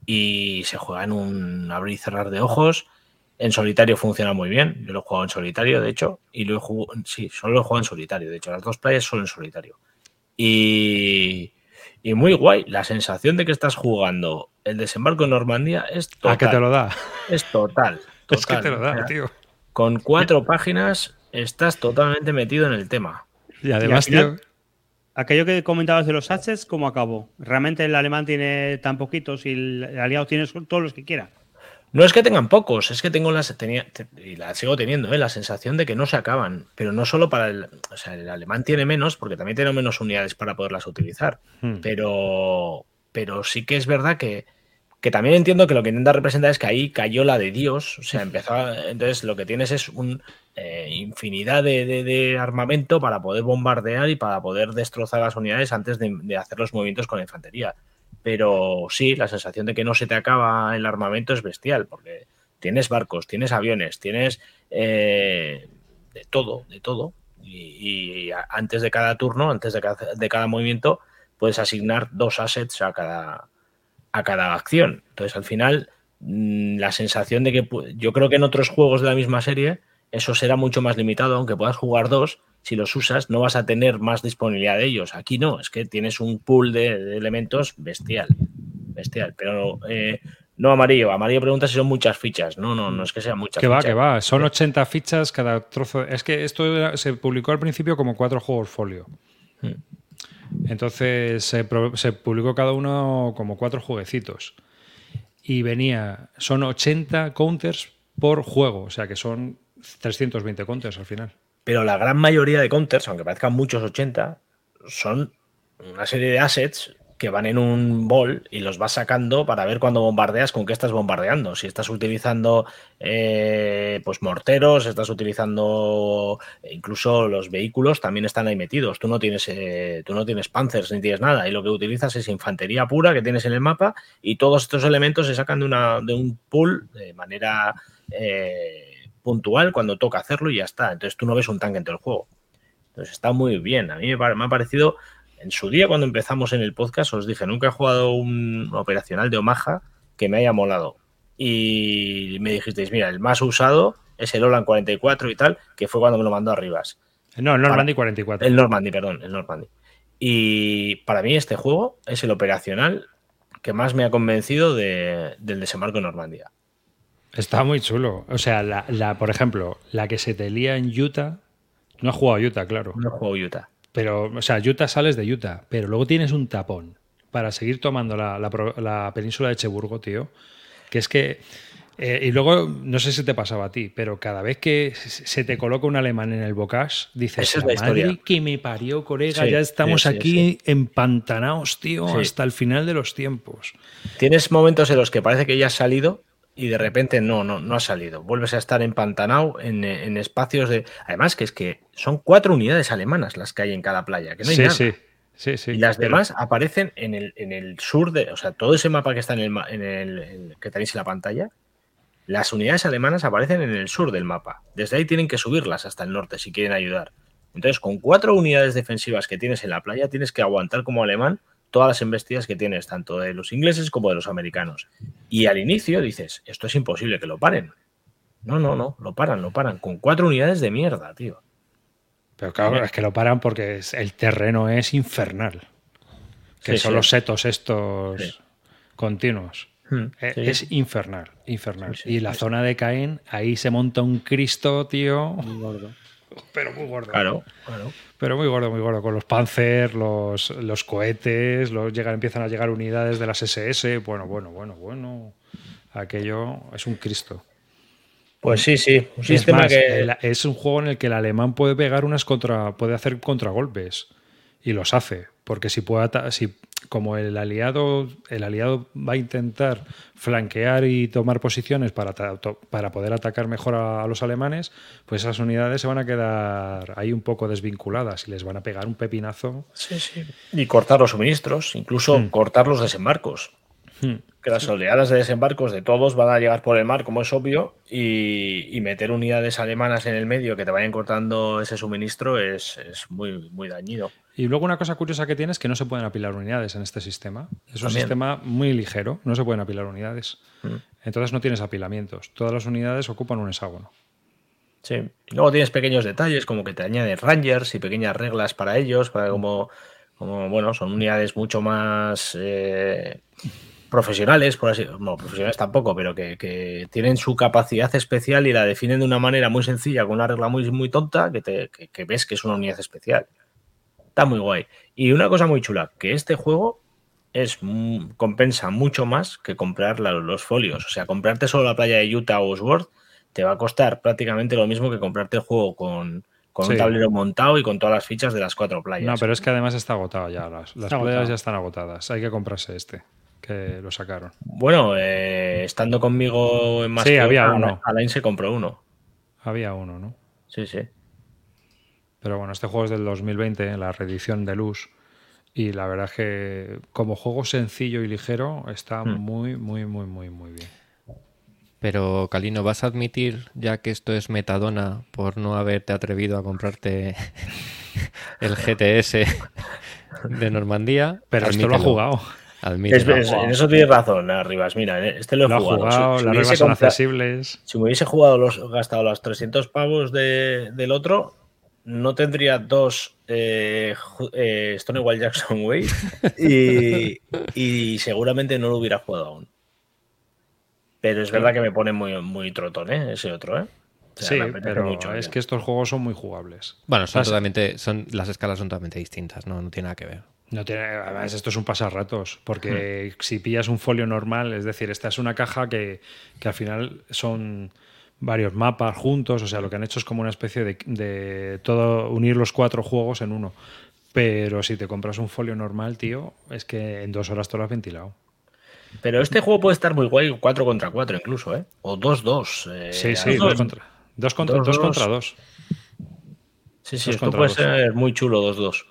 Y se juega en un abrir y cerrar de ojos. En solitario funciona muy bien. Yo lo he jugado en solitario, de hecho, y lo he jugado, sí, solo lo he jugado en solitario. De hecho, las dos playas solo en solitario. Y, y muy guay. La sensación de que estás jugando el desembarco en Normandía es total. ¿A qué te lo da? Es total. Es que total. te lo O da, sea, tío. Con cuatro páginas estás totalmente metido en el tema. Y además, Y al final- tío, Aquello que comentabas de los assets, ¿cómo acabó? Realmente el alemán tiene tan poquitos y el aliado tiene todos los que quiera. No es que tengan pocos, es que tengo la, tenía, te- y la sigo teniendo, ¿eh? la sensación de que no se acaban. Pero no solo para el. O sea, el alemán tiene menos, porque también tiene menos unidades para poderlas utilizar. Hmm. Pero, pero sí que es verdad que, que también entiendo que lo que intenta representar es que ahí cayó la de Dios. O sea, empezó. entonces lo que tienes es un eh, infinidad de, armamento para poder bombardear y para poder destrozar las unidades antes de, hacer los movimientos con la infantería. Pero sí, la sensación de que no se te acaba el armamento es bestial, porque tienes barcos, tienes aviones, tienes eh, de todo, de todo. Y, y antes de cada turno, antes de cada, de cada movimiento, puedes asignar dos assets a cada, a cada acción. Entonces, al final, mm, la sensación de que yo creo que en otros juegos de la misma serie eso será mucho más limitado, aunque puedas jugar dos, si los usas no vas a tener más disponibilidad de ellos. Aquí no, es que tienes un pool de, de elementos bestial, bestial. Pero eh, no amarillo, amarillo pregunta si son muchas fichas. No, no, no es que sean muchas que va, que va. Son 80 fichas cada trozo. Es que esto se publicó al principio como cuatro juegos folio. Entonces se publicó cada uno como cuatro jueguecitos. Y venía, son 80 counters por juego, o sea que son 320 counters al final. Pero la gran mayoría de counters, aunque parezcan muchos 80, son una serie de assets que van en un bol y los vas sacando para ver cuando bombardeas con qué estás bombardeando. Si estás utilizando eh, pues morteros, estás utilizando eh, incluso los vehículos también están ahí metidos. Tú no tienes eh, tú no tienes panzers ni tienes nada y lo que utilizas es infantería pura que tienes en el mapa y todos estos elementos se sacan de una de un pool de manera eh, puntual cuando toca hacerlo y ya está. Entonces tú no ves un tanque en todo el juego. Entonces está muy bien. A mí me, ha parecido, en su día cuando empezamos en el podcast, os dije, nunca he jugado un operacional de Omaha que me haya molado. Y me dijisteis, mira, el más usado es el Olan 44 y tal, que fue cuando me lo mandó Arribas. No, el Normandy 44. El Normandy, perdón, el Normandy. Y para mí este juego es el operacional que más me ha convencido de- del desembarco en Normandía. Está muy chulo. O sea, la, la- por ejemplo, la que se te lía en Utah. No has jugado a Utah, claro. No juego Utah. Pero, o sea, Utah sales de Utah, pero luego tienes un tapón para seguir tomando la, la península de Cheburgo, tío. Que es que. eh, y luego, no sé si te pasaba a ti, pero cada vez que se te coloca un alemán en el bocage, dices, Esa es la madre historia". que me parió, colega, Sí, ya estamos sí, sí, aquí empantanados, tío, hasta el final de los tiempos. Tienes momentos en los que parece que ya has salido y de repente no, no, no has salido. Vuelves a estar empantanado en, en espacios de. Además, que es que son cuatro unidades alemanas las que hay en cada playa, que no hay sí, nada. sí, sí, sí. y las pero- demás aparecen en el, en el sur de. O sea, todo ese mapa que está en el, en el- que tenéis en la pantalla, las unidades alemanas aparecen en el sur del mapa. Desde ahí tienen que subirlas hasta el norte si quieren ayudar. Entonces, con cuatro unidades defensivas que tienes en la playa, tienes que aguantar como alemán todas las embestidas que tienes, tanto de los ingleses como de los americanos. Y al inicio dices, esto es imposible que lo paren. No, no, no, lo paran, lo paran. Con cuatro unidades de mierda, tío. Pero claro, es que lo paran porque es- el terreno es infernal. Que Sí, son sí. los setos estos Sí. continuos. Hmm, Eh, sí. Es infernal, infernal. Sí, sí, y la sí, zona de Caen, ahí se monta un Cristo, tío. Pero muy gordo. Claro, claro. Pero muy gordo, muy gordo. Con los Panzer, los, los cohetes, los llegan, empiezan a llegar unidades de las SS. Bueno, bueno, bueno, bueno. Aquello es un Cristo. Pues sí, sí. Un Es sistema más, que. el- es un juego en el que el alemán puede pegar unas contra. puede hacer contragolpes. Y los hace. Porque si puede si como el aliado, el aliado va a intentar flanquear y tomar posiciones para, para poder atacar mejor a, a los alemanes, pues esas unidades se van a quedar ahí un poco desvinculadas y les van a pegar un pepinazo. Sí, sí. Y cortar los suministros, incluso Hmm. cortar los desembarcos. Hmm. Que las oleadas de desembarcos de todos van a llegar por el mar, como es obvio, y, y meter unidades alemanas en el medio que te vayan cortando ese suministro es, es muy, muy dañino. Y luego una cosa curiosa que tiene es que no se pueden apilar unidades en este sistema. Es un También. sistema muy ligero, no se pueden apilar unidades. Mm. Entonces no tienes apilamientos. Todas las unidades ocupan un hexágono. Sí. Y luego tienes pequeños detalles, como que te añaden rangers y pequeñas reglas para ellos, para como, como bueno, son unidades mucho más eh, profesionales, por así no, profesionales tampoco, pero que, que tienen su capacidad especial y la definen de una manera muy sencilla, con una regla muy, muy tonta, que, te, que, que ves que es una unidad especial. Está muy guay. Y una cosa muy chula, que este juego es mm, compensa mucho más que comprar la- los folios. O sea, comprarte solo la playa de Utah o Osworth te va a costar prácticamente lo mismo que comprarte el juego con, con Sí. un tablero montado y con todas las fichas de las cuatro playas. No, pero es que además está agotado ya. Las, las playas agotado. ya están agotadas. Hay que comprarse este, que lo sacaron. Bueno, eh, estando conmigo en más Sí, que había una, uno. Alain se compró uno. Había uno, ¿no? Sí, sí. Pero bueno, este juego es del 2020, la reedición de Luz. Y la verdad es que como juego sencillo y ligero está Hmm. muy, muy, muy, muy, muy bien. Pero, Calino, ¿vas a admitir, ya que esto es metadona, por no haberte atrevido a comprarte el GTS de Normandía? Pero esto lo ha jugado. Admítelo. Es- es- en eso tienes razón, Arribas. Mira, eh, este lo he Lo jugado. jugado, Si- si las hubiese reglas son accesibles. Si me hubiese jugado los, gastado los 300 pavos de- del otro, no tendría dos eh, eh, Stonewall Jackson Way y, y seguramente no lo hubiera jugado aún. Pero es verdad que me pone muy, muy trotón, ¿eh? Ese otro, ¿eh? O sea, Sí, pero mucho, es que estos juegos son muy jugables. Bueno, son Las- totalmente, son, las escalas son totalmente distintas, no, no tiene nada que ver. No tiene, además, esto es un pasarratos, porque Hmm. si pillas un folio normal, es decir, esta es una caja que, que al final son varios mapas juntos, o sea, lo que han hecho es como una especie de, de todo, unir los cuatro juegos en uno. Pero si te compras un folio normal, tío, es que en dos horas te lo has ventilado. Pero este juego puede estar muy guay 4 contra 4 incluso, ¿eh? O 2-2. eh, Sí, sí, dos. dos contra dos. Contra, dos, dos dos. contra dos. Sí, sí, esto contra puede dos. ser muy chulo 2-2.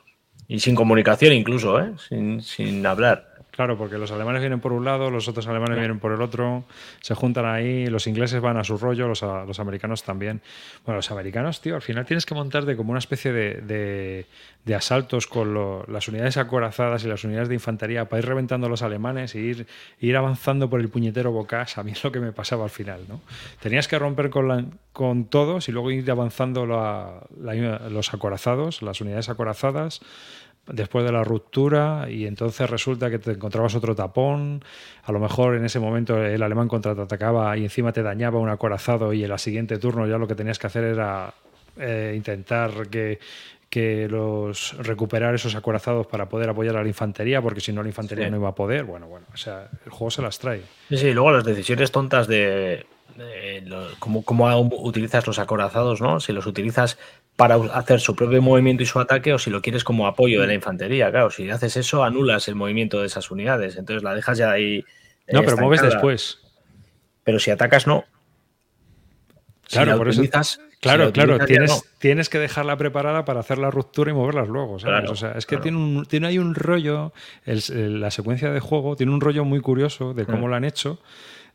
Y sin comunicación incluso, ¿eh? Sin, sin hablar. Claro, porque los alemanes vienen por un lado, los otros alemanes vienen por el otro, se juntan ahí, los ingleses van a su rollo, los, a- los americanos también. Bueno, los americanos, tío, al final tienes que montarte como una especie de, de- de asaltos con lo- las unidades acorazadas y las unidades de infantería para ir reventando a los alemanes e ir, ir avanzando por el puñetero bocas. A mí es lo que me pasaba al final, ¿no? Tenías que romper con, la- con todos y luego ir avanzando la- la- los acorazados, las unidades acorazadas después de la ruptura y entonces resulta que te encontrabas otro tapón, a lo mejor en ese momento el alemán contraatacaba y encima te dañaba un acorazado y en el siguiente turno ya lo que tenías que hacer era eh, intentar que, que los recuperar esos acorazados para poder apoyar a la infantería, porque si no la infantería Sí. no iba a poder. Bueno, bueno, o sea, el juego se las trae. Sí, sí, luego las decisiones tontas de, lo- cómo, cómo utilizas los acorazados, ¿no? Si los utilizas para hacer su propio movimiento y su ataque o si lo quieres como apoyo de la infantería. Claro, si haces eso, anulas el movimiento de esas unidades. Entonces la dejas ya ahí. eh, No, pero mueves después. Pero si atacas, no. Claro, la por eso- utilizas- Claro, la claro, tienes, no. tienes que dejarla preparada para hacer la ruptura y moverlas luego. ¿sabes? Claro, o sea, es que claro. tiene, un, tiene ahí un rollo, el- el- la secuencia de juego tiene un rollo muy curioso de cómo Mm. lo han hecho,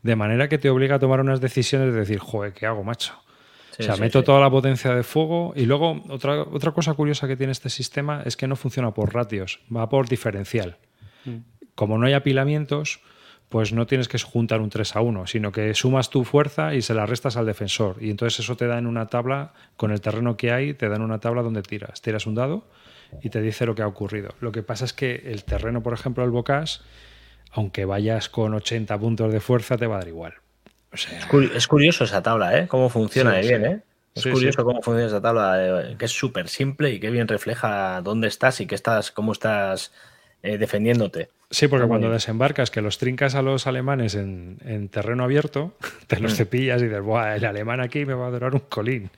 de manera que te obliga a tomar unas decisiones de decir, joder, ¿qué hago, macho? Sí, o sea, sí, meto sí. toda la potencia de fuego y luego otra, otra cosa curiosa que tiene este sistema es que no funciona por ratios, va por diferencial. Como no hay apilamientos, pues no tienes que juntar un 3 a 1, sino que sumas tu fuerza y se la restas al defensor. Y entonces eso te da en una tabla, con el terreno que hay, te da en una tabla donde tiras. Tiras un dado y te dice lo que ha ocurrido. Lo que pasa es que el terreno, por ejemplo, el bocage, aunque vayas con 80 puntos de fuerza, te va a dar igual. O sea, Es, es curioso esa tabla, ¿eh? Cómo funciona Sí, de bien, sí. ¿eh? Es Sí, curioso cómo funciona esa tabla, eh, que es súper simple y que bien refleja dónde estás y qué estás, cómo estás eh, defendiéndote. Sí, porque cuando desembarcas, que los trincas a los alemanes en, en terreno abierto, te los Mm. cepillas y dices, Buah, el alemán aquí me va a durar un colín.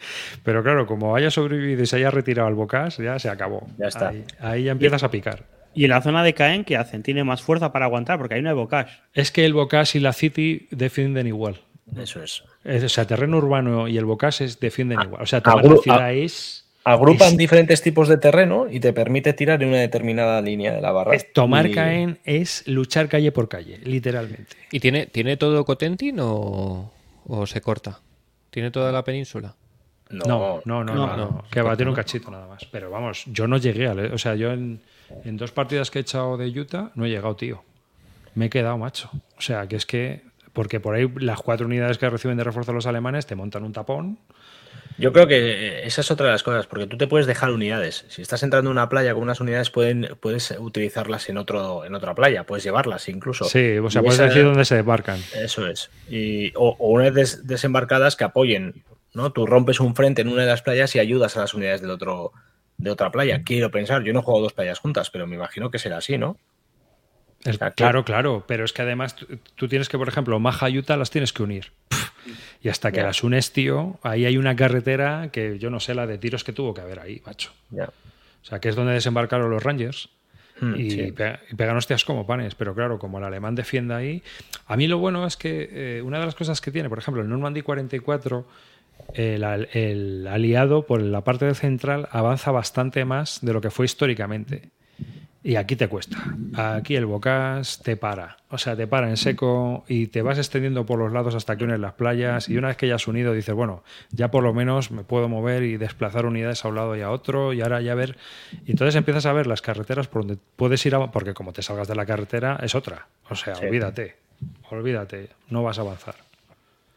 Pero claro, como haya sobrevivido y se haya retirado al bocas, ya se acabó. Ya está. Ahí, ahí ya empiezas a picar. Y en la zona de Caen, ¿qué hacen? Tiene más fuerza para aguantar porque hay una de Bocage. Es que el bocas y la City defienden igual. Eso es. Es- o sea, terreno urbano y el bocas es, defienden igual. O sea, tomar agru- la ciudad es, Agrupan Es- diferentes tipos de terreno y te permite tirar en una determinada línea de la barra. es- tomar Y- Caen es luchar calle por calle, literalmente. ¿Y tiene, tiene todo Cotentin o, o se corta? ¿Tiene toda la península? No, No, no, no, no, no, no, que va a tener un cachito nada más. Pero vamos, yo no llegué al. O sea, yo en, en dos partidas que he echado de Utah no he llegado, tío. Me he quedado, macho. O sea, que es que. Porque por ahí las cuatro unidades que reciben de refuerzo los alemanes te montan un tapón. Yo creo que esa es otra de las cosas, porque tú te puedes dejar unidades. Si estás entrando en una playa con unas unidades, pueden, puedes utilizarlas en, otro, en otra playa, puedes llevarlas incluso. Sí, o sea, Y puedes esa- decir dónde se desembarcan. Eso es. Y, o, o una vez des- desembarcadas que apoyen, ¿no? Tú rompes un frente en una de las playas y ayudas a las unidades del otro, de otra playa. Quiero pensar, yo no he jugado dos playas juntas, pero me imagino que será así, ¿no? Sea, claro, claro, pero es que además tú, tienes que, por ejemplo, Maja y Utah las tienes que unir. Pff, Y hasta que las unes, tío, ahí hay una carretera que yo no sé la de tiros que tuvo que haber ahí, macho. Ya. O sea, que es donde desembarcaron los Rangers. Hmm, y, sí. pe- y pegan hostias como panes, pero claro, como el alemán defiende ahí. A mí lo bueno es que eh, una de las cosas que tiene, por ejemplo, el Normandy 44, el, al- el aliado por la parte central avanza bastante más de lo que fue históricamente. Y aquí te cuesta. Aquí el Bocas te para. O sea, te para en seco y te vas extendiendo por los lados hasta que unes las playas. Y una vez que ya has unido, dices, bueno, ya por lo menos me puedo mover y desplazar unidades a un lado y a otro. Y ahora ya ver. Y entonces empiezas a ver las carreteras por donde puedes ir. a- Porque como te salgas de la carretera, es otra. O sea, Sí. olvídate. Olvídate. No vas a avanzar.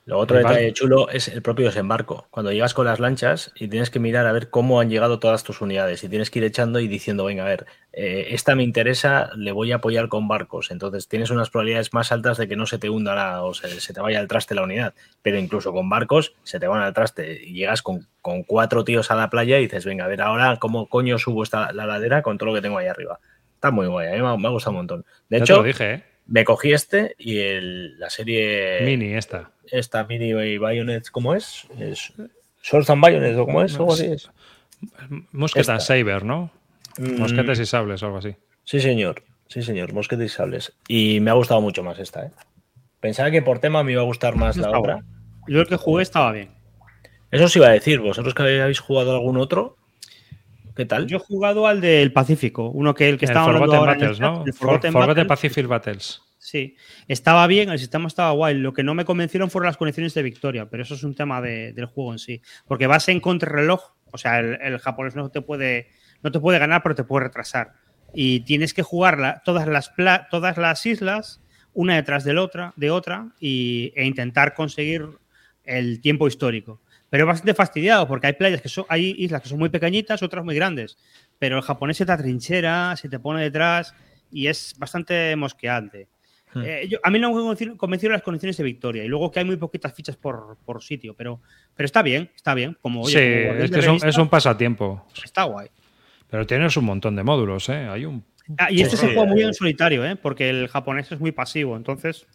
Lo otro detalle chulo es el propio desembarco. Cuando llegas con las lanchas y tienes que mirar a ver cómo han llegado todas tus unidades y tienes que ir echando y diciendo, venga, a ver, eh, esta me interesa, le voy a apoyar con barcos. Entonces tienes unas probabilidades más altas de que no se te hunda la- o se, se te vaya al traste la unidad. Pero incluso con barcos se te van al traste y llegas con, con cuatro tíos a la playa y dices, venga, a ver, ahora cómo coño subo esta, la ladera con todo lo que tengo ahí arriba. Está muy guay, a mí me ha, me ha gustado un montón. De ya te hecho, lo dije, ¿eh? me cogí este y el- la serie Mini esta. Esta mini Bayonets, ¿cómo es? es Swords and Bayonets, ¿o cómo es? ¿Algo así es? Esta. Saber, ¿no? Mm, Mosquetes y sables o algo así. Sí, señor. Sí, señor. Mosquetes y sables. Y me ha gustado mucho más esta, ¿eh? Pensaba que por tema me iba a gustar más la otra. Yo el que jugué estaba bien. Eso os iba a decir. ¿Vosotros que habéis jugado algún otro? ¿Qué tal? Yo he jugado al del Pacífico, uno que el que El estaba hablando ahora en el Battles, chat, ¿no? el For- Forgotten Forgotten Battles. Pacific Battles. Sí, estaba bien, el sistema estaba guay. Lo que no me convencieron fueron las condiciones de victoria, pero eso es un tema de- del juego en sí. Porque vas en contrarreloj, o sea, el, japonés no te puede no te puede ganar, pero te puede retrasar. Y tienes que jugar todas, las pla- todas las islas una detrás de otra, de otra y, e intentar conseguir el tiempo histórico. Pero es bastante fastidiado porque hay playas que son, hay islas que son muy pequeñitas, otras muy grandes. Pero el japonés se te atrinchera, se te pone detrás y es bastante mosqueante. Hmm. Eh, yo- a mí no me convenci- convencieron las condiciones de victoria y luego que hay muy poquitas fichas por, por sitio, pero, pero está bien, está bien. Como, oye, sí, como es que es un, revista, es un pasatiempo. Está guay. Pero tienes un montón de módulos, ¿eh? Hay un... Ah, y este Sí, se juega muy bien en solitario, ¿eh? porque el japonés es muy pasivo, entonces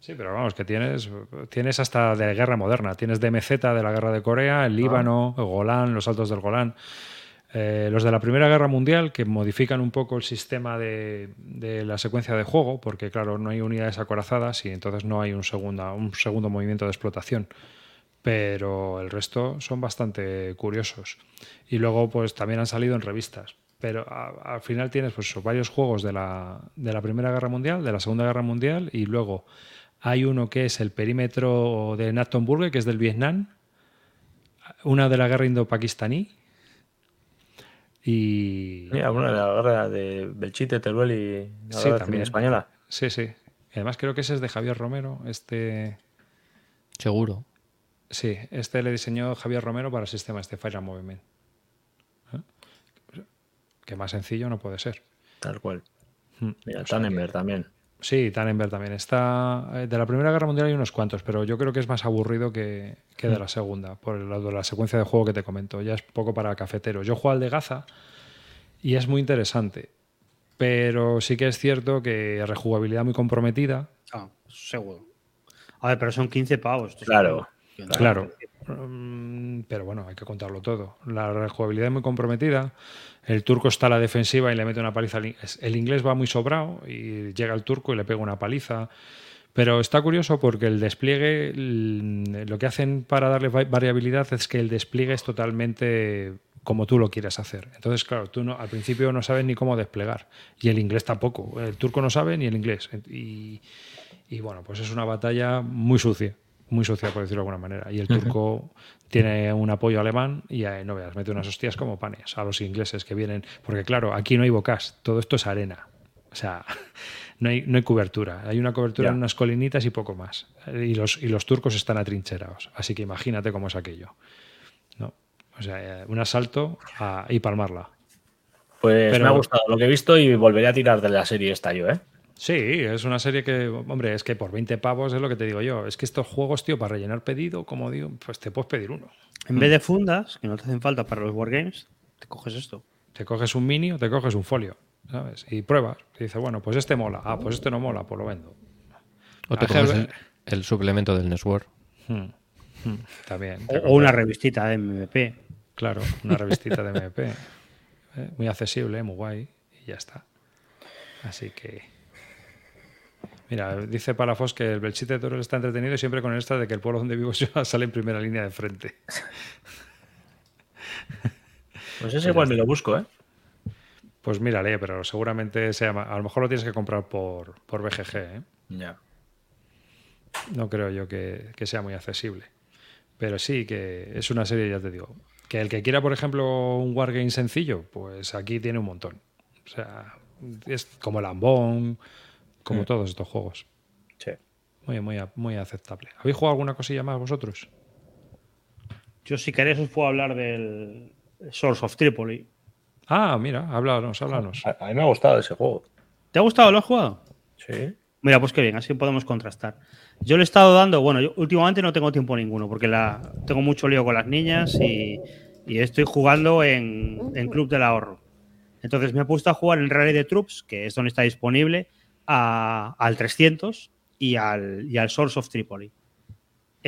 Sí, pero vamos, que tienes, tienes hasta de guerra moderna. Tienes DMZ de la guerra de Corea, el Líbano, el Golán, los altos del Golán. Eh, los de la Primera Guerra Mundial, que modifican un poco el sistema de, la secuencia de juego, porque claro, no hay unidades acorazadas y entonces no hay un, segunda, un segundo movimiento de explotación. Pero el resto son bastante curiosos. Y luego, pues también han salido en revistas. Pero al final tienes pues, varios juegos de la, de la Primera Guerra Mundial, de la Segunda Guerra Mundial, y luego hay uno que es el perímetro de Nachtonburg, que es del Vietnam, una de la guerra indo-pakistaní, y... Mira, bueno, la guerra de Belchite, Teruel y la Sí, guerra también. española. Sí, sí. Y además creo que ese es de Javier Romero. Este, Seguro. sí, este le diseñó Javier Romero para el sistema este Fire and Movement. ¿Eh? Que más sencillo no puede ser. Tal cual. Mira, Tannenberg también. Sí, Tannenberg también. Está. eh, De la Primera Guerra Mundial hay unos cuantos, pero yo creo que es más aburrido que, que de la Segunda, por el lado de la secuencia de juego que te comento. Ya es poco para cafeteros. Yo juego al de Gaza y es muy interesante. Pero sí que es cierto que rejugabilidad muy comprometida. Ah, seguro. A ver, pero son 15 pavos. Claro, Claro. Mm, Pero bueno, hay que contarlo todo. La rejugabilidad es muy comprometida. El turco está a la defensiva y le mete una paliza. al El inglés va muy sobrado y llega el turco y le pega una paliza. Pero está curioso porque el despliegue, lo que hacen para darle va- variabilidad es que el despliegue es totalmente como tú lo quieres hacer. Entonces, claro, tú no, al principio no sabes ni cómo desplegar. Y el inglés tampoco. El turco no sabe ni el inglés. Y, y bueno, pues es una batalla muy sucia, muy sucia por decirlo de alguna manera. Y el turco tiene un apoyo alemán y eh, no veas, mete unas hostias como panes a los ingleses que vienen. Porque claro, aquí no hay bocas, todo esto es arena. O sea, no hay, no hay cobertura. Hay una cobertura Ya. en unas colinitas y poco más. Y los, y los turcos están atrincherados. Así que imagínate cómo es aquello. ¿no? O sea, eh, un asalto a- y palmarla. Pues Pero- me ha gustado lo que he visto y volveré a tirar de la serie esta yo, ¿eh? Sí, es una serie que, hombre, es que por 20 pavos es lo que te digo yo. Es que estos juegos, tío, para rellenar pedido, como digo, pues te puedes pedir uno. En vez de fundas, que no te hacen falta para los wargames, te coges esto. Te coges un mini o te coges un folio, ¿sabes? Y pruebas. Y dices, bueno, pues este mola. Ah, pues este no mola, pues lo vendo. O te Ángel- coges el, el suplemento del Nesword. Hmm, hmm, También. O, una revistita de MVP. Claro, una revistita de MP. ¿eh? Muy accesible, muy guay. Y ya está. Así que. Mira, dice Palafos que el Belchite de Toro está entretenido y siempre con el extra de que el pueblo donde vivo yo sale en primera línea de frente. Pues ese igual me lo busco, ¿eh? Pues mírale, pero seguramente sea. A lo mejor lo tienes que comprar por, por BGG, ¿eh? Ya. No creo yo que, que sea muy accesible. Pero sí, que es una serie, ya te digo. Que el que quiera, por ejemplo, un wargame sencillo, pues aquí tiene un montón. O sea, es como Lambón, como Mm. todos estos juegos. Sí. Muy, muy, muy aceptable. ¿Habéis jugado alguna cosilla más vosotros? Yo, si queréis, os puedo hablar del Source of Tripoli. Ah, mira, háblanos, háblanos. A, a mí me ha gustado ese juego. ¿Te ha gustado? ¿Lo has jugado? Sí. Mira, pues qué bien, así podemos contrastar. Yo le he estado dando, bueno, yo últimamente no tengo tiempo ninguno porque la, tengo mucho lío con las niñas y, y estoy jugando en, en Club del Ahorro. Entonces me he puesto a jugar en Rally de Troops, que es donde está disponible, a- al 300 y al, y al Source of Tripoli.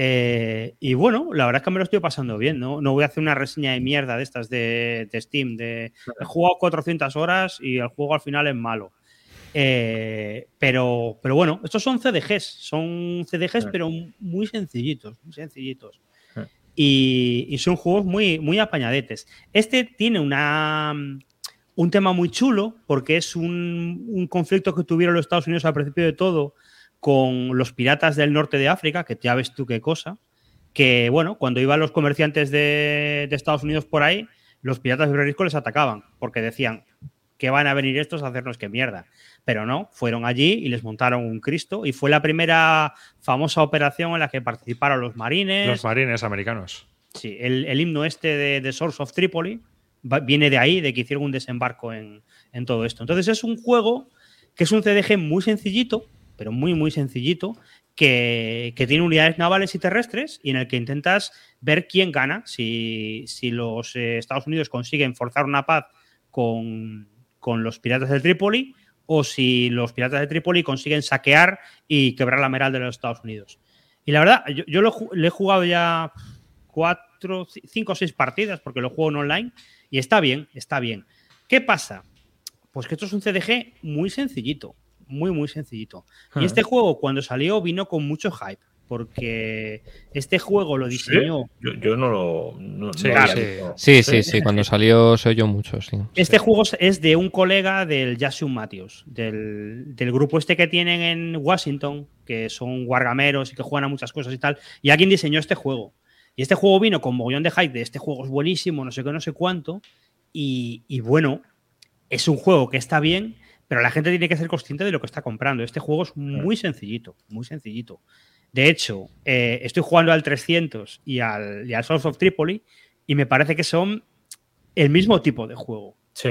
Eh, y bueno, la verdad es que me lo estoy pasando bien, ¿no? No voy a hacer una reseña de mierda de estas de, de Steam, de he jugado 400 horas y el juego al final es malo. Eh, pero, pero bueno, estos son CDGs, son CDGs, pero muy sencillitos, muy sencillitos. Y, y son juegos muy, muy apañadetes. Este tiene una, un tema muy chulo porque es un, un conflicto que tuvieron los Estados Unidos al principio de todo con los piratas del norte de África, que ya ves tú qué cosa, que bueno, cuando iban los comerciantes de, de Estados Unidos por ahí, los piratas británicos les atacaban porque decían que van a venir estos a hacernos que mierda. Pero no, fueron allí y les montaron un Cristo y fue la primera famosa operación en la que participaron los marines. Los marines americanos. Sí, el, el himno este de, de Source of Tripoli viene de ahí, de que hicieron un desembarco en, en todo esto. Entonces es un juego que es un CDG muy sencillito, pero muy, muy sencillito, que, que tiene unidades navales y terrestres y en el que intentas ver quién gana, si, si los eh, Estados Unidos consiguen forzar una paz con, con los piratas de Trípoli o si los piratas de Trípoli consiguen saquear y quebrar la meral de los Estados Unidos. Y la verdad, yo, yo lo, le he jugado ya cuatro, ci- cinco o seis partidas porque lo juego en online y está bien, está bien. ¿Qué pasa? Pues que esto es un CDG muy sencillito, muy, muy sencillito. Y Ah. este juego, cuando salió, vino con mucho hype porque este juego lo diseñó. Yo, yo no lo. No, Sí, no sí. Sí, sí, sí, cuando salió se oyó mucho, sí. Este juego es de un colega del Jason Matthews, del, del grupo este que tienen en Washington, que son guargameros y que juegan a muchas cosas y tal. Y alguien diseñó este juego. Y este juego vino con mogollón de hype de este juego es buenísimo, no sé qué, no sé cuánto. Y, y bueno, es un juego que está bien, pero la gente tiene que ser consciente de lo que está comprando. Este juego es muy sencillito, muy sencillito. De hecho, eh, estoy jugando al 300 y al, y al Source of Tripoli y me parece que son el mismo tipo de juego. Sí.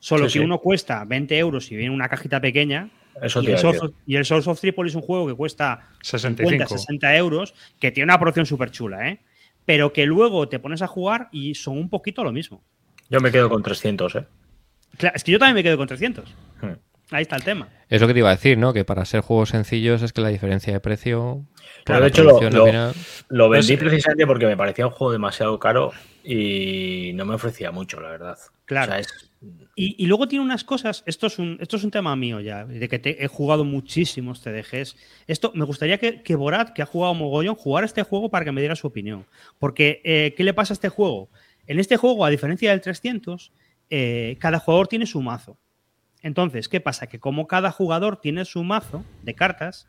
Solo Sí, que sí. uno cuesta 20 euros y viene una cajita pequeña. Eso Y el, decir. of, y el Souls of Tripoli es un juego que cuesta 65. 50, 60 euros, que tiene una producción súper chula, ¿eh? Pero que luego te pones a jugar y son un poquito lo mismo. Yo me quedo con 300, ¿eh? Claro, es que yo también me quedo con 300. Hmm. Ahí está el tema. Es lo que te iba a decir, ¿no? Que para ser juegos sencillos es que la diferencia de precio. Pero la de hecho lo, producción, lo- al final- lo vendí No sé. precisamente porque me parecía un juego demasiado caro y no me ofrecía mucho, la verdad. Claro. O sea, es- Y, luego tiene unas cosas, esto es un, esto es un tema mío ya, de que te- he jugado muchísimos TDGs. Esto me gustaría que, que Borat, que ha jugado mogollón, jugara este juego para que me diera su opinión. Porque, eh, ¿qué le pasa a este juego? En este juego, a diferencia del 300, eh, cada jugador tiene su mazo. Entonces, ¿qué pasa? Que como cada jugador tiene su mazo de cartas,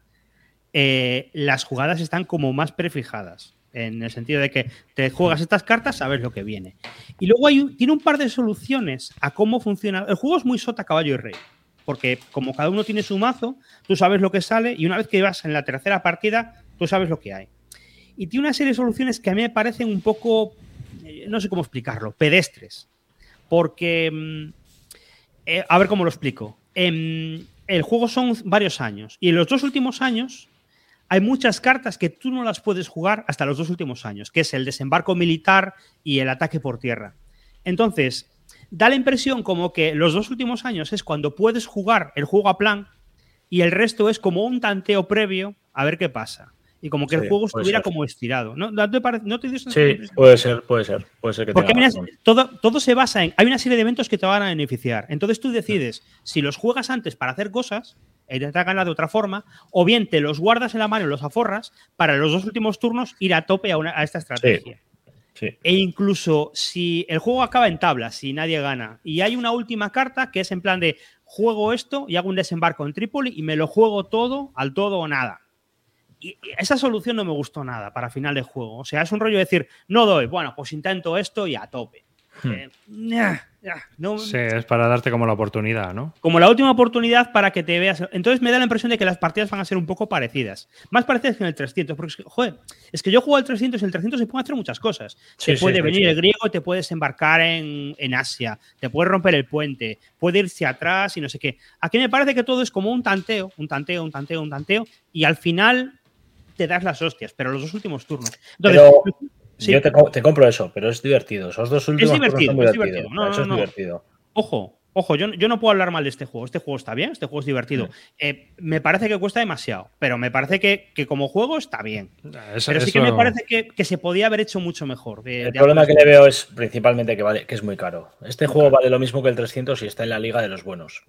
eh, las jugadas están como más prefijadas. En el sentido de que te juegas estas cartas, sabes lo que viene. Y luego hay tiene un par de soluciones a cómo funciona. El juego es muy sota, caballo y rey. Porque como cada uno tiene su mazo, tú sabes lo que sale y una vez que vas en la tercera partida, tú sabes lo que hay. Y tiene una serie de soluciones que a mí me parecen un poco, eh, no sé cómo explicarlo, pedestres. Porque, mm, eh, a ver cómo lo explico. Em, el juego son varios años y en los dos últimos años hay muchas cartas que tú no las puedes jugar hasta los dos últimos años, que es el desembarco militar y el ataque por tierra. Entonces, da la impresión como que los dos últimos años es cuando puedes jugar el juego a plan y el resto es como un tanteo previo a ver qué pasa. Y como que Sí, el juego estuviera ser. como estirado. ¿No, ¿No te, parece- no te dio esa sí, puede ser, puede ser. Puede ser que Porque tenga una- todo, todo se basa en. Hay una serie de eventos que te van a beneficiar. Entonces tú decides si los juegas antes para hacer cosas e intentar ganar de otra forma, o bien te los guardas en la mano y los aforras para los dos últimos turnos ir a tope a, una- a esta estrategia. Sí. E incluso si el juego acaba en tablas, si nadie gana, y hay una última carta que es en plan de juego esto y hago un desembarco en Trípoli y me lo juego todo al todo o nada. Y y esa solución no me gustó nada para final de juego. O sea, es un rollo de decir, no doy, bueno, pues intento esto y a tope. Hmm. Eh, nah, no- Sí, es para darte como la oportunidad, ¿no? como la última oportunidad para que te veas. Entonces me da la impresión de que las partidas van a ser un poco parecidas. Más parecidas que en el 300. Porque, es que, joder, es que yo juego al 300 y el 300 se puede hacer muchas cosas. Sí, te sí, puede sí, venir sí. el griego te puedes embarcar en, en Asia. Te puede romper el puente. Puede irse atrás y no sé qué. Aquí me parece que todo es como un tanteo, un tanteo, un tanteo, un tanteo. Y al final te das las hostias, pero los dos últimos turnos. Entonces, Pero sí. yo te, co- te compro eso, pero es divertido. Esos dos últimos turnos divertido, son muy es divertido. No, eso no, es divertido. Ojo, ojo, yo, yo no puedo hablar mal de este juego. Este juego está bien, este juego es divertido. Eh, me parece que cuesta demasiado, pero me parece que, que como juego está bien. Eso- Pero sí que me parece que, que se podía haber hecho mucho mejor. de- El de problema que le veo es principalmente que vale, que es muy caro. Este juego vale lo mismo que el 300 y está en la liga de los buenos.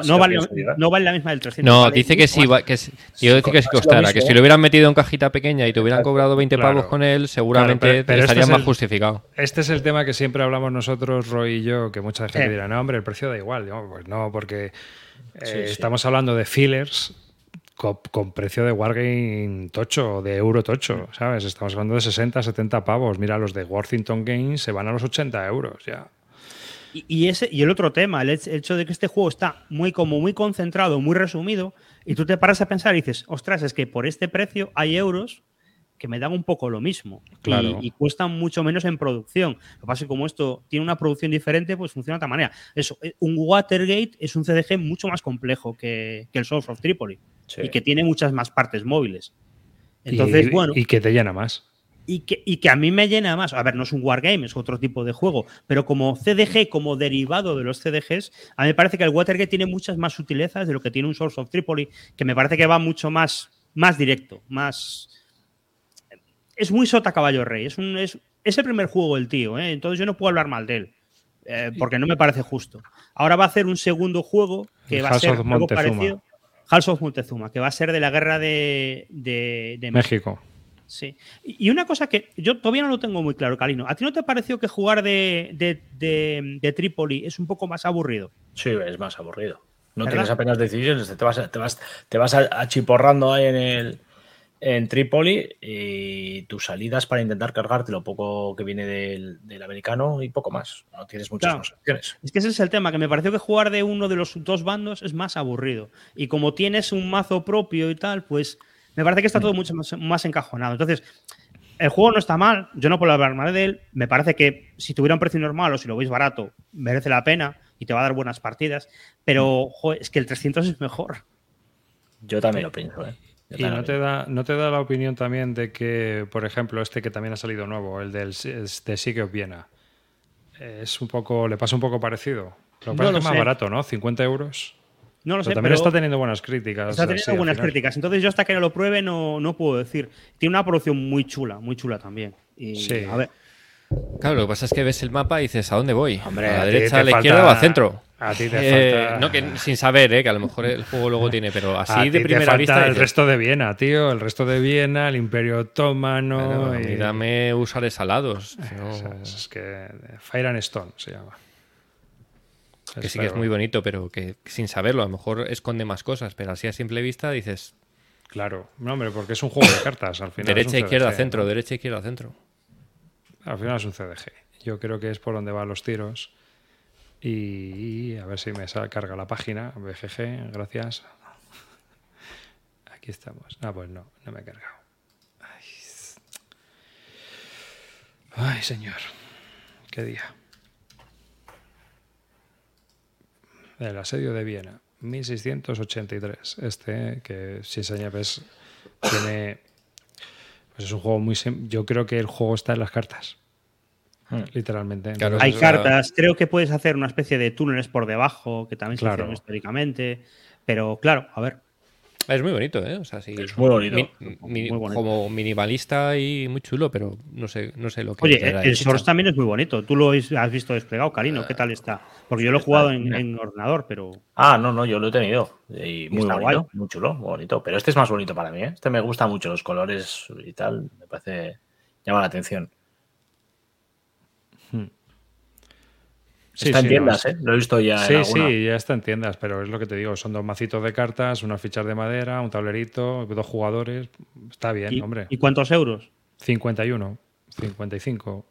No, vale, ¿eh? no vale la misma del 300. No, vale dice que sí, va- que sí. Yo decía que sí costara, que si lo hubieran metido en cajita pequeña y te hubieran cobrado 20 claro. pavos con él, seguramente Claro, pero- pero este estaría es más el- justificado. Este es el tema que siempre hablamos nosotros, Roy y yo, que mucha gente dirá, no, hombre, el precio da igual. Digo, pues no, porque eh, Sí, sí. estamos hablando de fillers con, con precio de Wargame tocho, de euro tocho, ¿sabes? Estamos hablando de 60, 70 pavos. Mira, los de Worthington Games se van a los 80 euros ya. Y, y ese, y el otro tema, el hecho- de que este juego está muy, como muy concentrado, muy resumido, y tú te paras a pensar y dices, ostras, es que por este precio hay euros que me dan un poco lo mismo Claro. y, cuestan mucho menos en producción. Lo que pasa es que como esto tiene una producción diferente, pues funciona de otra manera. Eso, eh, un Watergate es un CDG mucho más complejo que, que el Source of Tripoli Sí. y que tiene muchas más partes móviles. Entonces, y, bueno, y que te llena más. Y que, y que a mí me llena más. A ver, no es un wargame, es otro tipo de juego, pero como CDG, como derivado de los CDGs, a mí me parece que el Watergate tiene muchas más sutilezas de lo que tiene un Source of Tripoli, que me parece que va mucho más, más directo, más... Es muy sota caballo rey, es, un, es, es el primer juego del tío, ¿eh? entonces yo no puedo hablar mal de él. eh, porque no me parece justo. Ahora va a hacer un segundo juego que El va a ser algo parecido. House of Montezuma, que va a ser de la guerra de, de, de México. Sí. Y una cosa que yo todavía no lo tengo muy claro, Calino. ¿A ti no te pareció que jugar de, de, de- de Trípoli es un poco más aburrido? Sí, es más aburrido. No ¿Verdad? tienes apenas decisiones, te vas, te vas, te vas a- achiporrando ahí en el en Trípoli y tus salidas para intentar cargarte lo poco que viene del, del americano y poco más. No tienes muchas Claro. más opciones. Es que ese es el tema, que me pareció que jugar de uno de los dos bandos es más aburrido. Y como tienes un mazo propio y tal, pues me parece que está todo mucho más, más encajonado. Entonces, el juego no está mal, yo no puedo hablar mal de él. Me parece que si tuviera un precio normal o si lo veis barato, merece la pena. y te va a dar buenas partidas, pero joder, es que el 300 es mejor. Yo también lo pienso, ¿eh? Y no te, da, no te da la opinión también de que, por ejemplo, este que también ha salido nuevo, el del de Sigue of Viena, es un poco, le pasa un poco parecido. Lo que pasa No es más sé. barato, ¿no? 50 euros. No lo Pero sé, también pero está teniendo buenas críticas. está teniendo buenas críticas. Entonces yo hasta que no lo pruebe no, no puedo decir. Tiene una producción muy chula, muy chula también. Y, Sí. a ver, Claro, lo que pasa es que ves el mapa y dices, ¿a dónde voy? Hombre, ¿A la a derecha, a la falta- izquierda o al centro? a ti te Eh, falta- No, que sin saber, ¿eh? que a lo mejor el juego luego tiene, pero A así ti de te primera falta vista. el dices, resto de Viena, tío. El resto de Viena, el Imperio Otomano. Bueno, a y- mí dame usar salados. si no- es, es que Fire and Stone se llama. Que sí que es muy bonito, pero que sin saberlo, a lo mejor esconde más cosas, pero así a simple vista dices Claro, no, hombre, porque es un juego de cartas al final. derecha, izquierda, CDG, centro, ¿no? derecha, izquierda, centro. Al final es un CDG. Yo creo que es por donde van los tiros. Y a ver si me sal- carga la página. BGG, gracias. Aquí estamos. Ah, pues no, no me ha cargado. Ay, Ay, señor. Qué día. El asedio de Viena, 1683. Este, que si se ves, tiene. Pues es un juego muy. sim- Yo creo que el juego está en las cartas. Hmm. Literalmente. Claro, Entonces, hay cartas, creo que puedes hacer una especie de túneles por debajo, que también se Claro. hicieron históricamente. Pero claro, a ver. Es muy bonito, ¿eh? O sea, sí. Es muy bonito. mi- mi- Muy bonito. Como minimalista y muy chulo, pero no sé, no sé lo que. Oye, el Source chicha. también es muy bonito. Tú lo has has visto desplegado, Karino. ¿Qué tal está? Porque yo lo he jugado en, en ordenador, pero. Ah, no, no, yo lo he tenido. Y muy está bonito, guay. muy chulo, muy bonito. Pero este es más bonito para mí, ¿eh? Este me gusta mucho, los colores y tal. Me parece. llama la atención. Sí, Está en sí, tiendas, no, ¿eh? Lo he visto ya Sí, en sí, ya está en tiendas, pero es lo que te digo, son dos macitos de cartas, unas fichas de madera, un tablerito, dos jugadores, está bien, ¿Y, hombre. ¿y cuántos euros? 51, 55.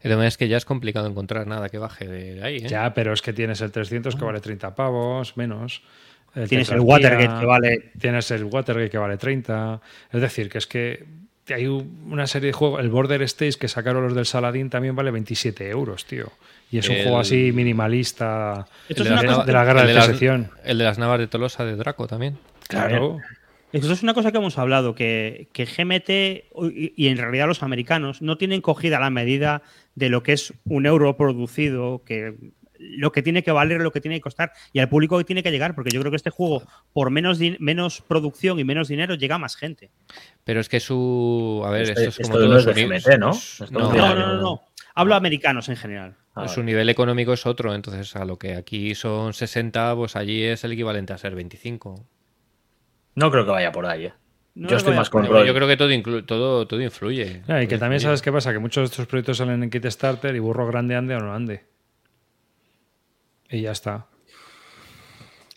El tema es que ya es complicado encontrar nada que baje de ahí, ¿eh? Ya, pero es que tienes el 300 que vale 30 pavos, menos. Tienes el Watergate que vale. Tienes el Watergate que vale 30. Es decir, que es que hay un- una serie de juegos. El Border States que sacaron los del Saladín también vale 27 euros, tío. Y es un El- juego así minimalista Esto El es una las cosa de la guerra el de las- secesión. El de las navas de Tolosa de Draco también. Claro. Esto es una cosa que hemos hablado, que, que GMT y, y en realidad los americanos no tienen cogida la medida de lo que es un euro producido, que lo que tiene que valer, lo que tiene que costar y al público que tiene que llegar, porque yo creo que este juego, por menos, menos producción y menos dinero, llega a más gente. Pero es que su. A ver, Este- esto es como esto todo no es de GMT, ¿no? de- No, no, no, no. Hablo americanos en general. Ah, su vale. nivel económico es otro, entonces a lo que aquí son 60, pues allí es el equivalente a ser 25. No creo que vaya por ahí, ¿eh? No yo estoy más con yo creo que todo, inclu- todo, todo influye. Y que Todo también influye. sabes qué pasa, que muchos de estos proyectos salen en Kickstarter y burro grande ande o no ande. Y ya está.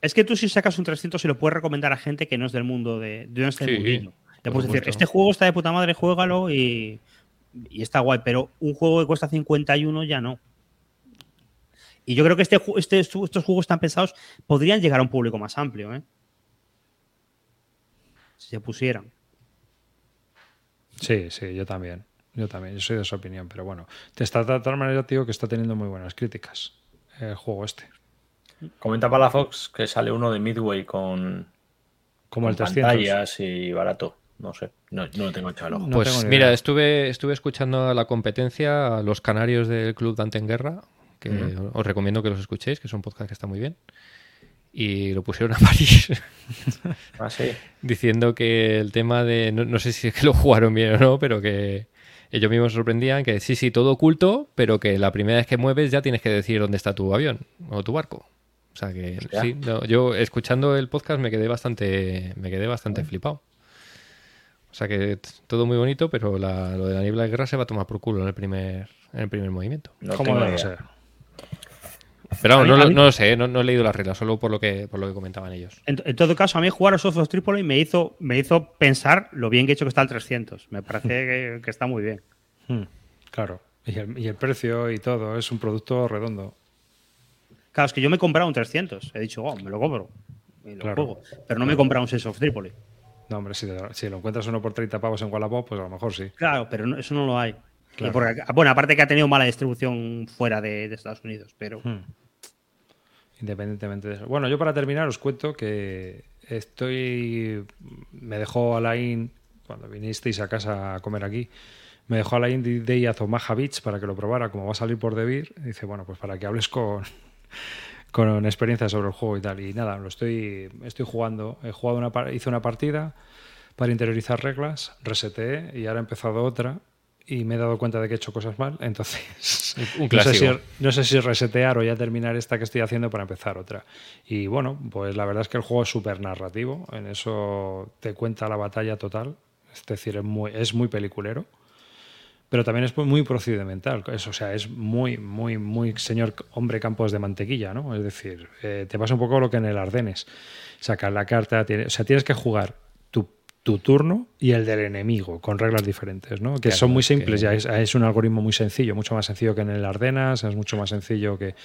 Es que tú si sacas un 300 se lo puedes recomendar a gente que no es del mundo de, de no es del Sí, mundillo. Le puedes decir, este juego está de puta madre, juégalo y, y está guay, pero un juego que cuesta 51 ya no. Y yo creo que este, este, estos juegos tan pensados podrían llegar a un público más amplio, ¿eh? Si se pusieran. Sí, sí, yo también. Yo también, yo soy de esa opinión, pero bueno. Te está de tal manera, tío, que está teniendo muy buenas críticas el juego este. Comenta Palafox que sale uno de Midway con, Como el con 300. pantallas y barato. No sé, no, no lo tengo echado el. No pues mira, estuve, estuve escuchando a la competencia a los canarios del Club Dante en Guerra, que os recomiendo que los escuchéis, que es un podcast que está muy bien. Y lo pusieron a París Ah, sí. diciendo que el tema de. No, no sé si es que lo jugaron bien o no, pero que ellos mismos sorprendían que sí, sí, todo oculto, pero que la primera vez que mueves ya tienes que decir dónde está tu avión o tu barco. O sea que Hostia. sí, no, yo escuchando el podcast me quedé bastante, me quedé bastante flipado. O sea que todo muy bonito, pero la- lo de la niebla de guerra se va a tomar por culo en el primer, en el primer movimiento. No ¿Cómo debe ser? Pero mí- no, mí- no lo sé, no, no he leído las reglas, solo por lo que, por lo que comentaban ellos. En, en todo caso, a mí jugar a Soft of Tripoli me hizo, me hizo pensar lo bien que he hecho que está el 300. Me parece que, que está muy bien. Hmm, claro. Y el, y el precio y todo, es un producto redondo. Claro, es que yo me he comprado un 300. He dicho, oh, me lo compro. Y lo Claro. juego. Pero no me he comprado un Sense of Tripoli. No, hombre, si, te- si lo encuentras uno por 30 pavos en Wallapop, pues a lo mejor sí. Claro, pero no- eso no lo hay. Claro. Y porque- bueno, aparte que ha tenido mala distribución fuera de, de Estados Unidos, pero Hmm. Independientemente de eso. Bueno, yo para terminar os cuento que estoy. Me dejó Alain, cuando vinisteis a casa a comer aquí, me dejó Alain de a Beach para que lo probara, como va a salir por Debir. Dice, bueno, pues para que hables con. con experiencia sobre el juego y tal. Y nada, lo estoy, estoy jugando. He jugado una, hice una partida para interiorizar reglas, reseteé y ahora he empezado otra y me he dado cuenta de que he hecho cosas mal. Entonces, Un no sé, si, no sé si resetear o ya terminar esta que estoy haciendo para empezar otra. Y bueno, pues la verdad es que el juego es súper narrativo. En eso te cuenta la batalla total. Es decir, es muy, es muy peliculero. Pero también es muy procedimental. Es, o sea, es muy, muy, muy señor hombre campos de mantequilla, ¿no? Es decir, eh, te pasa un poco lo que en el Ardenes. Sacas la carta, tiene- o sea, tienes que jugar tu, tu turno y el del enemigo con reglas diferentes, ¿no? Que Claro, son muy que- simples, ya es, es un algoritmo muy sencillo, mucho más sencillo que en el Ardenas, es mucho más sencillo que...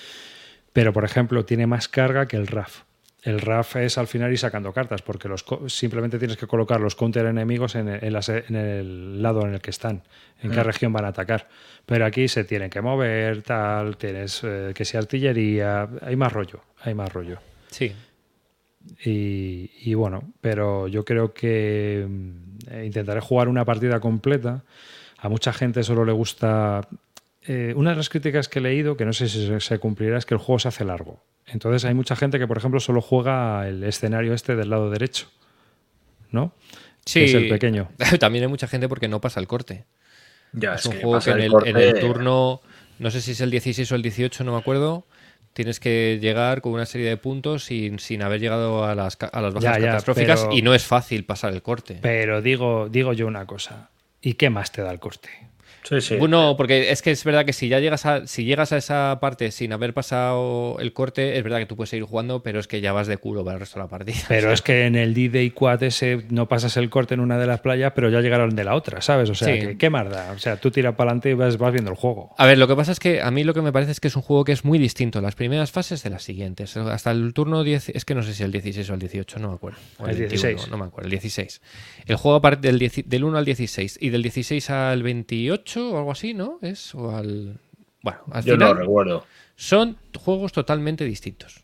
Pero, por ejemplo, tiene más carga que el RAF. El RAF es al final ir sacando cartas, porque los simplemente tienes que colocar los counter enemigos en el, en las- en el lado en el que están, en qué región van a atacar. Pero aquí se tienen que mover, tal, tienes eh, que sea artillería, hay más rollo, hay más rollo. Sí. Y, y bueno, pero yo creo que mm, intentaré jugar una partida completa. A mucha gente solo le gusta. eh, una de las críticas que he leído, que no sé si se, cumplirá, es que el juego se hace largo. Entonces hay mucha gente que, por ejemplo, solo juega el escenario este del lado derecho. ¿No? Sí. Que es el pequeño. También hay mucha gente porque no pasa el corte. Ya, es es un que juego que en el, corte- en el turno, no sé si es el 16 o el 18, no me acuerdo, tienes que llegar con una serie de puntos sin, sin haber llegado a las, a las bajas Ya, ya, catastróficas pero- y no es fácil pasar el corte. Pero digo, digo yo una cosa. ¿Y qué más te da el corte? Sí, sí. Bueno, porque es que es verdad que si ya llegas a, si llegas a esa parte sin haber pasado el corte, es verdad que tú puedes seguir jugando, pero es que ya vas de culo para el resto de la partida. Pero es que en el D-Day Quad ese no pasas el corte en una de las playas, pero ya llegaron de la otra, ¿sabes? O sea, Sí. que, ¿qué más da? O sea, tú tiras para adelante y vas, vas viendo el juego. A ver, lo que pasa es que a mí lo que me parece es que es un juego que es muy distinto las primeras fases de las siguientes. Hasta el turno 10, es que no sé si el 16 o el 18, no me acuerdo. O El 21, 16. no me acuerdo, el 16. El juego aparte del, 10 del 1 al 16 y del 16 al 28 o algo así, ¿no? Es o al bueno, al Yo no final lo recuerdo. son juegos totalmente distintos.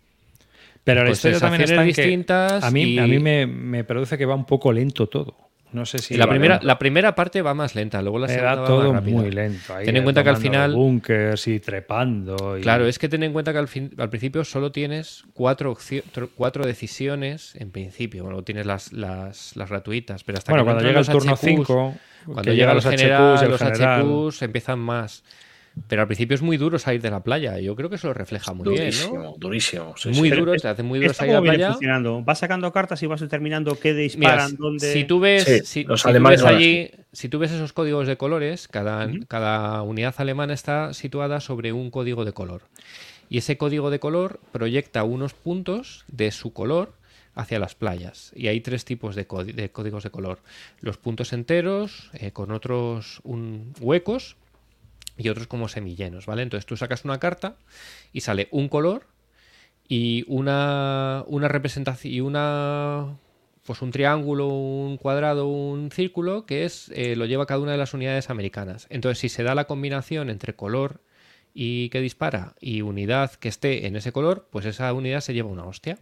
Pero la historia también está en sensaciones que distintas a mí, y- a mí me, me produce que va un poco lento todo. No sé si la, primera, lento. la primera parte va más lenta, luego la segunda da va todo más muy lento. ahí Ten en cuenta que al final Bunkers y trepando. Y... Claro, es que ten en cuenta que al, fin- al principio solo tienes cuatro, cuatro decisiones en principio. Bueno, tienes las, las, las gratuitas, pero hasta Bueno, que no cuando llega el turno HQs, 5, cuando llegan los general, HQs los general. HQs empiezan más. Pero al principio es muy duro salir de la playa. Yo creo que eso lo refleja muy bien, durísimo, ¿no? durísimo. sí, muy sí. duro, es- te hace muy duro salir a la playa. funcionando. Vas sacando cartas y vas determinando qué Mira, disparan, dónde. si tú ves, Sí, si, los si tú alemanes ves allí, si tú ves esos códigos de colores, cada, cada unidad alemana está situada sobre un código de color. Y ese código de color proyecta unos puntos de su color hacia las playas. Y hay tres tipos de, códi- de códigos de color. Los puntos enteros, eh, con otros un- huecos y otros como semillenos, ¿vale? Entonces tú sacas una carta y sale un color y una, una representación y una pues un triángulo, un cuadrado, un círculo que es eh, lo lleva cada una de las unidades americanas. Entonces, si se da la combinación entre color y que dispara y unidad que esté en ese color, pues esa unidad se lleva una hostia.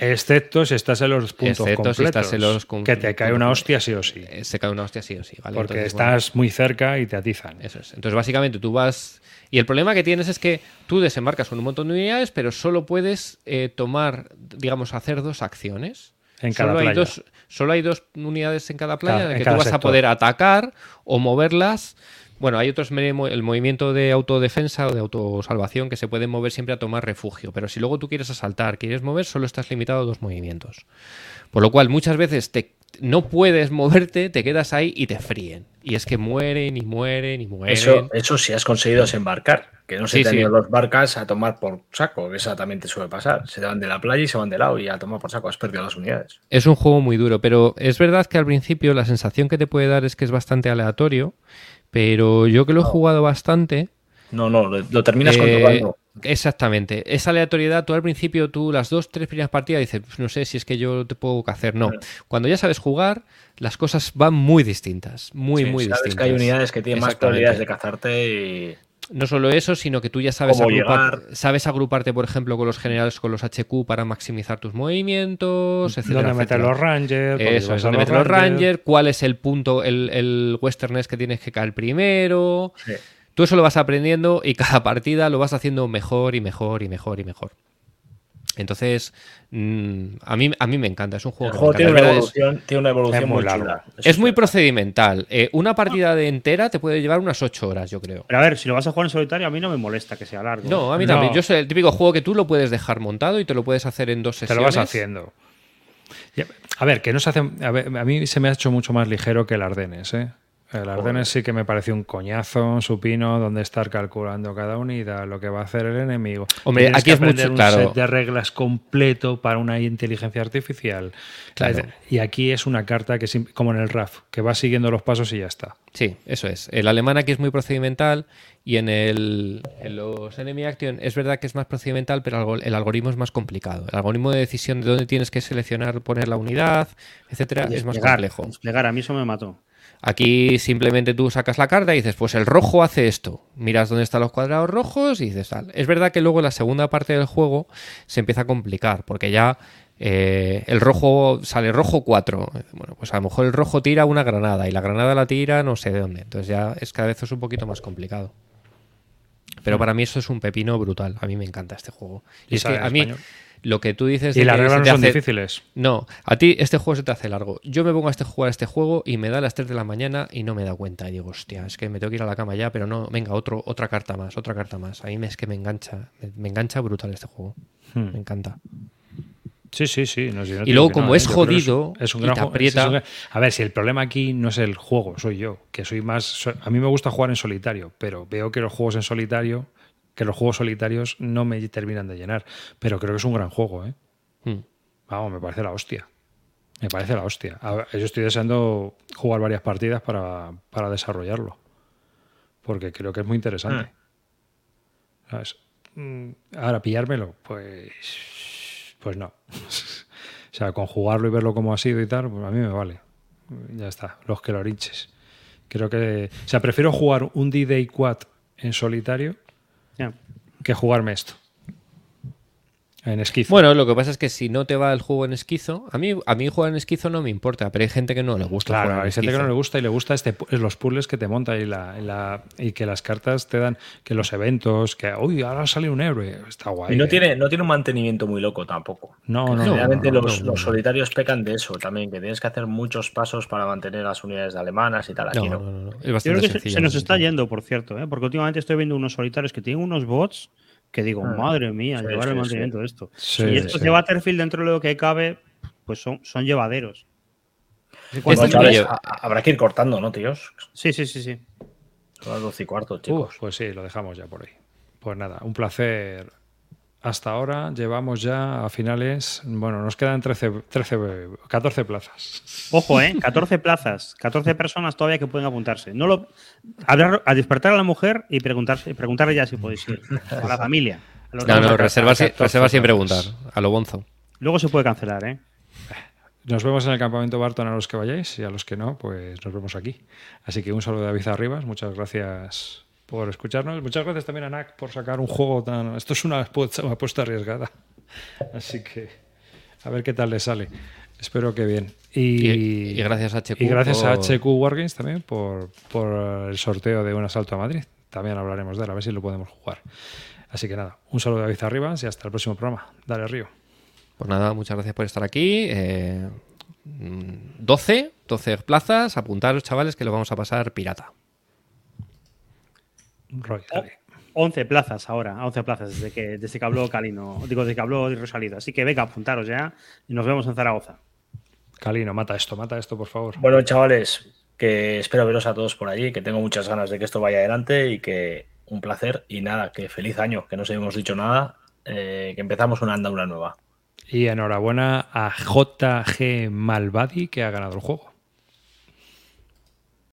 Excepto si estás en los puntos Excepto si completos. estás en los con- que te cae una hostia sí o sí. Eh, Se cae una hostia sí o sí, ¿vale? Porque Entonces, bueno, estás muy cerca y te atizan. Eso es. Entonces, básicamente, tú vas. Y el problema que tienes es que tú desembarcas con un montón de unidades, pero solo puedes eh, tomar, digamos, hacer dos acciones. En cada solo, hay playa. dos, solo hay dos unidades en cada playa Cada- en que cada tú vas a poder atacar o moverlas. Bueno, hay otros, el movimiento de autodefensa o de autosalvación que se pueden mover siempre a tomar refugio. Pero si luego tú quieres asaltar, quieres mover, solo estás limitado a dos movimientos. Por lo cual, muchas veces te, no puedes moverte, te quedas ahí y te fríen. Y es que mueren y mueren y mueren. Eso, eso sí has conseguido desembarcar. Que no se Sí, te han sí. ido los barcas a tomar por saco, que esa también te suele pasar. Se van de la playa y se van de lado y a tomar por saco. Has perdido las unidades. Es un juego muy duro, pero es verdad que al principio la sensación que te puede dar es que es bastante aleatorio, pero yo que lo he jugado bastante... No, no, lo, terminas eh, controlando. exactamente. Esa aleatoriedad, tú al principio, tú las dos, tres primeras partidas dices, "Pues no sé si es que yo te puedo hacer. No. Cuando ya sabes jugar, las cosas van muy distintas. Muy, Sí, muy sabes distintas. que hay unidades que tienen más probabilidades de cazarte y. no solo eso, sino que tú ya sabes, Cómo agrupar- sabes agruparte, por ejemplo, con los generales, con los HQ para maximizar tus movimientos, etcétera. ¿Dónde meter los Rangers? Eso, es donde meter los Rangers, cuál es el punto, el, el Westerness que tienes que caer primero. Sí. Tú eso lo vas aprendiendo y cada partida lo vas haciendo mejor y mejor y mejor y mejor. Entonces, mm, a, mí, a mí me encanta, es un juego El que juego tiene una es- evolución, tiene una evolución es muy muy, chula. Es muy procedimental. Eh, una partida de entera te puede llevar unas 8 horas, yo creo. Pero a ver, si lo vas a jugar en solitario, a mí no me molesta que sea largo. No, a mí No. también. Yo soy el típico juego que tú lo puedes dejar montado y te lo puedes hacer en dos Te sesiones. lo vas haciendo. A ver, que no se hace. A, ver, a mí se me ha hecho mucho más ligero que el Ardenes, ¿eh? El Ardenes sí que me pareció un coñazo, un supino, donde estar calculando cada unidad, lo que va a hacer el enemigo. Hombre, Tienes aquí que es mucho- un claro. set de reglas completo para una inteligencia artificial. Claro. Y aquí es una carta que, sim- como en el RAF, que va siguiendo los pasos y ya está. Sí, eso es. El alemán aquí es muy procedimental y en, el, en los Enemy Action es verdad que es más procedimental, pero el algoritmo es más complicado. El algoritmo de decisión de dónde tienes que seleccionar, poner la unidad, etcétera, es más complejo. Desplegar, a mí eso me mató. Aquí simplemente tú sacas la carta y dices, pues el rojo hace esto. Miras dónde están los cuadrados rojos y dices tal. Es verdad que luego la segunda parte del juego se empieza a complicar, porque ya eh, el rojo sale rojo 4. Bueno, pues a lo mejor el rojo tira una granada y la granada la tira no sé de dónde. Entonces ya es cada vez es un poquito más complicado. Pero para mí eso es un pepino brutal. A mí me encanta este juego. Y, Y es que a mí español. Lo que tú dices Y de las que reglas no son hace- difíciles. no, a ti este juego se te hace largo. Yo me pongo a este, jugar a este juego y me da a las 3 de la mañana y no me da cuenta. Y digo, hostia, es que me tengo que ir a la cama ya, pero no, venga, otro, otra carta más, otra carta más. A mí es que me engancha, me, me engancha brutal este juego. Hmm. Me encanta. Sí, sí, sí. no, si no Y luego, como es ¿eh? Que jodido es un y gran juego- aprieta- es un A ver, si el problema aquí no es el juego, soy yo, que soy más. A mí me gusta jugar en solitario, pero veo que los juegos en solitario, que los juegos solitarios no me terminan de llenar. Pero creo que es un gran juego, ¿eh? Hmm. Vamos, me parece la hostia. Me parece la hostia. Ver, Yo estoy deseando jugar varias partidas para, para desarrollarlo. Porque creo que es muy interesante. ¿Sabes? Mm, Ahora, pillármelo, pues. Pues no. o sea, con jugarlo y verlo como ha sido y tal, pues a mí me vale. Ya está, los que lo hinches. Creo que. O sea, prefiero jugar un D-Day Quad en solitario Ya. que jugarme esto. En esquizo. Bueno, lo que pasa es que si no te va el juego en esquizo, a mí, a mí jugar en esquizo no me importa, pero hay gente que no le gusta. Claro, jugar en hay gente que no le gusta y le gusta este, pu- los puzzles que te monta y, la, y la- y que las cartas te dan, que los eventos, que uy, ahora sale un héroe, está guay. Y no ¿eh? tiene, no tiene un mantenimiento muy loco tampoco. No, no, Generalmente no, no, los, no, no. los solitarios pecan de eso también, que tienes que hacer muchos pasos para mantener las unidades alemanas y tal. No, Aquí no, no. no, no. Es Yo creo que se, sencillo se nos está yendo, por cierto, ¿eh? porque últimamente estoy viendo unos solitarios que tienen unos bots que digo, Ah. madre mía, Sí, llevar sí, el sí. mantenimiento de esto. Sí, y estos sí. de Battlefield, dentro de lo que cabe, pues son, son llevaderos. Este habrá que ir cortando, ¿no, tíos? Sí, sí, sí, sí. Son las 12 y cuarto, Uf, chicos. pues sí, lo dejamos ya por ahí. Pues nada, un placer. Hasta ahora llevamos ya a finales, bueno, nos quedan 13, 13 14 plazas. Ojo, ¿eh? 14 plazas, 14 personas todavía que pueden apuntarse. No lo, a, a despertar a la mujer y preguntarse, preguntarle ya si podéis ir. A la familia. a los No, no, reserva, si- 14 reserva sin preguntar, a lo bonzo. Luego se puede cancelar, ¿eh? Nos vemos en el campamento Barton a los que vayáis y a los que no, pues nos vemos aquí. Así que un saludo de David Arribas, muchas gracias por escucharnos. Muchas gracias también a NAC por sacar un juego tan... Esto es una apuesta, una apuesta arriesgada. Así que a ver qué tal le sale. Espero que bien. Y, Y- y gracias a HQ Y gracias a por- HQ Wargames también por, por el sorteo de un asalto a Madrid. También hablaremos de él, a ver si lo podemos jugar. Así que nada, un saludo de David Arribas y hasta el próximo programa. Dale, Río. Pues nada, muchas gracias por estar aquí. Eh, mm, 12, 12 plazas. Apuntaros, chavales, que lo vamos a pasar pirata. Roy, dale. 11 plazas ahora, 11 plazas desde que, desde que habló Calino, digo, desde que habló Rosalito. Así que venga, apuntaros ya y nos vemos en Zaragoza. Calino, mata esto, mata esto, por favor. Bueno, chavales, que espero veros a todos por allí, que tengo muchas ganas de que esto vaya adelante y que un placer y nada, que feliz año, que no os hemos dicho nada, eh, que empezamos una andadura nueva. Y enhorabuena a JG Malvadi que ha ganado el juego.